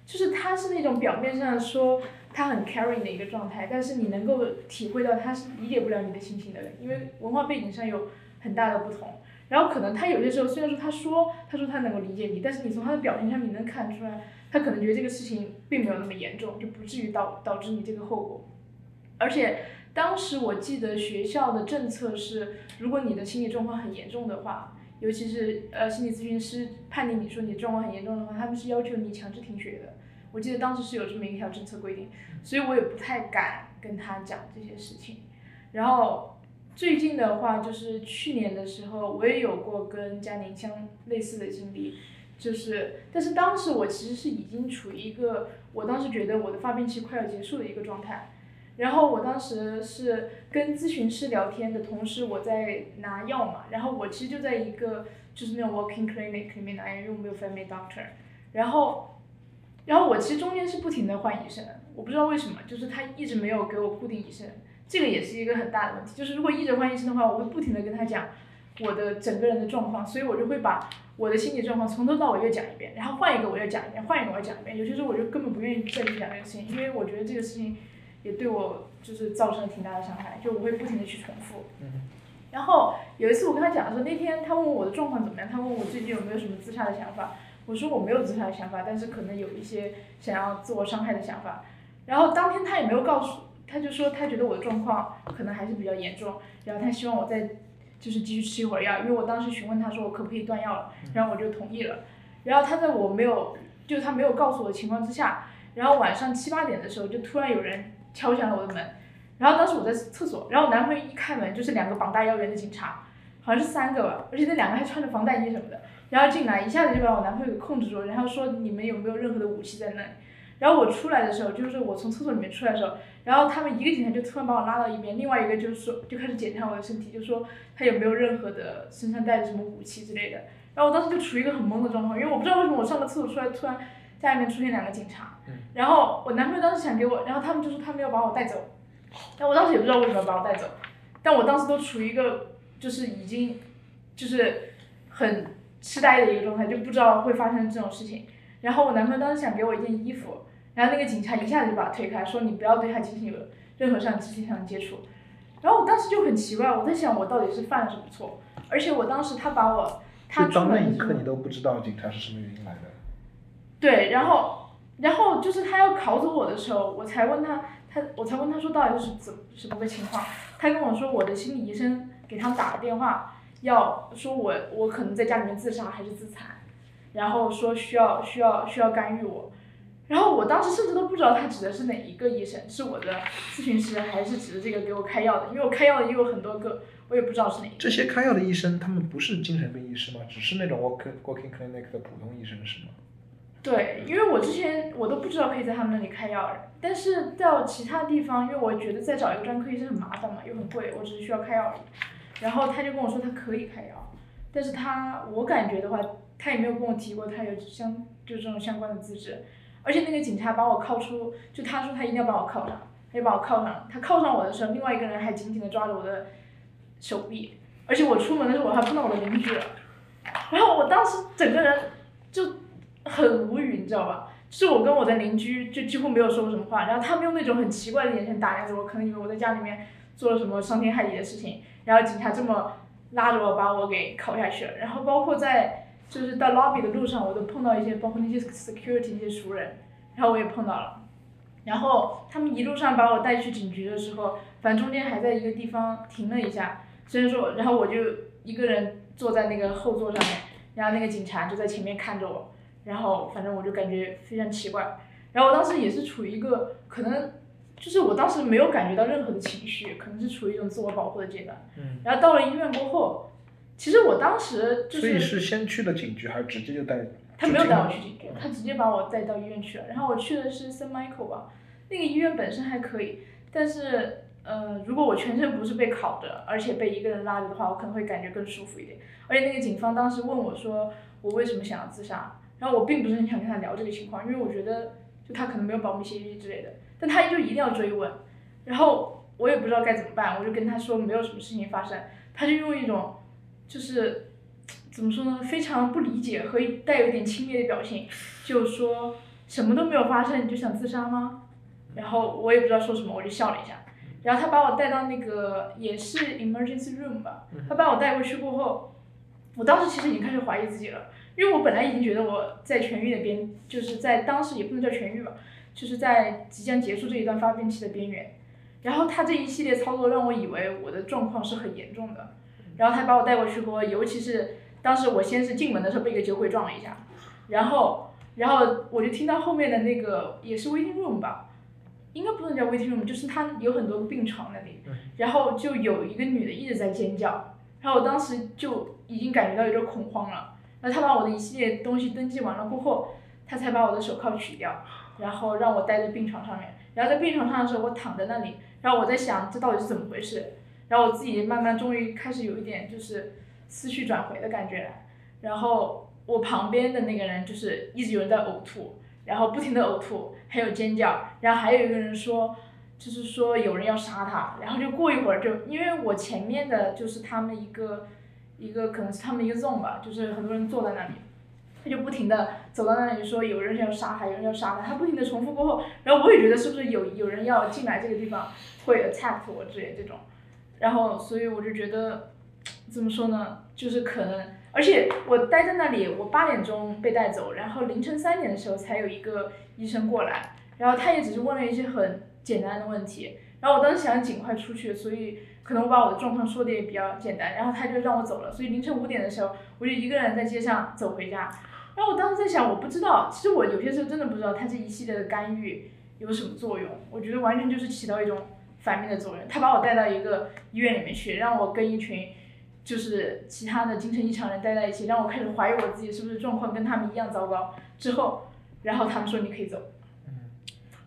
就是她是那种表面上说她很 caring 的一个状态，但是你能够体会到她是理解不了你的心情的人，因为文化背景上有很大的不同。然后可能他有些时候虽然说他说他说他能够理解你，但是你从他的表情上你能看出来，他可能觉得这个事情并没有那么严重，就不至于导导致你这个后果。而且当时我记得学校的政策是，如果你的心理状况很严重的话，尤其是呃心理咨询师判定你说你状况很严重的话，他们是要求你强制停学的。我记得当时是有这么一条政策规定，所以我也不太敢跟他讲这些事情。然后。最近的话，就是去年的时候，我也有过跟佳宁相类似的经历，就是，但是当时我其实是已经处于一个，我当时觉得我的发病期快要结束的一个状态，然后我当时是跟咨询师聊天的同时，我在拿药嘛，然后我其实就在一个就是那种 walking clinic 里面拿药，因为我没有 family doctor，然后，然后我其实中间是不停的换医生，我不知道为什么，就是他一直没有给我固定医生。这个也是一个很大的问题，就是如果一直换医生的话，我会不停的跟他讲我的整个人的状况，所以我就会把我的心理状况从头到尾又讲一遍，然后换一个我又讲一遍，换一个我又讲一遍。有些时候我就根本不愿意再去讲这个事情，因为我觉得这个事情也对我就是造成了挺大的伤害，就我会不停的去重复。然后有一次我跟他讲的时候，那天他问我的状况怎么样，他问我最近有没有什么自杀的想法，我说我没有自杀的想法，但是可能有一些想要自我伤害的想法。然后当天他也没有告诉。他就说他觉得我的状况可能还是比较严重，然后他希望我再就是继续吃一会儿药，因为我当时询问他说我可不可以断药了，然后我就同意了。然后他在我没有就他没有告诉我的情况之下，然后晚上七八点的时候就突然有人敲响了我的门，然后当时我在厕所，然后我男朋友一开门就是两个膀大腰圆的警察，好像是三个吧，而且那两个还穿着防弹衣什么的，然后进来一下子就把我男朋友给控制住，然后说你们有没有任何的武器在那里？然后我出来的时候，就是我从厕所里面出来的时候，然后他们一个警察就突然把我拉到一边，另外一个就是说就开始检查我的身体，就说他有没有任何的身上带着什么武器之类的。然后我当时就处于一个很懵的状况，因为我不知道为什么我上个厕所出来，突然家里面出现两个警察。然后我男朋友当时想给我，然后他们就说他们要把我带走，但我当时也不知道为什么要把我带走，但我当时都处于一个就是已经就是很痴呆的一个状态，就不知道会发生这种事情。然后我男朋友当时想给我一件衣服。然后那个警察一下子就把他推开，说你不要对他进行有任何上肢体上的接触。然后我当时就很奇怪，我在想我到底是犯了什么错？而且我当时他把我，他
当那一刻你都不知道警察是什么原因来的。
对，然后然后就是他要拷走我的时候，我才问他，他我才问他说到底是怎什么个情况？他跟我说我的心理医生给他打了电话，要说我我可能在家里面自杀还是自残，然后说需要需要需要干预我。然后我当时甚至都不知道他指的是哪一个医生，是我的咨询师还是指的这个给我开药的？因为我开药的也有很多个，我也不知道是哪个。
这些开药的医生，他们不是精神病医师吗？只是那种 walking walking clinic 的普通医生是吗？
对，因为我之前我都不知道可以在他们那里开药，但是到其他地方，因为我觉得再找一个专科医生很麻烦嘛，又很贵，我只是需要开药而已。然后他就跟我说他可以开药，但是他我感觉的话，他也没有跟我提过他有相就这种相关的资质。而且那个警察把我铐出，就他说他一定要把我铐上，他就把我铐上了。他铐上我的时候，另外一个人还紧紧的抓着我的手臂。而且我出门的时候，我还碰到我的邻居了。然后我当时整个人就很无语，你知道吧？就是我跟我的邻居就几乎没有说过什么话，然后他们用那种很奇怪的眼神打量着我，可能以为我在家里面做了什么伤天害理的事情。然后警察这么拉着我把我给铐下去了。然后包括在。就是到 lobby 的路上，我都碰到一些，包括那些 security 那些熟人，然后我也碰到了，然后他们一路上把我带去警局的时候，反正中间还在一个地方停了一下，所以说，然后我就一个人坐在那个后座上面，然后那个警察就在前面看着我，然后反正我就感觉非常奇怪，然然后我当时也是处于一个可能，就是我当时没有感觉到任何的情绪，可能是处于一种自我保护的阶段。
嗯。
然后到了医院过后，其实我当时就是。
所以是先去的警局，还是直接就带？
他没有带我去警局，他直接把我带到医院去了。然后我去的是 Saint Michael 吧，那个医院本身还可以，但是呃，如果我全程不是被烤着，而且被一个人拉着的话，我可能会感觉更舒服一点。而且那个警方当时问我说，我为什么想要自杀？然后我并不是很想跟他聊这个情况，因为我觉得就他可能没有保密协议之类的，但他就一定要追问，然后我也不知道该怎么办，我就跟他说没有什么事情发生，他就用一种就是怎么说呢，非常不理解和带有一点轻蔑的表情，就说什么都没有发生你就想自杀吗？然后我也不知道说什么，我就笑了一下，然后他把我带到那个也是 emergency room 吧，他把我带过去过后，我当时其实已经开始怀疑自己了。因为我本来已经觉得我在痊愈的边，就是在当时也不能叫痊愈吧，就是在即将结束这一段发病期的边缘。然后他这一系列操作让我以为我的状况是很严重的，然后他把我带过去过，尤其是当时我先是进门的时候被一个酒鬼撞了一下，然后，然后我就听到后面的那个也是 waiting room 吧，应该不能叫 waiting room，就是他有很多个病床那里，然后就有一个女的一直在尖叫，然后我当时就已经感觉到有点恐慌了。然后他把我的一系列东西登记完了过后，他才把我的手铐取掉，然后让我待在病床上面。然后在病床上的时候，我躺在那里，然后我在想这到底是怎么回事。然后我自己慢慢终于开始有一点就是思绪转回的感觉了。然后我旁边的那个人就是一直有人在呕吐，然后不停的呕吐，还有尖叫。然后还有一个人说，就是说有人要杀他。然后就过一会儿就因为我前面的就是他们一个。一个可能是他们一个 zone 吧，就是很多人坐在那里，他就不停的走到那里说有人要杀他，有人要杀他，他不停的重复过后，然后我也觉得是不是有有人要进来这个地方会 attack 我之类这种，然后所以我就觉得怎么说呢，就是可能，而且我待在那里，我八点钟被带走，然后凌晨三点的时候才有一个医生过来，然后他也只是问了一些很简单的问题，然后我当时想尽快出去，所以。可能我把我的状况说的也比较简单，然后他就让我走了，所以凌晨五点的时候，我就一个人在街上走回家。然后我当时在想，我不知道，其实我有些时候真的不知道他这一系列的干预有什么作用。我觉得完全就是起到一种反面的作用。他把我带到一个医院里面去，让我跟一群就是其他的精神异常人待在一起，让我开始怀疑我自己是不是状况跟他们一样糟糕。之后，然后他们说你可以走。
嗯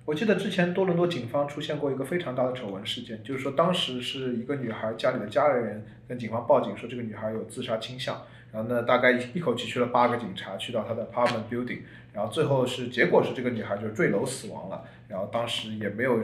我记得之前多伦多警方出现过一个非常大的丑闻事件，就是说当时是一个女孩家里的家人跟警方报警说这个女孩有自杀倾向，然后呢大概一口气去了八个警察去到她的 apartment building。然后最后是结果是这个女孩就坠楼死亡了，然后当时也没有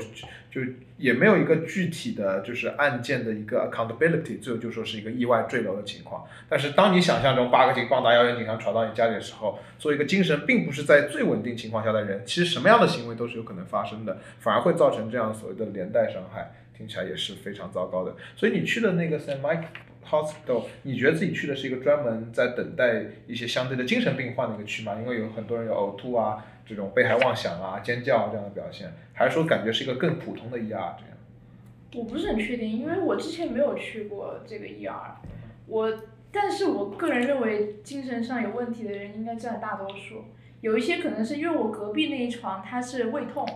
就也没有一个具体的就是案件的一个 accountability，最后就说是一个意外坠楼的情况。但是当你想象中八个警棒打幺幺警察闯到你家里的时候，作为一个精神并不是在最稳定情况下的人，其实什么样的行为都是有可能发生的，反而会造成这样所谓的连带伤害，听起来也是非常糟糕的。所以你去的那个 s a n Mike。hospital，你觉得自己去的是一个专门在等待一些相对的精神病患的一个区吗？因为有很多人有呕吐啊，这种被害妄想啊、尖叫啊这样的表现，还是说感觉是一个更普通的 ER 这样？
我不是很确定，因为我之前没有去过这个 ER，我，但是我个人认为精神上有问题的人应该占大多数，有一些可能是因为我隔壁那一床他是胃痛，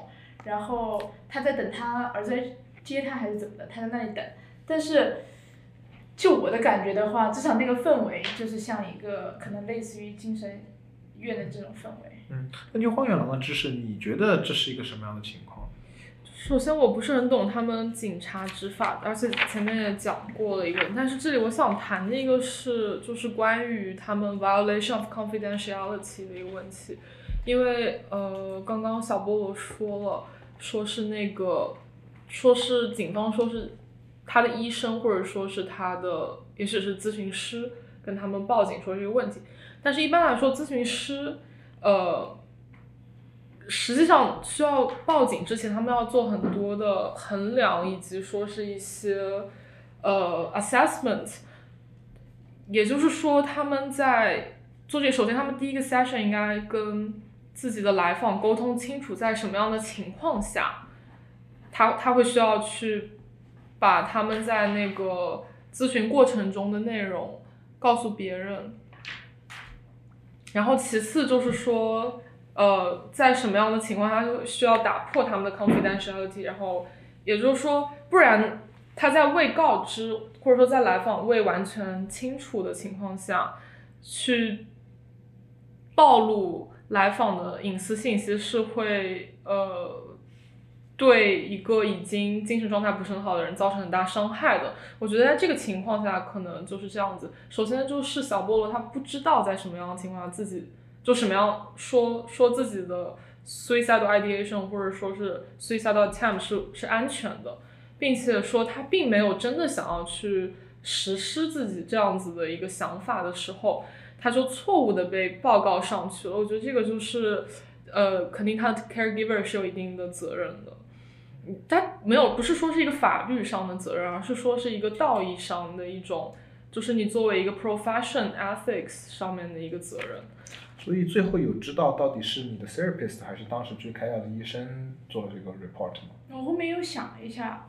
然后他在等他儿子接他还是怎么的，他在那里等，但是。就我的感觉的话，至少那个氛围就是像一个可能类似于精神院的这种氛围。
嗯，根据荒原狼的知识，你觉得这是一个什么样的情况？
首先，我不是很懂他们警察执法，而且前面也讲过了一个，但是这里我想谈的一个是，就是关于他们 violation of confidentiality 的一个问题，因为呃，刚刚小菠萝说了，说是那个，说是警方说是。他的医生或者说是他的，也许是咨询师跟他们报警说这个问题，但是一般来说，咨询师，呃，实际上需要报警之前，他们要做很多的衡量，以及说是一些呃 assessment，也就是说他们在做这，首先他们第一个 session 应该跟自己的来访沟通清楚，在什么样的情况下，他他会需要去。把他们在那个咨询过程中的内容告诉别人，然后其次就是说，呃，在什么样的情况下需要打破他们的 confidentiality，然后也就是说，不然他在未告知或者说在来访未完全清楚的情况下去暴露来访的隐私信息，是会呃。对一个已经精神状态不是很好的人造成很大伤害的，我觉得在这个情况下可能就是这样子。首先就是小菠萝他不知道在什么样的情况下自己就什么样说说自己的 suicidal ideation 或者说是 suicidal attempt 是是安全的，并且说他并没有真的想要去实施自己这样子的一个想法的时候，他就错误的被报告上去了。我觉得这个就是呃，肯定他的 caregiver 是有一定的责任的。他没有，不是说是一个法律上的责任，而是说是一个道义上的一种，就是你作为一个 profession ethics 上面的一个责任。
所以最后有知道到底是你的 therapist 还是当时去开药的医生做了这个 report 吗？
我后面又想了一下，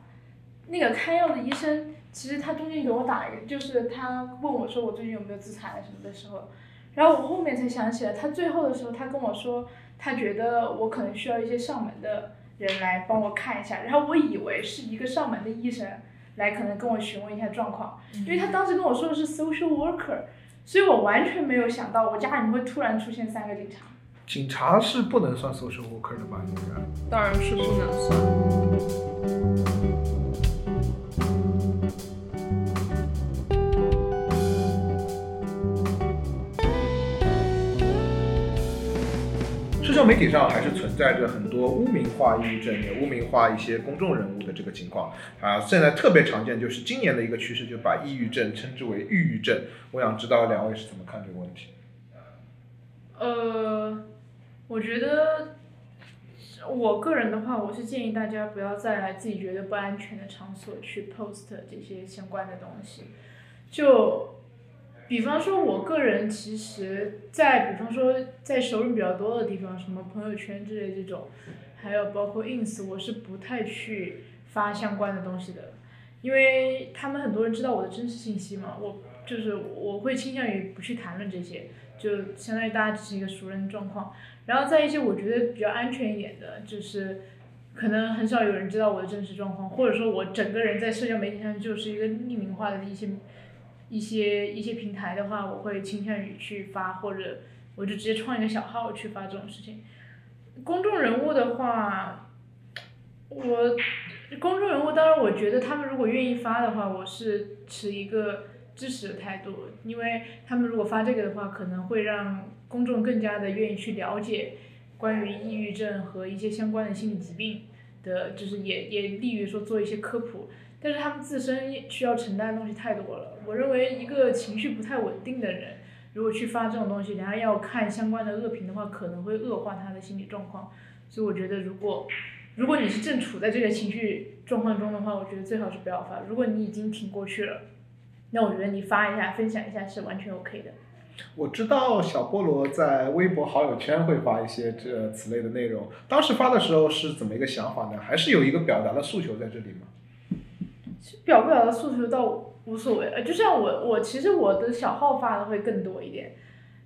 那个开药的医生，其实他中间给我打一个，就是他问我说我最近有没有自残什么的时候，然后我后面才想起来，他最后的时候他跟我说，他觉得我可能需要一些上门的。人来帮我看一下，然后我以为是一个上门的医生来，可能跟我询问一下状况，因为他当时跟我说的是 social worker，所以我完全没有想到我家里面会突然出现三个警察。
警察是不能算 social worker 的吧？应该。
当然是不能算。
媒体上还是存在着很多污名化抑郁症，也污名化一些公众人物的这个情况啊。现在特别常见，就是今年的一个趋势，就把抑郁症称之为“抑郁症”。我想知道两位是怎么看这个问题？
呃，我觉得我个人的话，我是建议大家不要在自己觉得不安全的场所去 post 这些相关的东西，就。比方说，我个人其实，在比方说在熟人比较多的地方，什么朋友圈之类这种，还有包括 ins，我是不太去发相关的东西的，因为他们很多人知道我的真实信息嘛，我就是我会倾向于不去谈论这些，就相当于大家只是一个熟人状况。然后在一些我觉得比较安全一点的，就是可能很少有人知道我的真实状况，或者说我整个人在社交媒体上就是一个匿名化的一些。一些一些平台的话，我会倾向于去发，或者我就直接创一个小号去发这种事情。公众人物的话，我公众人物当然，我觉得他们如果愿意发的话，我是持一个支持的态度，因为他们如果发这个的话，可能会让公众更加的愿意去了解关于抑郁症和一些相关的心理疾病的，就是也也利于说做一些科普。但是他们自身需要承担的东西太多了。我认为一个情绪不太稳定的人，如果去发这种东西，然后要看相关的恶评的话，可能会恶化他的心理状况。所以我觉得，如果如果你是正处在这个情绪状况中的话，我觉得最好是不要发。如果你已经挺过去了，那我觉得你发一下、分享一下是完全 OK 的。
我知道小菠萝在微博好友圈会发一些这此类的内容，当时发的时候是怎么一个想法呢？还是有一个表达的诉求在这里吗？
表不表达诉求倒无所谓，呃，就像我我其实我的小号发的会更多一点，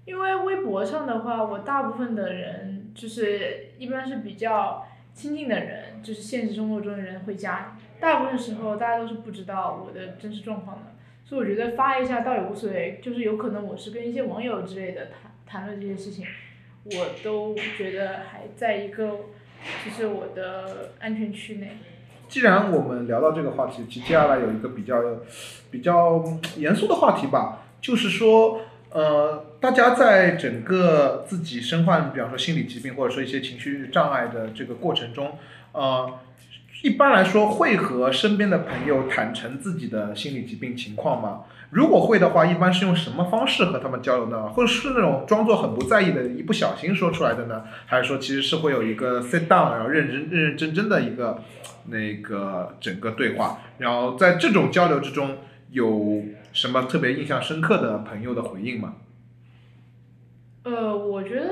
因为微博上的话，我大部分的人就是一般是比较亲近的人，就是现实生活中的人会加，大部分时候大家都是不知道我的真实状况的，所以我觉得发一下倒也无所谓，就是有可能我是跟一些网友之类的谈谈论这些事情，我都觉得还在一个就是我的安全区内。
既然我们聊到这个话题，其实接下来有一个比较比较严肃的话题吧，就是说，呃，大家在整个自己身患，比方说心理疾病或者说一些情绪障碍的这个过程中，呃，一般来说会和身边的朋友坦诚自己的心理疾病情况吗？如果会的话，一般是用什么方式和他们交流呢？或者是那种装作很不在意的，一不小心说出来的呢？还是说其实是会有一个 sit down，然后认真认认真真的一个？那个整个对话，然后在这种交流之中，有什么特别印象深刻的朋友的回应吗？
呃，我觉得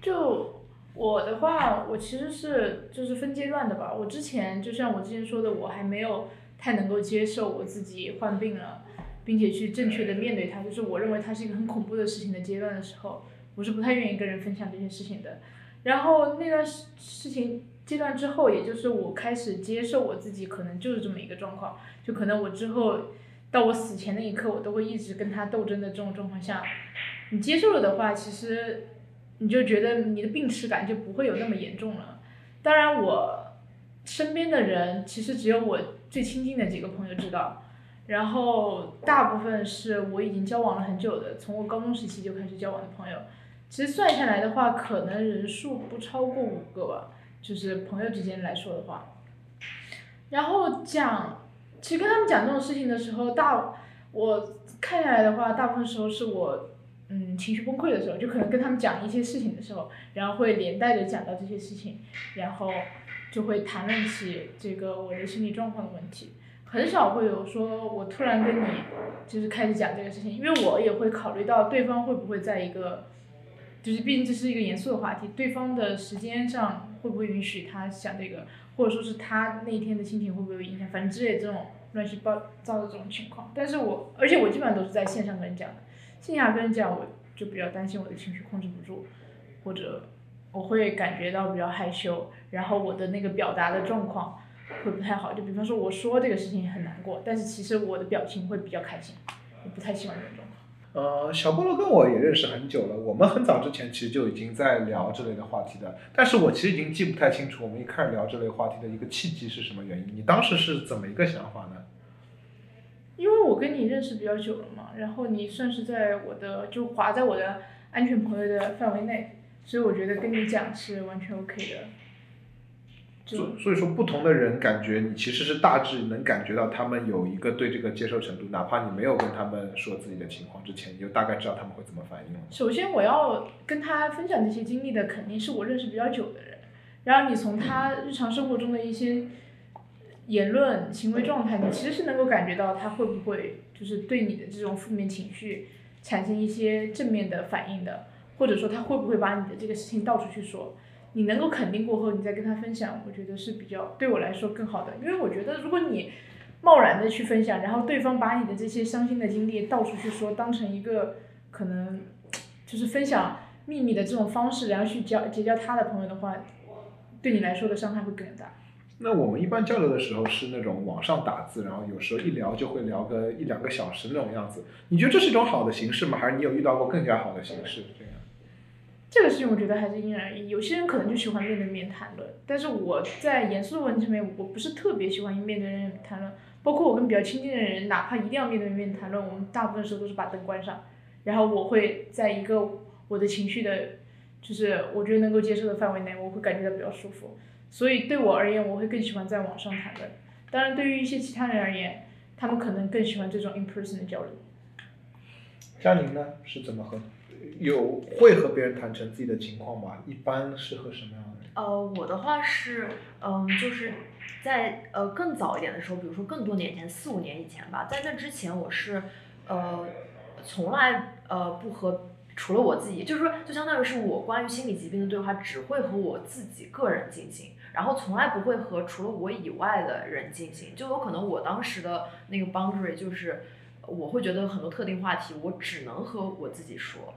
就我的话，我其实是就是分阶段的吧。我之前就像我之前说的，我还没有太能够接受我自己患病了，并且去正确的面对它，就是我认为它是一个很恐怖的事情的阶段的时候，我是不太愿意跟人分享这些事情的。然后那段事事情阶段之后，也就是我开始接受我自己可能就是这么一个状况，就可能我之后到我死前那一刻，我都会一直跟他斗争的这种状况下，你接受了的话，其实你就觉得你的病耻感就不会有那么严重了。当然，我身边的人其实只有我最亲近的几个朋友知道，然后大部分是我已经交往了很久的，从我高中时期就开始交往的朋友。其实算下来的话，可能人数不超过五个吧，就是朋友之间来说的话。然后讲，其实跟他们讲这种事情的时候，大我看下来的话，大部分时候是我嗯情绪崩溃的时候，就可能跟他们讲一些事情的时候，然后会连带着讲到这些事情，然后就会谈论起这个我的心理状况的问题。很少会有说我突然跟你就是开始讲这个事情，因为我也会考虑到对方会不会在一个。就是毕竟这是一个严肃的话题，对方的时间上会不会允许他想这个，或者说是他那天的心情会不会有影响，反正之类这种乱七八糟的这种情况。但是我而且我基本上都是在线上跟人讲的，线下跟人讲我就比较担心我的情绪控制不住，或者我会感觉到比较害羞，然后我的那个表达的状况会不太好。就比方说我说这个事情很难过，但是其实我的表情会比较开心，我不太喜欢这种。
呃，小菠萝跟我也认识很久了，我们很早之前其实就已经在聊这类的话题的，但是我其实已经记不太清楚我们一开始聊这类话题的一个契机是什么原因。你当时是怎么一个想法呢？
因为我跟你认识比较久了嘛，然后你算是在我的就划在我的安全朋友的范围内，所以我觉得跟你讲是完全 OK 的。
所所以说，不同的人感觉你其实是大致能感觉到他们有一个对这个接受程度，哪怕你没有跟他们说自己的情况之前，你就大概知道他们会怎么反应了。
首先，我要跟他分享这些经历的肯定是我认识比较久的人，然后你从他日常生活中的一些言论、行为状态，你其实是能够感觉到他会不会就是对你的这种负面情绪产生一些正面的反应的，或者说他会不会把你的这个事情到处去说。你能够肯定过后，你再跟他分享，我觉得是比较对我来说更好的。因为我觉得，如果你贸然的去分享，然后对方把你的这些伤心的经历到处去说，当成一个可能就是分享秘密的这种方式，然后去交结交他的朋友的话，对你来说的伤害会更大。
那我们一般交流的时候是那种网上打字，然后有时候一聊就会聊个一两个小时那种样子。你觉得这是一种好的形式吗？还是你有遇到过更加好的形式？这样？
这个事情我觉得还是因人而异，有些人可能就喜欢面对面谈论，但是我在严肃的问题上面，我不是特别喜欢面对面谈论。包括我跟比较亲近的人，哪怕一定要面对面谈论，我们大部分时候都是把灯关上，然后我会在一个我的情绪的，就是我觉得能够接受的范围内，我会感觉到比较舒服。所以对我而言，我会更喜欢在网上谈论。当然，对于一些其他人而言，他们可能更喜欢这种 in person 的交流。
佳宁呢，是怎么和？有会和别人坦诚自己的情况吗？一般是和什么样的人？
呃，我的话是，嗯，就是在呃更早一点的时候，比如说更多年前，四五年以前吧，在那之前我是，呃，从来呃不和除了我自己，就是说就相当于是我关于心理疾病的对话只会和我自己个人进行，然后从来不会和除了我以外的人进行，就有可能我当时的那个 boundary 就是我会觉得很多特定话题我只能和我自己说。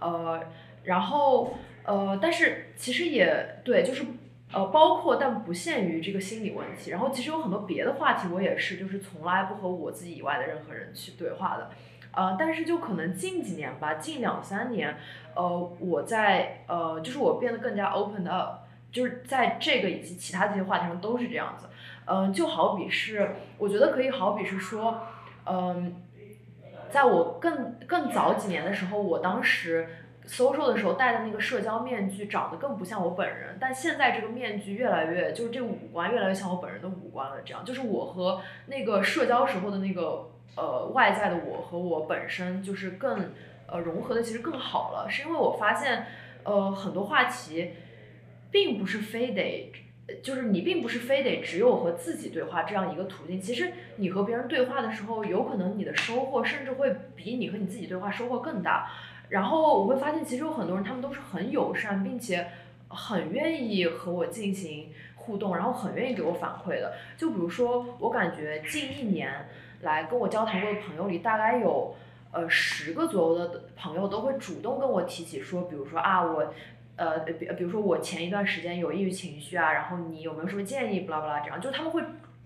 呃，然后呃，但是其实也对，就是呃，包括但不限于这个心理问题。然后其实有很多别的话题，我也是就是从来不和我自己以外的任何人去对话的。呃，但是就可能近几年吧，近两三年，呃，我在呃，就是我变得更加 open up，就是在这个以及其他这些话题上都是这样子。嗯，就好比是，我觉得可以好比是说，嗯。在我更更早几年的时候，我当时 social 的时候戴的那个社交面具长得更不像我本人，但现在这个面具越来越，就是这五官越来越像我本人的五官了。这样就是我和那个社交时候的那个呃外在的我和我本身就是更呃融合的其实更好了，是因为我发现呃很多话题并不是非得。就是你并不是非得只有和自己对话这样一个途径，其实你和别人对话的时候，有可能你的收获甚至会比你和你自己对话收获更大。然后我会发现，其实有很多人他们都是很友善，并且很愿意和我进行互动，然后很愿意给我反馈的。就比如说，我感觉近一年来跟我交谈过的朋友里，大概有呃十个左右的朋友都会主动跟我提起说，比如说啊我。呃，比比如说我前一段时间有抑郁情绪啊，然后你有没有什么建议？巴拉巴拉这样，就他们会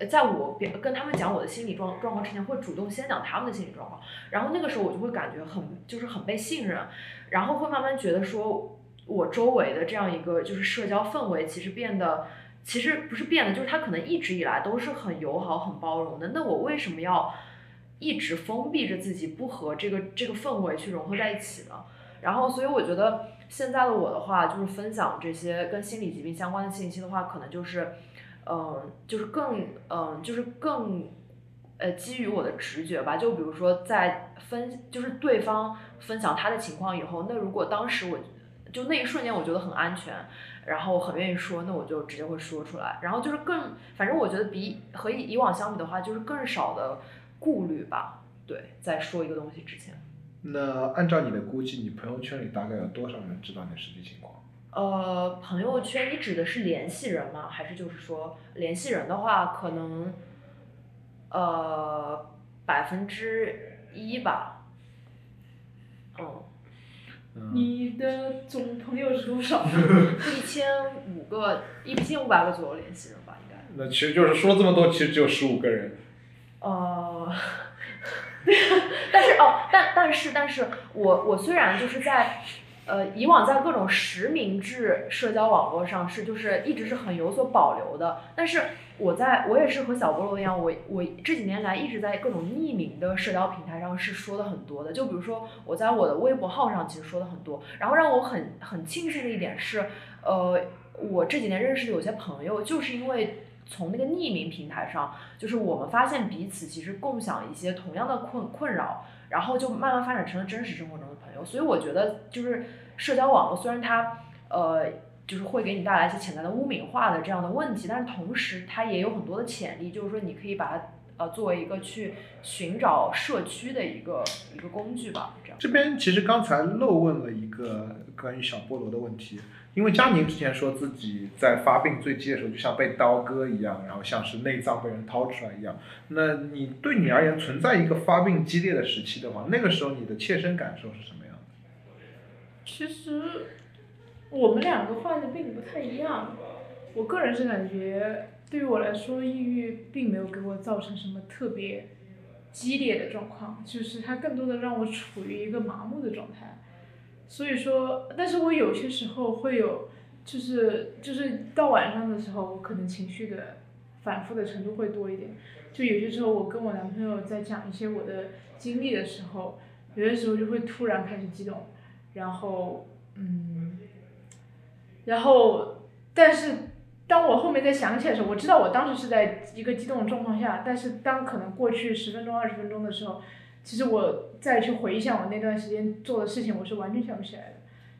在我跟跟他们讲我的心理状状况之前，会主动先讲他们的心理状况，然后那个时候我就会感觉很就是很被信任，然后会慢慢觉得说，我周围的这样一个就是社交氛围其实变得，其实不是变得，就是他可能一直以来都是很友好、很包容的，那我为什么要一直封闭着自己，不和这个这个氛围去融合在一起呢？然后，所以我觉得。现在的我的话，就是分享这些跟心理疾病相关的信息的话，可能就是，嗯，就是更，嗯，就是更，呃，基于我的直觉吧。就比如说，在分，就是对方分享他的情况以后，那如果当时我，就那一瞬间我觉得很安全，然后很愿意说，那我就直接会说出来。然后就是更，反正我觉得比和以往相比的话，就是更少的顾虑吧。对，在说一个东西之前。
那按照你的估计，你朋友圈里大概有多少人知道你的实际情况？
呃，朋友圈你指的是联系人吗？还是就是说联系人的话，可能呃百分之一吧。
嗯。
你的总朋友是多少？
一千五个，一千五百个左右联系人吧，应该。
那其实就是说了这么多，其实只有十五个人。
呃。但是哦，但但是但是我我虽然就是在，呃，以往在各种实名制社交网络上是就是一直是很有所保留的，但是我在我也是和小菠萝一样，我我这几年来一直在各种匿名的社交平台上是说的很多的，就比如说我在我的微博号上其实说的很多，然后让我很很庆幸的一点是，呃，我这几年认识的有些朋友就是因为。从那个匿名平台上，就是我们发现彼此其实共享一些同样的困困扰，然后就慢慢发展成了真实生活中的朋友。所以我觉得，就是社交网络虽然它呃就是会给你带来一些潜在的污名化的这样的问题，但是同时它也有很多的潜力，就是说你可以把它呃作为一个去寻找社区的一个一个工具吧。这样。
这边其实刚才漏问了一个关于小菠萝的问题。因为佳宁之前说自己在发病最激烈的时候，就像被刀割一样，然后像是内脏被人掏出来一样。那你对你而言存在一个发病激烈的时期的话？那个时候你的切身感受是什么样的？
其实我们两个患的病不太一样。我个人是感觉，对于我来说，抑郁并没有给我造成什么特别激烈的状况，就是它更多的让我处于一个麻木的状态。所以说，但是我有些时候会有，就是就是到晚上的时候，我可能情绪的反复的程度会多一点。就有些时候，我跟我男朋友在讲一些我的经历的时候，有些时候就会突然开始激动，然后嗯，然后但是当我后面再想起来的时候，我知道我当时是在一个激动的状况下，但是当可能过去十分钟、二十分钟的时候。其实我再去回想我那段时间做的事情，我是完全想不起来的，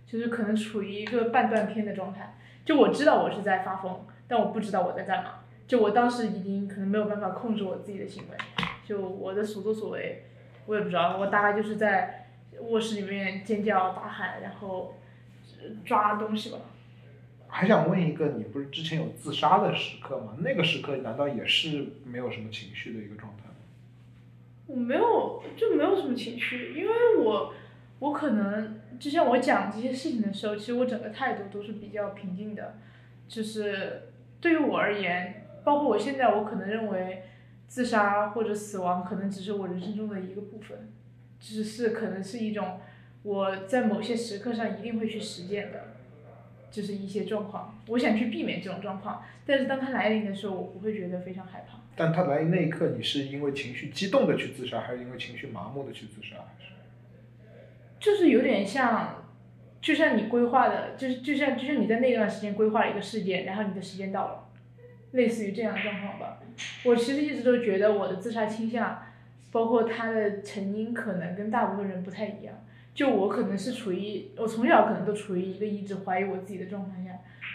就是可能处于一个半断片的状态。就我知道我是在发疯，但我不知道我在干嘛。就我当时已经可能没有办法控制我自己的行为，就我的所作所为，我也不知道。我大概就是在卧室里面尖叫大喊，然后抓东西吧。
还想问一个，你不是之前有自杀的时刻吗？那个时刻难道也是没有什么情绪的一个状态？
我没有，就没有什么情绪，因为我，我可能就像我讲这些事情的时候，其实我整个态度都是比较平静的，就是对于我而言，包括我现在，我可能认为自杀或者死亡可能只是我人生中的一个部分，只是可能是一种我在某些时刻上一定会去实践的，就是一些状况，我想去避免这种状况，但是当它来临的时候，我不会觉得非常害怕。
但他来那一刻，你是因为情绪激动的去自杀，还是因为情绪麻木的去自杀？
就是有点像，就像你规划的，就是就像就像你在那段时间规划了一个事件，然后你的时间到了，类似于这样的状况吧。我其实一直都觉得我的自杀倾向，包括它的成因，可能跟大部分人不太一样。就我可能是处于，我从小可能都处于一个一直怀疑我自己的状况下，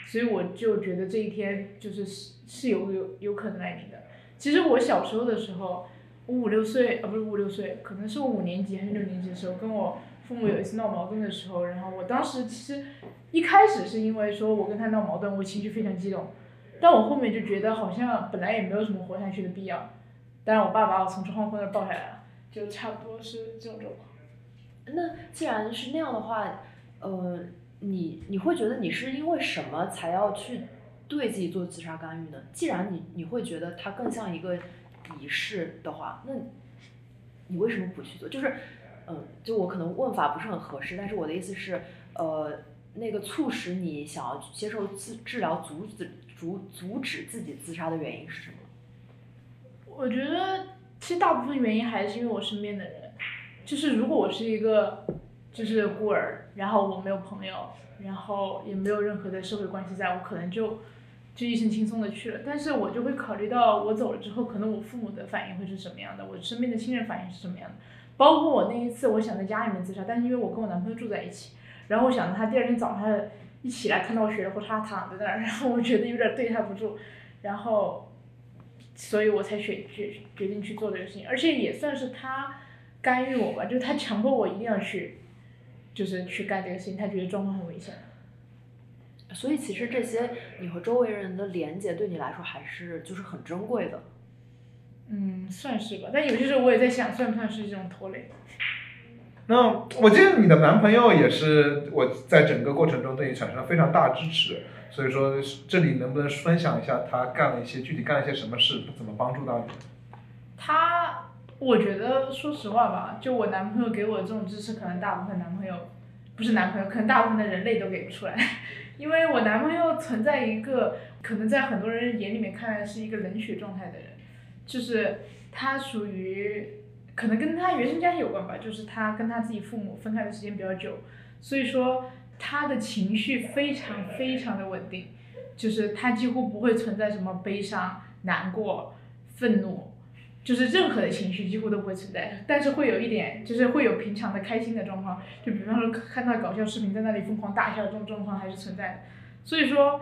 所以我就觉得这一天就是是是有有有可能来临的。其实我小时候的时候，我五六岁，啊不是五六岁，可能是我五年级还是六年级的时候，跟我父母有一次闹矛盾的时候，然后我当时其实一开始是因为说我跟他闹矛盾，我情绪非常激动，但我后面就觉得好像本来也没有什么活下去的必要，但是我爸把我从窗户那儿抱下来了，就差不多是这种状况。
那既然是那样的话，呃，你你会觉得你是因为什么才要去对自己做自杀干预呢？既然你你会觉得它更像一个仪式的话，那你为什么不去做？就是，嗯，就我可能问法不是很合适，但是我的意思是，呃，那个促使你想要接受治治疗、阻止阻阻止自己自杀的原因是什么？
我觉得其实大部分原因还是因为我身边的人，就是如果我是一个就是孤儿，然后我没有朋友，然后也没有任何的社会关系在，我可能就就一身轻松的去了。但是我就会考虑到我走了之后，可能我父母的反应会是什么样的，我身边的亲人反应是什么样的，包括我那一次我想在家里面自杀，但是因为我跟我男朋友住在一起，然后我想着他第二天早上一起来看到我血肉叉躺在那儿，然后我觉得有点对他不住，然后。所以我才选决决定去做这个事情，而且也算是他干预我吧，就是他强迫我一定要去，就是去干这个事情，他觉得状况很危险。
所以其实这些你和周围人的连接对你来说还是就是很珍贵的。
嗯，算是吧，但有些时候我也在想，算不算是一种拖累？
那我记得你的男朋友也是我在整个过程中对你产生了非常大支持。所以说，这里能不能分享一下他干了一些具体干了一些什么事，怎么帮助到你？
他，我觉得说实话吧，就我男朋友给我这种支持，可能大部分男朋友，不是男朋友，可能大部分的人类都给不出来。因为我男朋友存在一个，可能在很多人眼里面看来是一个冷血状态的人，就是他属于，可能跟他原生家庭有关吧，就是他跟他自己父母分开的时间比较久，所以说。他的情绪非常非常的稳定，就是他几乎不会存在什么悲伤、难过、愤怒，就是任何的情绪几乎都不会存在。但是会有一点，就是会有平常的开心的状况，就比方说看到搞笑视频在那里疯狂大笑这种状况还是存在的。所以说，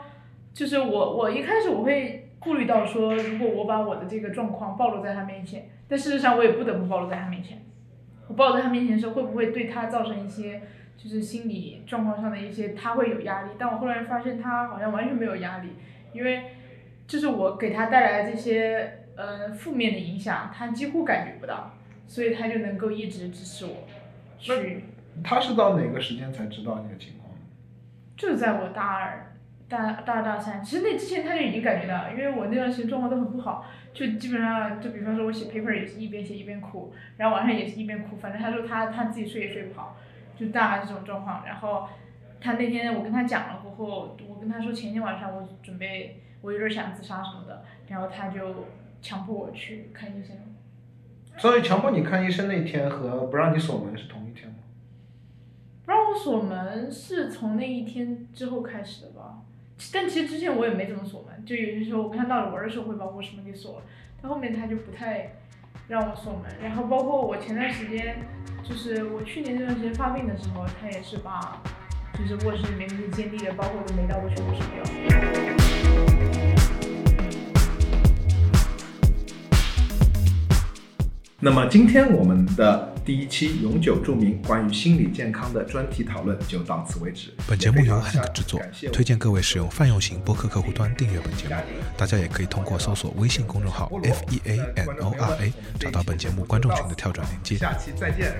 就是我我一开始我会顾虑到说，如果我把我的这个状况暴露在他面前，但事实上我也不得不暴露在他面前。我暴露在他面前的时候，会不会对他造成一些？就是心理状况上的一些，他会有压力，但我后来发现他好像完全没有压力，因为就是我给他带来的这些呃负面的影响，他几乎感觉不到，所以他就能够一直支持我去。
他是到哪个时间才知道那个情况？
就是在我大二、大大二、大三，其实那之前他就已经感觉到，因为我那段时间状况都很不好，就基本上就比方说我写 paper 也是一边写一边哭，然后晚上也是一边哭，反正他说他他自己睡也睡不好。就大概这种状况，然后他那天我跟他讲了过后，我跟他说前天晚上我准备我有点想自杀什么的，然后他就强迫我去看医生。
所以强迫你看医生那天和不让你锁门是同一天吗？
不让我锁门是从那一天之后开始的吧？但其实之前我也没怎么锁门，就有些时候我跟他闹着玩的时候会把卧室门给锁了，但后面他就不太让我锁门，然后包括我前段时间。就是我去年这段时间发病的时候，他也是把，就是卧室里面那些坚定的，包括的煤刀都全部锁掉。
那么今天我们的第一期永久著名关于心理健康的专题讨论就到此为止。
本节目由 Hank 制作，推荐各位使用泛用型播客客户端订阅本节目。大家也可以通过搜索微信公众号 F E A N O R A 找到本节目观众群的跳转链接。
下期再见。